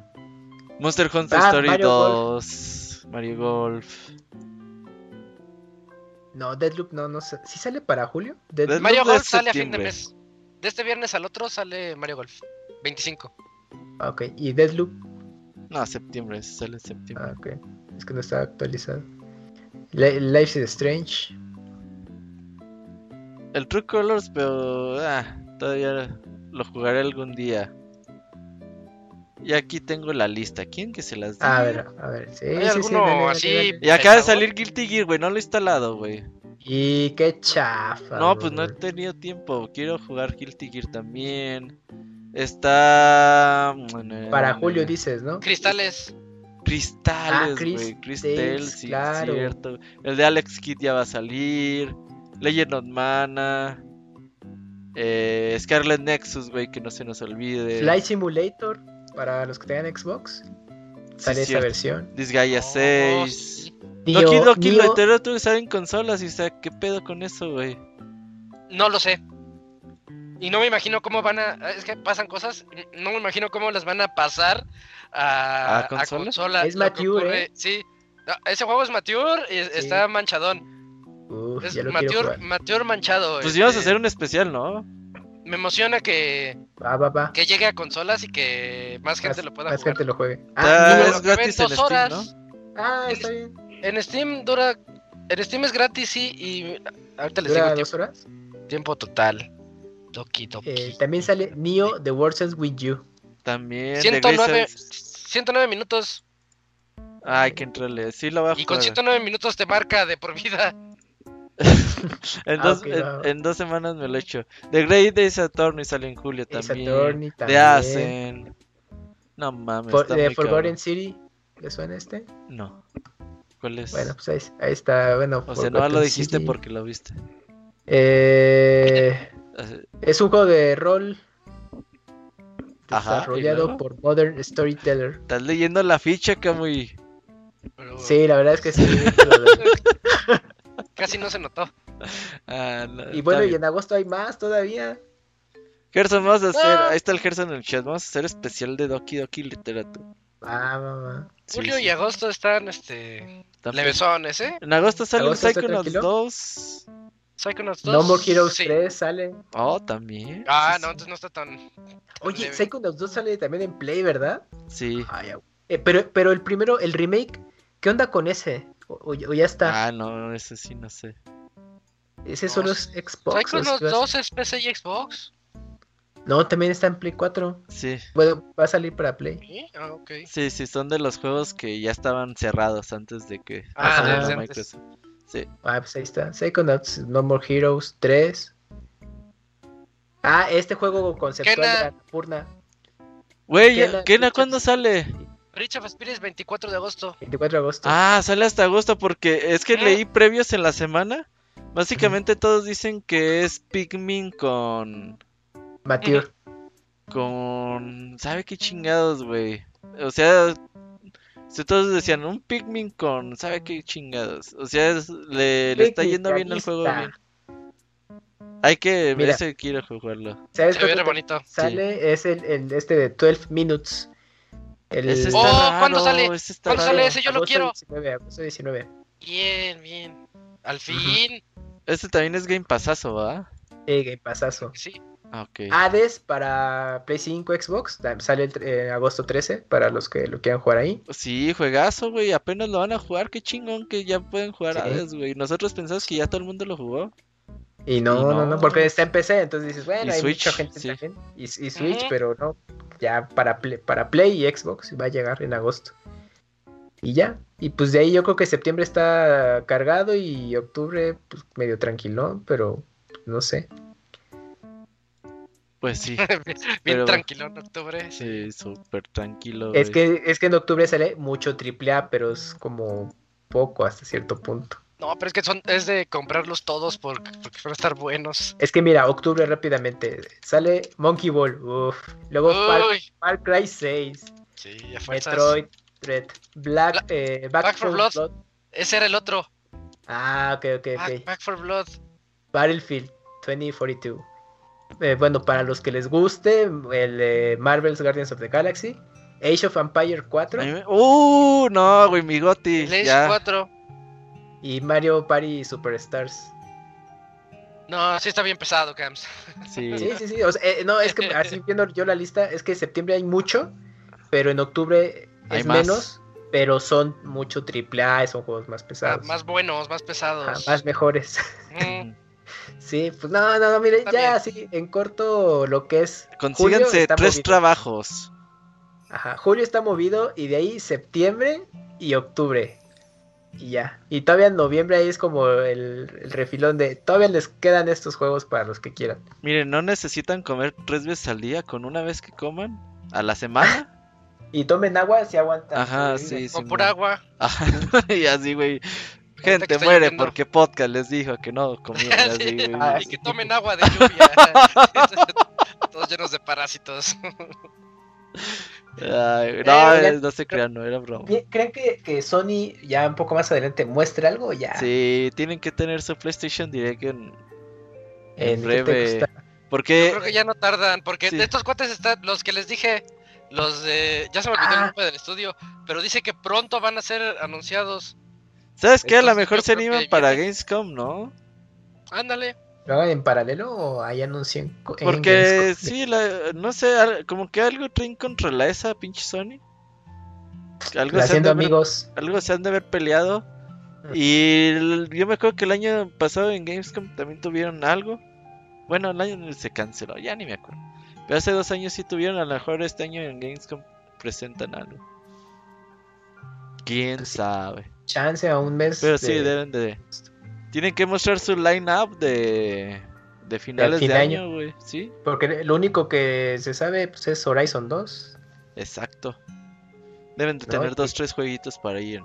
Monster Hunter Ah, Story Mario 2, Mario Golf. No, Deadloop no, no sé. ¿Sí sale para julio? Deadloop. Mario Golf sale a fin de mes. De este viernes al otro sale Mario Golf. 25. Ah, Ok, y Deadloop. No, septiembre, sale en septiembre. Ah, ok. Es que no está actualizado. Li- Life is Strange. El True Colors, pero ah, todavía lo jugaré algún día. Y aquí tengo la lista. ¿Quién que se las diga? Ah, a ver, a ver. Sí, ¿Hay sí, sí, alguno dale, dale, así? dale. Y acaba de salir Guilty Gear, güey. No lo he instalado, güey. Y qué chafa. No, pues no he tenido tiempo. Quiero jugar Guilty Gear también. Está. Para julio dices, ¿no? Cristales. Cristales, Ah, güey. Tales, sí, claro. cierto. El de Alex Kidd ya va a salir. Legend of Mana. Eh, Scarlet Nexus, güey, que no se nos olvide. Flight Simulator, para los que tengan Xbox. Sale esa cierto. versión. Disgaea Oh, 6. sí. Neo- Doki Doki Neo- Literature sale en consolas y o sea, ¿qué pedo con eso, güey? No lo sé. Y no me imagino cómo van a. Es que pasan cosas. No me imagino cómo las van a pasar a, ¿A a consola? consola. Es mature, ¿eh? Sí. No, ese juego es mature y es- está manchadón. Uf, Es mature, mature manchado. Pues este, íbamos a hacer un especial, ¿no? Me emociona que, Va, va, va. que llegue a consolas y que más gente Más- lo pueda más jugar. gente lo juegue. Ah, Ah, es gratis en dos Steam, horas. ah, está bien. En Steam dura. En Steam es gratis, sí. Y ahorita les digo ¿Dura dos horas? tiempo, tiempo total. Doki Doki. Eh, también sale Neo The World Ends With You. También. de 109, Grace- 109 minutos. Ay, que entrarle. Sí, lo voy a Y con jugar. 109 minutos te marca de por vida. En, Ah, dos, en, dos semanas me lo echo. The Great Days Attorney sale en julio Ace también. También. Ascen. No mames. For- está de muy Forgotten cabrón. City. ¿Le suena este? No. ¿Cuál es? Bueno, pues ahí, ahí está. Bueno, o sea, no lo dijiste City. porque lo viste. Eh, es un juego de rol Ajá, ¿y desarrollado por Modern Storyteller. Estás leyendo la ficha, Camuy. Pero Sí, la verdad es que sí. Casi no se notó. Ah, no, y bueno, y en agosto hay más todavía. Gerson, vamos a hacer. Ah. Ahí está el Gerson en el chat. Vamos a hacer especial de Doki Doki va, va. Sí, Julio sí, y agosto están este levesones, ¿eh? En agosto sale ¿Agosto está Psychonauts tranquilo? 2. Psychonauts 2. No More Heroes sí. 3 sale. Oh, también. Ah, Sí, no, sí. entonces no está tan. Oye, leve. Psychonauts 2 sale también en Play, ¿verdad? Sí. Ay. Eh, pero, pero el primero, el remake, ¿qué onda con ese? O, o- o ya está. Ah, no, ese sí no sé. ese no, solo es Xbox. a 2 ser? es PC y Xbox. No, también está en Play 4. Sí. Bueno, va a salir para Play. ¿Sí? Ah, ok. Sí, sí, son de los juegos que ya estaban cerrados antes de que Ah, antes. Microsoft. Sí. Ah, pues ahí está. Psychonauts, No More Heroes 3. Ah, este juego conceptual Kena. de Annapurna. Güey, Kena- ¿Kena cuándo sale? Bridge of Spirits 24 de agosto. 24 de agosto. Ah, sale hasta agosto porque es que Ah. leí previos en la semana. Básicamente todos dicen que es Pikmin con... Mature. con... ¿Sabe qué chingados, güey? O sea... si todos decían un Pikmin con... ¿Sabe qué chingados? O sea, es- le, le está yendo bien el juego. Bien. Hay que... Mira. Ese quiero jugarlo. ¿Sabes Se ve bonito. Sale, es el, el este de 12 Minutes. El Ese está Oh, raro, ¿cuándo sale? ese está ¿Cuándo raro. sale ese? Yo lo agosto quiero. 19, agosto 19. Bien, bien. Al fin. Este también es Game Passazo, ¿va? Eh, Game Passazo. Sí. Ah, ok. Hades para Play 5, Xbox. Sale el, eh, agosto 13 para los que lo quieran jugar ahí. Sí, juegazo, güey. Apenas lo van a jugar. Qué chingón que ya pueden jugar Sí. Hades, güey. Nosotros pensamos que ya todo el mundo lo jugó. Y no, Y no, no. no, porque está en PC, entonces dices, bueno, Y hay Switch, mucha gente sí. también. Y, y Switch, pero no, ya para Play, para Play y Xbox va a llegar en agosto. Y ya, y pues de ahí yo creo que septiembre está cargado y octubre pues medio tranquilo, pero no sé. Pues sí. bien Pero- tranquilo en octubre. Sí, súper tranquilo. Es güey. que, es que en octubre sale mucho triple A, pero es como poco hasta cierto punto. No, pero es que son, es de comprarlos todos porque, porque van a estar buenos. Es que mira, octubre rápidamente, sale Monkey Ball, uff, luego Far, Cry 6, sí, ya fuerzas. Metroid, Dread, Black, Bla- eh, Back, Back 4 4 Blood. Blood. Ese era el otro. Ah, ok, ok, Back, ok. Back for Blood. Battlefield 2042. Eh, bueno, para los que les guste, el Marvel's Guardians of the Galaxy, Age of Empire 4 A mí me- ¡Uh! No, güey, mi goti. El Age Ya. 4. Y Mario Party Superstars. No, sí está bien pesado, Cams. Sí. Sí, sí, sí. o sea, eh, no, es que así viendo yo la lista, es que en septiembre hay mucho, pero en octubre Hay es más. menos, pero son mucho triple A, son juegos más Ah, pesados. más buenos, más pesados. más mejores. Mm, Sí, pues no, no, no, mire, Está ya así en corto lo que es. julio Consíganse está tres movido. trabajos. Ajá, julio está movido y de ahí septiembre y octubre. Y ya. Y todavía en noviembre ahí es como el, el refilón de. Todavía les quedan estos juegos para los que quieran. Miren, no necesitan comer tres veces al día con una vez que coman a la semana. Y tomen agua si aguantan. Ajá, sí, sí, pura no. agua. Ajá, y así, güey. Gente muere porque podcast les dijo que no comían así, güey. Ah, y que tomen agua de lluvia. Todos llenos de parásitos. Ay, no, Eh, eh, no se crean, no era broma. ¿Creen que, que Sony ya un poco más adelante muestre algo ya? Sí, tienen que tener su PlayStation Direct en, en En ¿qué te breve. gusta? Yo Porque creo que ya no tardan, porque Sí. de estos cuates están los que les dije, los de... Ya se me olvidó el Ah. nombre del estudio, pero dice que pronto van a ser anunciados. ¿Sabes qué? A lo mejor se animan para. Gamescom, ¿no? Ándale. ¿Lo hagan en paralelo o co- en Porque sí, la- no sé, como que algo traen contra la esa pinche Sony. Algo se, han Haciendo de haber, amigos. algo se han de haber peleado. Y el- yo me acuerdo que el año pasado en Gamescom también tuvieron algo. Bueno, el año se canceló, ya ni me acuerdo. Pero hace dos años sí tuvieron, a lo mejor este año en Gamescom presentan algo. Quién Pues sabe. Chance a un mes. Pero sí, de- deben de. Tienen que mostrar su line-up de, de finales fin de de año, güey. Sí, Porque lo único que se sabe pues, es Horizon 2. exacto. Deben de No, tener y- dos, tres jueguitos para ir.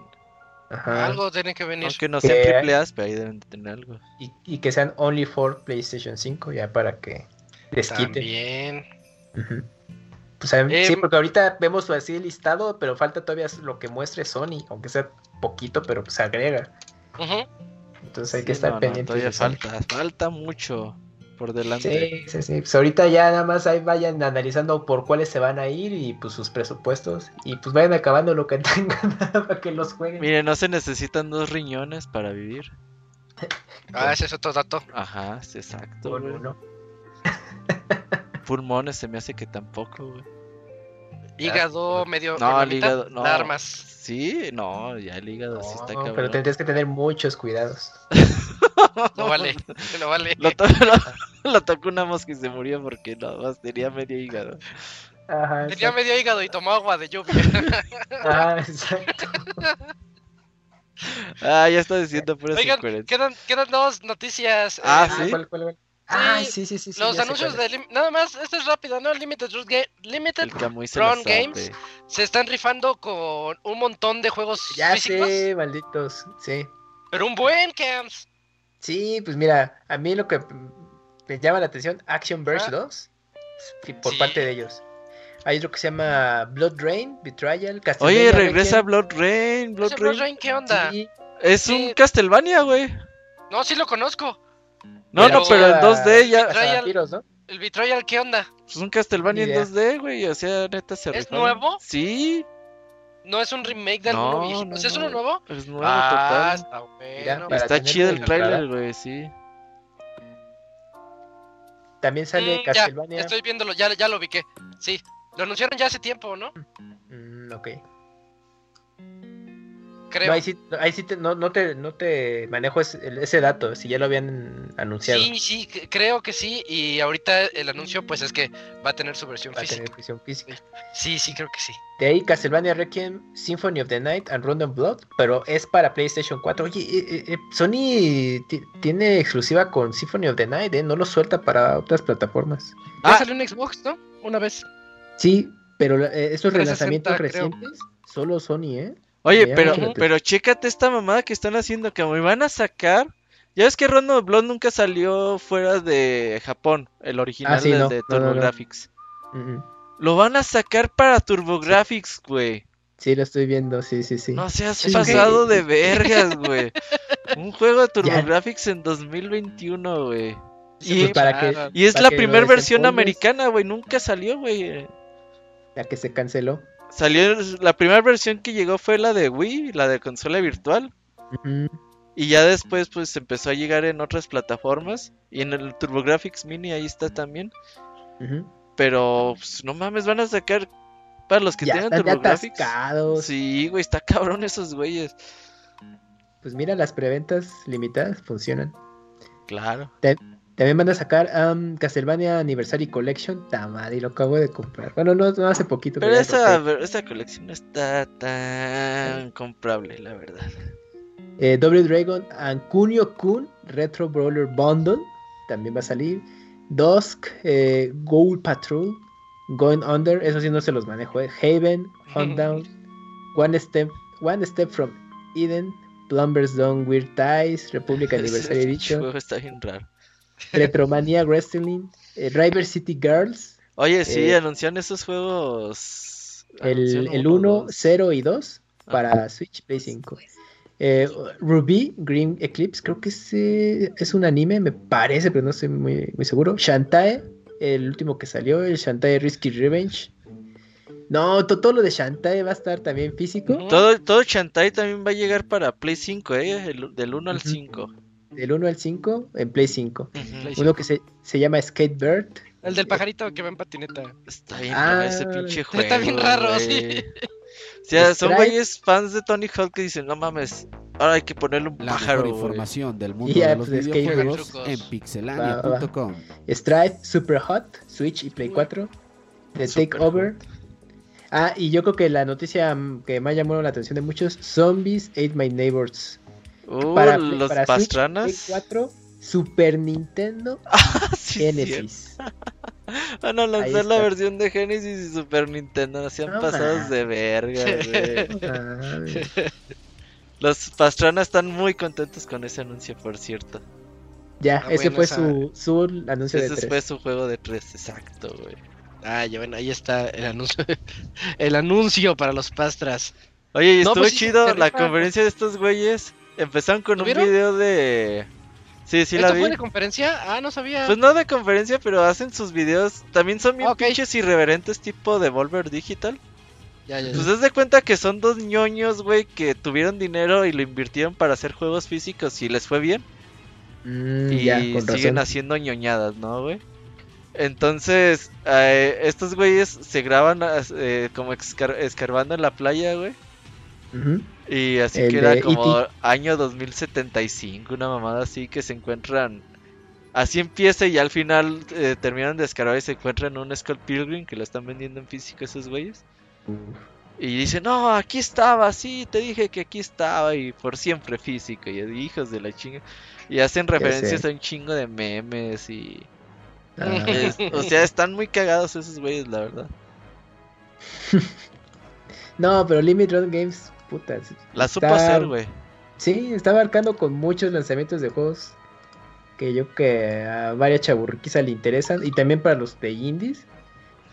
Ajá. Algo tiene que venir. Aunque no sean Que- triple A's, pero ahí deben de tener algo. Y, y que sean only for PlayStation 5, ya para que les quiten. También. Pues, a- sí, Em, porque ahorita vemos así el listado, pero falta todavía lo que muestre Sony, aunque sea poquito, pero se agrega. Ujú. Entonces hay Sí, que estar no, no, pendientes. todavía falta, falta mucho por delante. Sí, sí, sí. Pues ahorita ya nada más ahí vayan analizando por cuáles se van a ir y pues sus presupuestos. Y pues vayan acabando lo que tengan para que los jueguen. Mire, no se necesitan dos riñones para vivir. Ah, ese es otro dato. Ajá, sí, exacto. Pulmones se me hace que tampoco, güey. Hígado, medio. No, el hígado, no. Armas. Sí, no, ya el hígado sí está cabrón. pero tendrías que tener muchos cuidados. No vale. No vale. Lo, to- lo- lo tocó una mosca y se murió porque nada más tenía medio hígado. Ajá, Tenía exacto. medio hígado y tomó agua de lluvia. Ajá, exacto. Ah, ya está diciendo puras Oigan, quedan, quedan dos noticias. Ah, eh, ¿sí? ¿Cuál, cuál, cuál? Sí, sí, sí. sí, Los anuncios de. Nada más, esto es rápido, ¿no? Limited, Run Ga- Limited sabe. Games. se están rifando con un montón de juegos. Ya físicos. sé, malditos. Sí. Pero un buen Camps. Sí, pues mira, a mí lo que me llama la atención, Action Verse Ah. 2, sí, por Sí. parte de ellos. Hay otro que se llama Blood Rain, Betrayal, Oye, Castlevania regresa Requiem. Blood Rain, Blood ¿Ese Blood Rain. Rain qué onda? Sí, Es Sí. un Castlevania, güey. No, sí lo conozco. No, Pero- no, pero en 2D ya. Betrayal- vampiros, ¿no? El Betrayal, ¿qué onda? Es un Castlevania Ni en idea. 2D, güey. O sea, neta se ¿Es rifaron. nuevo? Sí, ¿No es un remake de No, alguno no, ¿O sea, ¿Es no. uno nuevo? es nuevo ah, total. está bueno. Mira, Está chido el la trailer, güey, sí. También sale Mm, ya, Castlevania. estoy viéndolo, ya, ya lo ubiqué. Sí, lo anunciaron ya hace tiempo, ¿no? Mm, ok. Creo. No, ahí sí, ahí sí te, no, no te, no te manejo ese, dato, si ya lo habían anunciado. Sí, sí, creo que sí. Y ahorita el anuncio, pues es que va a tener su versión Va a física. tener versión física. Sí, sí, creo que sí. De ahí Castlevania Requiem, Symphony of the Night and Round of Blood, pero es para PlayStation 4. Oye, eh, eh, eh, Sony ti- tiene exclusiva con Symphony of the Night, ¿eh? No lo suelta para otras plataformas. Ya Ah. salió en Xbox, ¿no? Una vez. Sí, pero eh, estos 360 relanzamientos creo. recientes, solo Sony, ¿eh? Oye, pero, pero chécate esta mamada que están haciendo, que me van a sacar. Ya ves que Rondo Blood nunca salió fuera de Japón, el original Ah, sí, no, de no, no, no. TurboGrafx. Mm. Lo van a sacar para TurboGrafx, güey. Sí, lo estoy viendo, sí, sí, sí. No seas Sí, pasado de vergas, güey. Un juego de TurboGrafx en 2021, güey. Sí, Y, pues, para que, y es para la primera versión americana, güey. Nunca salió, güey. La que se canceló. Salió, la primera versión que llegó fue la de Wii, la de consola virtual. Y ya después, pues empezó a llegar en otras plataformas. Y en el TurboGrafx Mini ahí está también. Pero, pues, no mames, van a sacar para los que Ya tengan TurboGrafx. Sí, güey, está cabrón esos güeyes. Pues mira, las preventas limitadas funcionan. Claro. También van a sacar um, Castlevania Anniversary Collection. Tamari, lo acabo de comprar. Bueno, no, no hace poquito. Pero esa, esa colección no está tan comprable, la verdad. Eh, Double Dragon and Kunio Kun Retro Brawler Bundle. También va a salir. Dusk, eh, Gold Patrol, Going Under. Eso sí no se los manejo. eh. Haven, Hunt Down, One Step, One Step from Eden, Plumbers Done Weird Ties, República Anniversary Edition, juego está bien raro. Retromania Wrestling, eh, River City Girls, Oye, sí, Eh, anunciaron esos juegos. el, Anunciaron el uno, 1, dos. 0 y 2 Ah. para Switch Play 5. Eh, Ruby Green Eclipse, creo que es, es un anime, me parece, pero no estoy muy, muy seguro. Shantae, el último que salió, el Shantae Risky Revenge. No, to- todo lo de Shantae va a estar también físico. Todo, todo Shantae también va a llegar para Play 5, ¿eh? El- del 1 al Ujú. 5. Del 1 al 5 en Play 5. Play Uno que se, se llama Skatebird. El del pajarito que va en patineta. Está bien Ah, raro ese pinche juego. está bien raro, güey. sí. O sea, son Stripe. güeyes fans de Tony Hawk que dicen, no mames, ahora hay que ponerle un La pájaro, mejor güey". información del mundo de los pues, videojuegos en pixelania.com. Strife Super Hot, Switch y Play 4. The Takeover. Ah, y yo creo que la noticia que más llamó la atención de muchos: Zombies Ate My Neighbors. Uh, Para, los para pastranas. Play 4, Super Nintendo, Sí, Genesis. Van a lanzar la versión de Genesis y Super Nintendo. Se han No pasados mames. de verga, güey. Ah, Los pastranas están muy contentos con ese anuncio, por cierto. ya, Ah, ese bueno, fue esa- su, su anuncio de Ese 3. fue su juego de 3, exacto, güey. Ah, ya ven, ahí está el anuncio. El anuncio para los pastras. Oye, y No, estuvo pues chido la conferencia de estos güeyes. Empezaron con ¿Lo un video de. Sí, sí la ¿Esto vi. fue de conferencia? Ah, no sabía. Pues no de conferencia, pero hacen sus videos. También son bien Ah, ok. pinches irreverentes, tipo Devolver Digital. Ya, ya, ya. Pues de cuenta que son dos ñoños, güey, que tuvieron dinero y lo invirtieron para hacer juegos físicos y les fue bien. Mm, y ya, con siguen razón. haciendo ñoñadas, ¿no, güey? Entonces, eh, estos güeyes se graban eh, como escar- escarbando en la playa, güey. Y así El que era de como E.T.. año 2075, una mamada así que se encuentran. Así empieza y al final eh, terminan de escarbar y se encuentran un Skull Pilgrim que lo están vendiendo en físico esos güeyes. Y dicen, no, aquí estaba, sí, te dije que aquí estaba y por siempre físico. Y hijos de la chinga. Y hacen referencias a un chingo de memes y... Ah, es- o sea, están muy cagados esos güeyes, la verdad. no, pero Limit Run Games, puta. La supo está- hacer, güey. Sí, está abarcando con muchos lanzamientos de juegos que yo que a varias chaburriquizas le interesan y también para los de indies.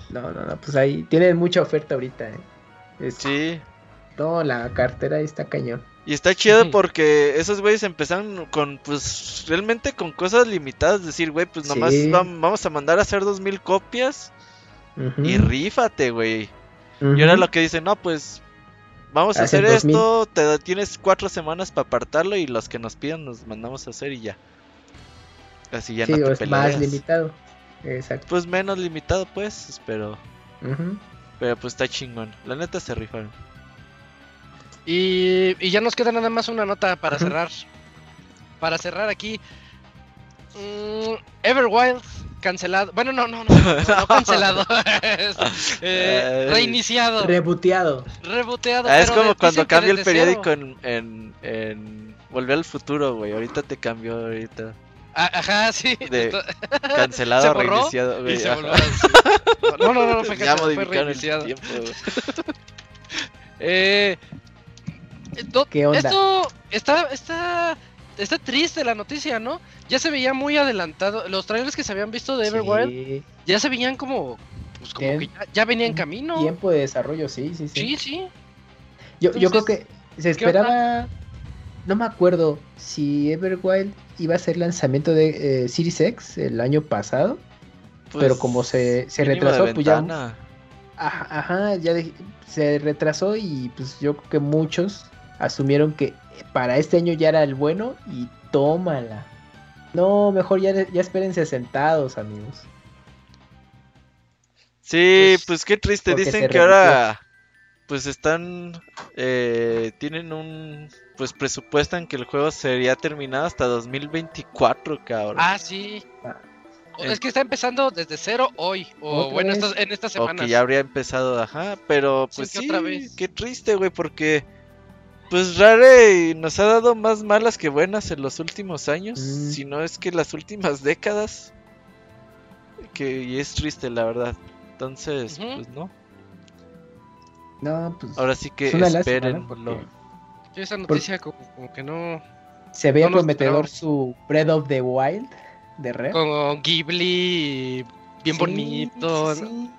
No, no, no, pues ahí tienen mucha oferta ahorita. ¿eh? Es- Sí. No, la cartera ahí está cañón. Y está chido porque esos güeyes empezaron con, pues, realmente con cosas limitadas. Decir, güey, pues nomás Sí. vamos a mandar a hacer dos mil copias y rífate, güey. Y ahora lo que dicen, no, pues vamos a hacer 2000. esto, te tienes cuatro semanas para apartarlo y los que nos pidan nos mandamos a hacer y ya. Así ya Sí, no te es más peleas. limitado. Exacto. Pues menos limitado, pues, pero, pero pues está chingón. La neta se rifaron. Y, y ya nos queda nada más una nota para cerrar. Para cerrar aquí. Mm, Everwild cancelado. Bueno, no, no, no, no, no cancelado. Es, eh, reiniciado, Reboteado. reboteado. Ah, es pero como de- cuando cambia el periódico en, en, en Volver al futuro, güey. Ahorita te cambió, ahorita. Ah, Ajá, sí. De- Cancelado, Se reiniciado, y se volvió. No, no, no, no fue ya modificaron el tiempo, güey. Eh, esto- ¿Qué onda? Esto está, está, está triste la noticia, ¿no? Ya se veía muy adelantado. Los trailers que se habían visto de Everwild Sí, ya se veían como, pues como que ya, ya venía en camino. Tiempo de desarrollo, sí, sí, sí. Sí, sí. Yo, yo creo que se esperaba. No me acuerdo si Everwild iba a ser lanzamiento de eh, Series X el año pasado. Pero Pues, como se, se de retrasó, pues ya. Ajá, ajá, ya de- se retrasó y pues yo creo que muchos asumieron que para este año ya era el bueno y tómala. No, mejor ya, ya espérense sentados, amigos. Sí, Pues, pues qué triste. Dicen que ahora, pues están, eh, tienen un, pues presupuestan que el juego sería terminado hasta 2024, cabrón. Ah, sí. Ah. O-. Es que está empezando desde cero hoy. O ¿Otra bueno, estas- en estas o semanas. que ya habría empezado, ajá. Pero pues sí, otra vez. qué triste, güey, porque pues Rare nos ha dado más malas que buenas en los últimos años, Mm. si no es que las últimas décadas. Que y es triste, la verdad. Entonces, pues no. No, pues. Ahora sí que es una lástima, ¿no? espérenlo. Porque Yo esa noticia como, como que no... Se veía No prometedor su Breath of the Wild de Rare. Como Ghibli, bien Sí, bonito, sí,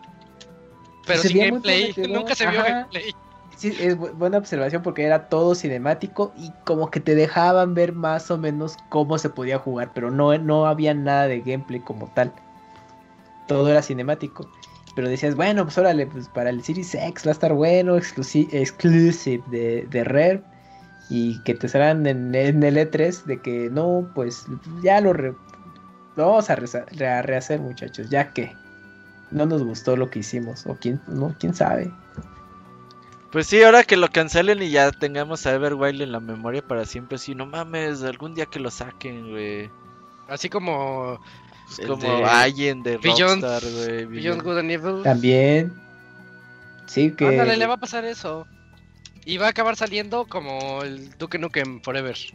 pero Se sin gameplay. Nunca se vio ajá. gameplay. Sí, es bu- buena observación porque era todo cinemático y como que te dejaban ver más o menos cómo se podía jugar, pero no, no había nada de gameplay como tal. Todo era cinemático. Pero decías, bueno, pues órale, pues para el Series X va a estar bueno, exclusi- exclusive de, de Rare. Y que te salgan en, el E3 de que no, pues ya lo, re- vamos a, a rehacer, muchachos, ya que no nos gustó lo que hicimos, o quién, no, quién sabe. Pues sí, ahora que lo cancelen y ya tengamos a Everwild en la memoria para siempre, sí, no mames, algún día que lo saquen, güey. Así como Pues El como de Alien de Beyond- Rockstar, güey. Beyond Good and Evil. También. Sí, que. Ándale, le va a pasar eso. Y va a acabar saliendo como el Duke Nukem Forever. sí,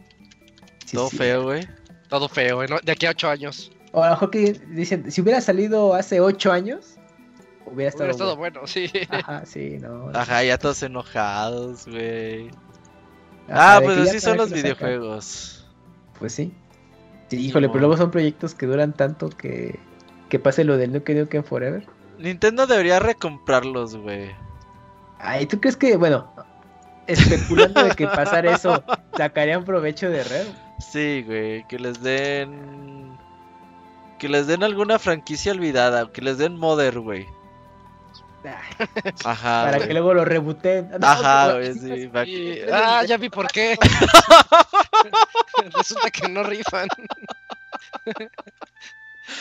Todo sí. feo, güey. Todo feo. ¿no? De aquí a ocho años. O a lo mejor que dicen, si hubiera salido hace 8 años, hubiera estado. Hubiera estado bueno. bueno, sí. Ajá, sí, no. Ajá, ya todos enojados, güey. Ajá, Ah, pues así son los lo videojuegos. Pues sí. Sí, híjole, pero luego son proyectos que duran tanto que. Que pase lo del Nuke Nukem Forever. Nintendo debería recomprarlos, güey. Ay, ¿tú crees que, bueno, especulando de que pasara eso, sacarían provecho de Rare? Sí, güey, que les den... Que les den alguna franquicia olvidada, que les den Mother, güey. Ajá, para güey. que luego lo rebooten. No, Ajá, pues, güey, sí. que- Ah, ya vi por qué. Resulta que no rifan.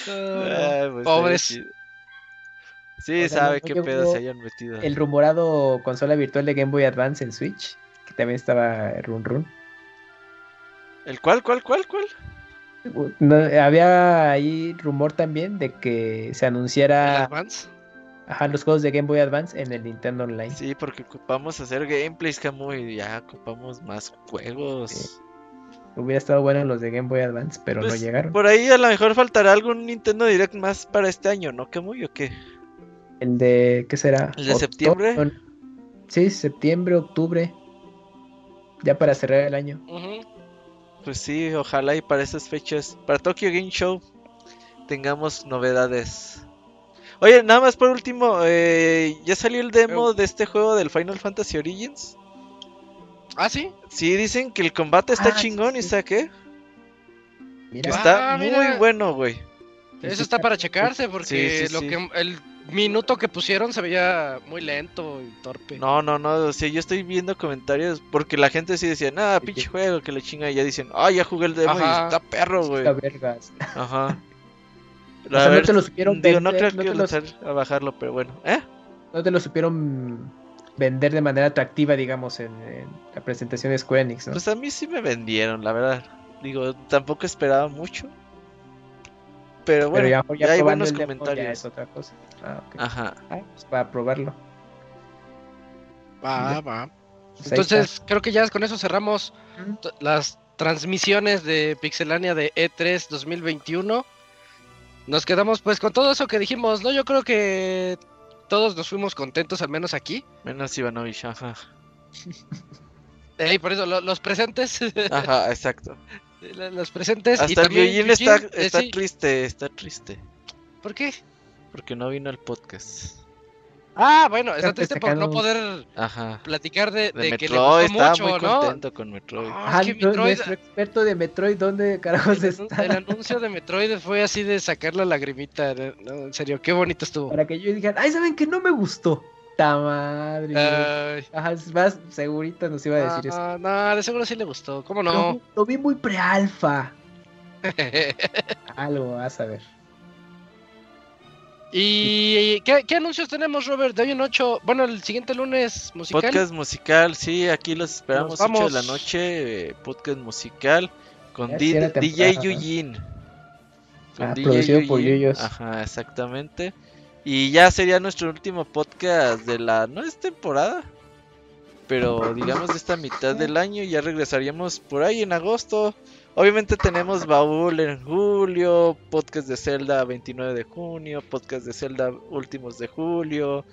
Ah, Ah, pues, pobres. Sí, O sea, sabe no- qué pedo se hayan metido. El rumorado consola virtual de Game Boy Advance en Switch, que también estaba Run Run. ¿El cuál, cuál, cuál, cuál? No, había ahí rumor también de que se ¿El anunciara Advance? Ajá, los juegos de Game Boy Advance en el Nintendo Online. Sí, porque ocupamos hacer gameplays, Camu, y ya ocupamos más juegos. Sí. Hubiera estado bueno los de Game Boy Advance, pero no Pues, llegaron. Por ahí a lo mejor faltará algún Nintendo Direct más para este año, ¿no, Camu? ¿O qué? El de, ¿qué será? ¿El de Octo- septiembre? no, Sí, septiembre, octubre. Ya para cerrar el año. Pues sí, ojalá y para esas fechas, para Tokyo Game Show, tengamos novedades. Oye, nada más por último, eh, ¿ya salió el demo de este juego del Final Fantasy Origins? Ah, sí. Sí, dicen que el combate está Ah, sí, chingón, sí. ¿y sabe qué? Que Mira, Ah, está muy mira. bueno, güey. Eso está para checarse porque Sí, sí, lo sí. que el minuto que pusieron se veía muy lento y torpe. No, no, no, o sea, yo estoy viendo comentarios porque la gente sí decía, ah, pinche juego, que le chinga, y ya dicen, ah, ya jugué el demo y está perro, güey. está vergas. Ajá. O sea, no te lo supieron digo, no vender, creo no que te lo- usar a bajarlo, pero bueno, ¿eh? No te lo supieron vender de manera atractiva, digamos, en, en la presentación de Square Enix, ¿no? Pues a mí sí me vendieron, la verdad. Digo, tampoco esperaba mucho. Pero bueno, pero ya, ya, ya hay buenos el demo ya comentarios. es otra cosa. Ah. Ajá. Pues para probarlo. Va, va. Pues Entonces, creo que ya con eso cerramos las transmisiones de Pixelania de E E3 2021. Nos quedamos pues con todo eso que dijimos, ¿no? Yo creo que todos nos fuimos contentos, al menos aquí. Menos Ivanovich, ajá. Eh, y por eso lo- los presentes, Ajá, exacto. lo- los presentes. y Hasta el también Yujin está, eh, está sí. triste, está triste. ¿Por qué? Porque no vino al podcast. Ah, bueno, está triste por no poder Ajá. platicar de, De de que le Metroid, gustó estaba mucho, muy ¿no? contento con Metroid. Ah, nu- Metroid- nuestro experto de Metroid, ¿dónde carajos el, está? el anuncio de Metroid fue así de sacar la lagrimita, no, en serio, qué bonito estuvo. Para que yo digan, ay, ¿saben que no me gustó? Ta madre. Ay, Ajá, más, segurito nos iba a decir eso. ah, no, de seguro sí le gustó, ¿cómo no? Lo, lo vi muy pre-alfa. Algo, vas a ver. ¿Y qué, qué anuncios tenemos, Robert? De hoy en 8, bueno, el siguiente lunes musical. Podcast musical, sí, aquí los esperamos Nos 8 de la noche. eh, podcast musical con D- DJ. Yujin. Ah, producido por Yuyos. Ajá, exactamente. Y ya sería nuestro último podcast de la. No es temporada, pero digamos de esta mitad del año. Ya regresaríamos por ahí en agosto. Obviamente tenemos baúl en julio, podcast de Zelda 29 de junio, podcast de Zelda últimos de julio.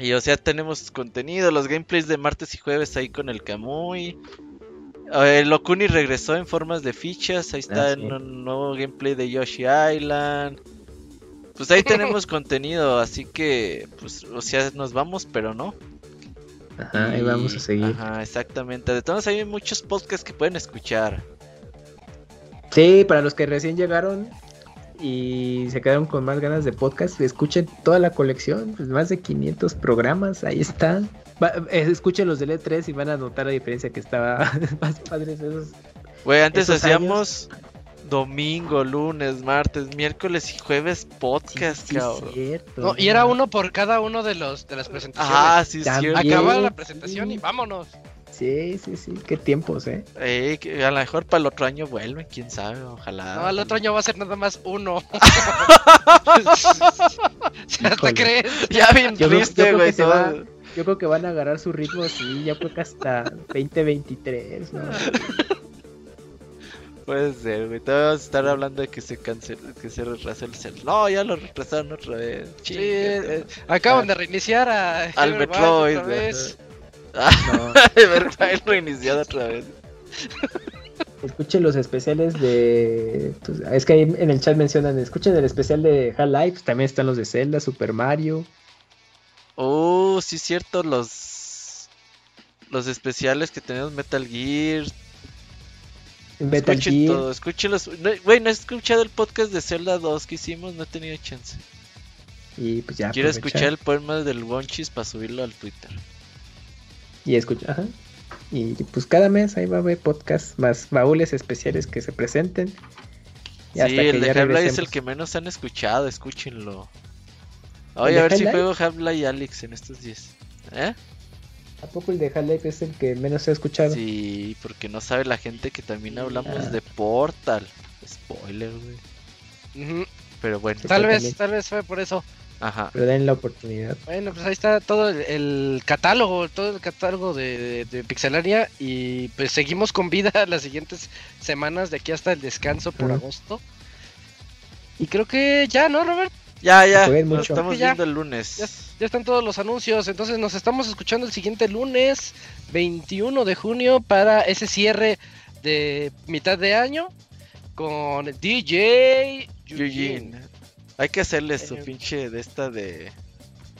Y o sea, tenemos contenido, los gameplays de martes y jueves ahí con el Kamui. Eh, Lokuni regresó en formas de fichas, ahí está Ah, en un nuevo gameplay de Yoshi Island. Pues ahí tenemos contenido, así que, pues, o sea, nos vamos, pero no. Ajá, ahí vamos a seguir. Ajá, exactamente. De todos hay muchos podcasts que pueden escuchar. Sí, para los que recién llegaron y se quedaron con más ganas de podcast, escuchen toda la colección, pues más de 500 programas, ahí están. Va- eh, escuchen los del E3 y van a notar la diferencia que estaba más padres esos. Güey, antes Esos hacíamos domingo, lunes, martes, miércoles y jueves podcast, Sí, cabrón. cierto. No, y era uno por cada uno de los de las presentaciones. Ah, sí, También. cierto. Acababa la sí. presentación y vámonos. Sí, sí, sí, qué tiempos, eh. Eh, que a lo mejor para el otro año vuelven, quién sabe, ojalá. No, al otro año va a ser nada más uno. ¿Hasta Híjole. crees? Ya bien Yo triste, güey. Yo creo que van a agarrar su ritmo así, ya creo que hasta 2023, ¿no? Puede ser, güey. Te vamos a estar hablando de que se cancel, que se retrasó el cel. No, ya lo retrasaron otra vez. Sí, eh, acaban de reiniciar a Al Everwild Metroid, otra vez. No. De verdad, lo iniciado otra vez. Escuchen los especiales de. pues, es que ahí en el chat mencionan, escuchen el especial de Half-Life, también están los de Zelda, Super Mario. Oh, sí, cierto, los. Los especiales que tenemos Metal Gear. Escuchen todo, escúchenlos. No, Güey, no he escuchado el podcast de Zelda 2 que hicimos, no he tenido chance. Y pues ya. Quiero aprovechar. escuchar el poema del Wonchis para subirlo al Twitter. Y escucha, ajá. Y pues cada mes ahí va a haber podcast más baúles especiales que se presenten. Y Sí, hasta que el de ya Half-Life es el que menos han escuchado, escúchenlo. ¿El Oye, de a ver si juego Half-Life y Alex en estos días. ¿Eh? ¿A poco el de Half-Life es el que menos se ha escuchado? Sí, porque no sabe la gente que también hablamos Ah. de Portal. Spoiler, güey. Ujú. Pero bueno. Tal vez, también. tal vez fue por eso. ajá. Pero den la oportunidad. Bueno, pues ahí está todo el, el catálogo, todo el catálogo de, de, de Pixelaria y pues seguimos con vida las siguientes semanas de aquí hasta el descanso por agosto. Y creo que ya, ¿no, Robert? Ya, ya, nos mucho. estamos Ya. viendo el lunes. Ya, ya están todos los anuncios, entonces nos estamos escuchando el siguiente lunes 21 de junio para ese cierre de mitad de año con DJ Eugene. Hay que hacerle su Eh, pinche de esta de,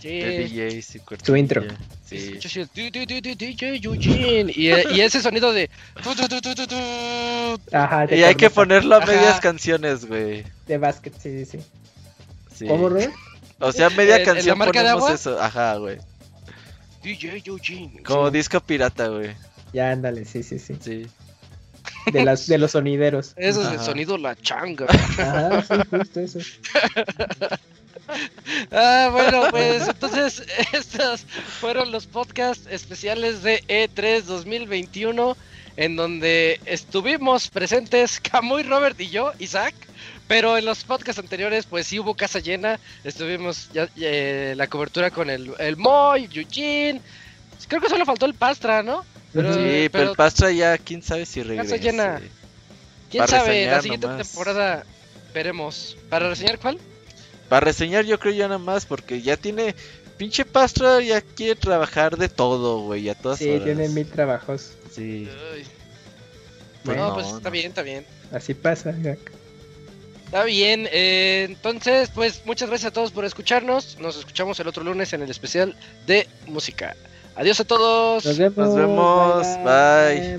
de DJ. su intro. Sí. DJ Eugene y, eh, y ese sonido de. Ajá, Y hay que ponerlo a Ajá. medias canciones, güey. De básquet, sí, sí, sí. Sí. ¿Cómo, Robert? O sea, media ¿En- en la canción marca de ponemos agua? eso. Ajá, güey. DJ Eugene. Como Sí. disco pirata, güey. Ya, ándale, sí, sí, sí. Sí. De, las, de los sonideros. Ese es el Ajá. sonido la changa. Ajá, sí, justo eso. Ah, bueno, pues entonces estos fueron los podcasts especiales de E E3 2021 en donde estuvimos presentes Camuy, Robert y yo, Isaac, pero en los podcasts anteriores pues sí hubo casa llena, estuvimos ya, eh, la cobertura con el, el Moy, Eugene, creo que solo faltó el Pastra, ¿no? Pero- Sí, pero, pero- el Pastra ya, quién sabe si regresa. llena. ¿Quién Para sabe? La siguiente nomás. temporada veremos. ¿Para reseñar cuál? Para reseñar yo creo ya nada más porque ya tiene... Pinche Pastra ya quiere trabajar de todo, güey, a todas Sí, horas. tiene mil trabajos. Sí. Ay, Pues no, no, pues está bien, está bien. Así pasa, Jack. Está bien, eh, entonces pues muchas gracias a todos por escucharnos. Nos escuchamos el otro lunes en el especial de música. Adiós a todos. Nos vemos. Bye.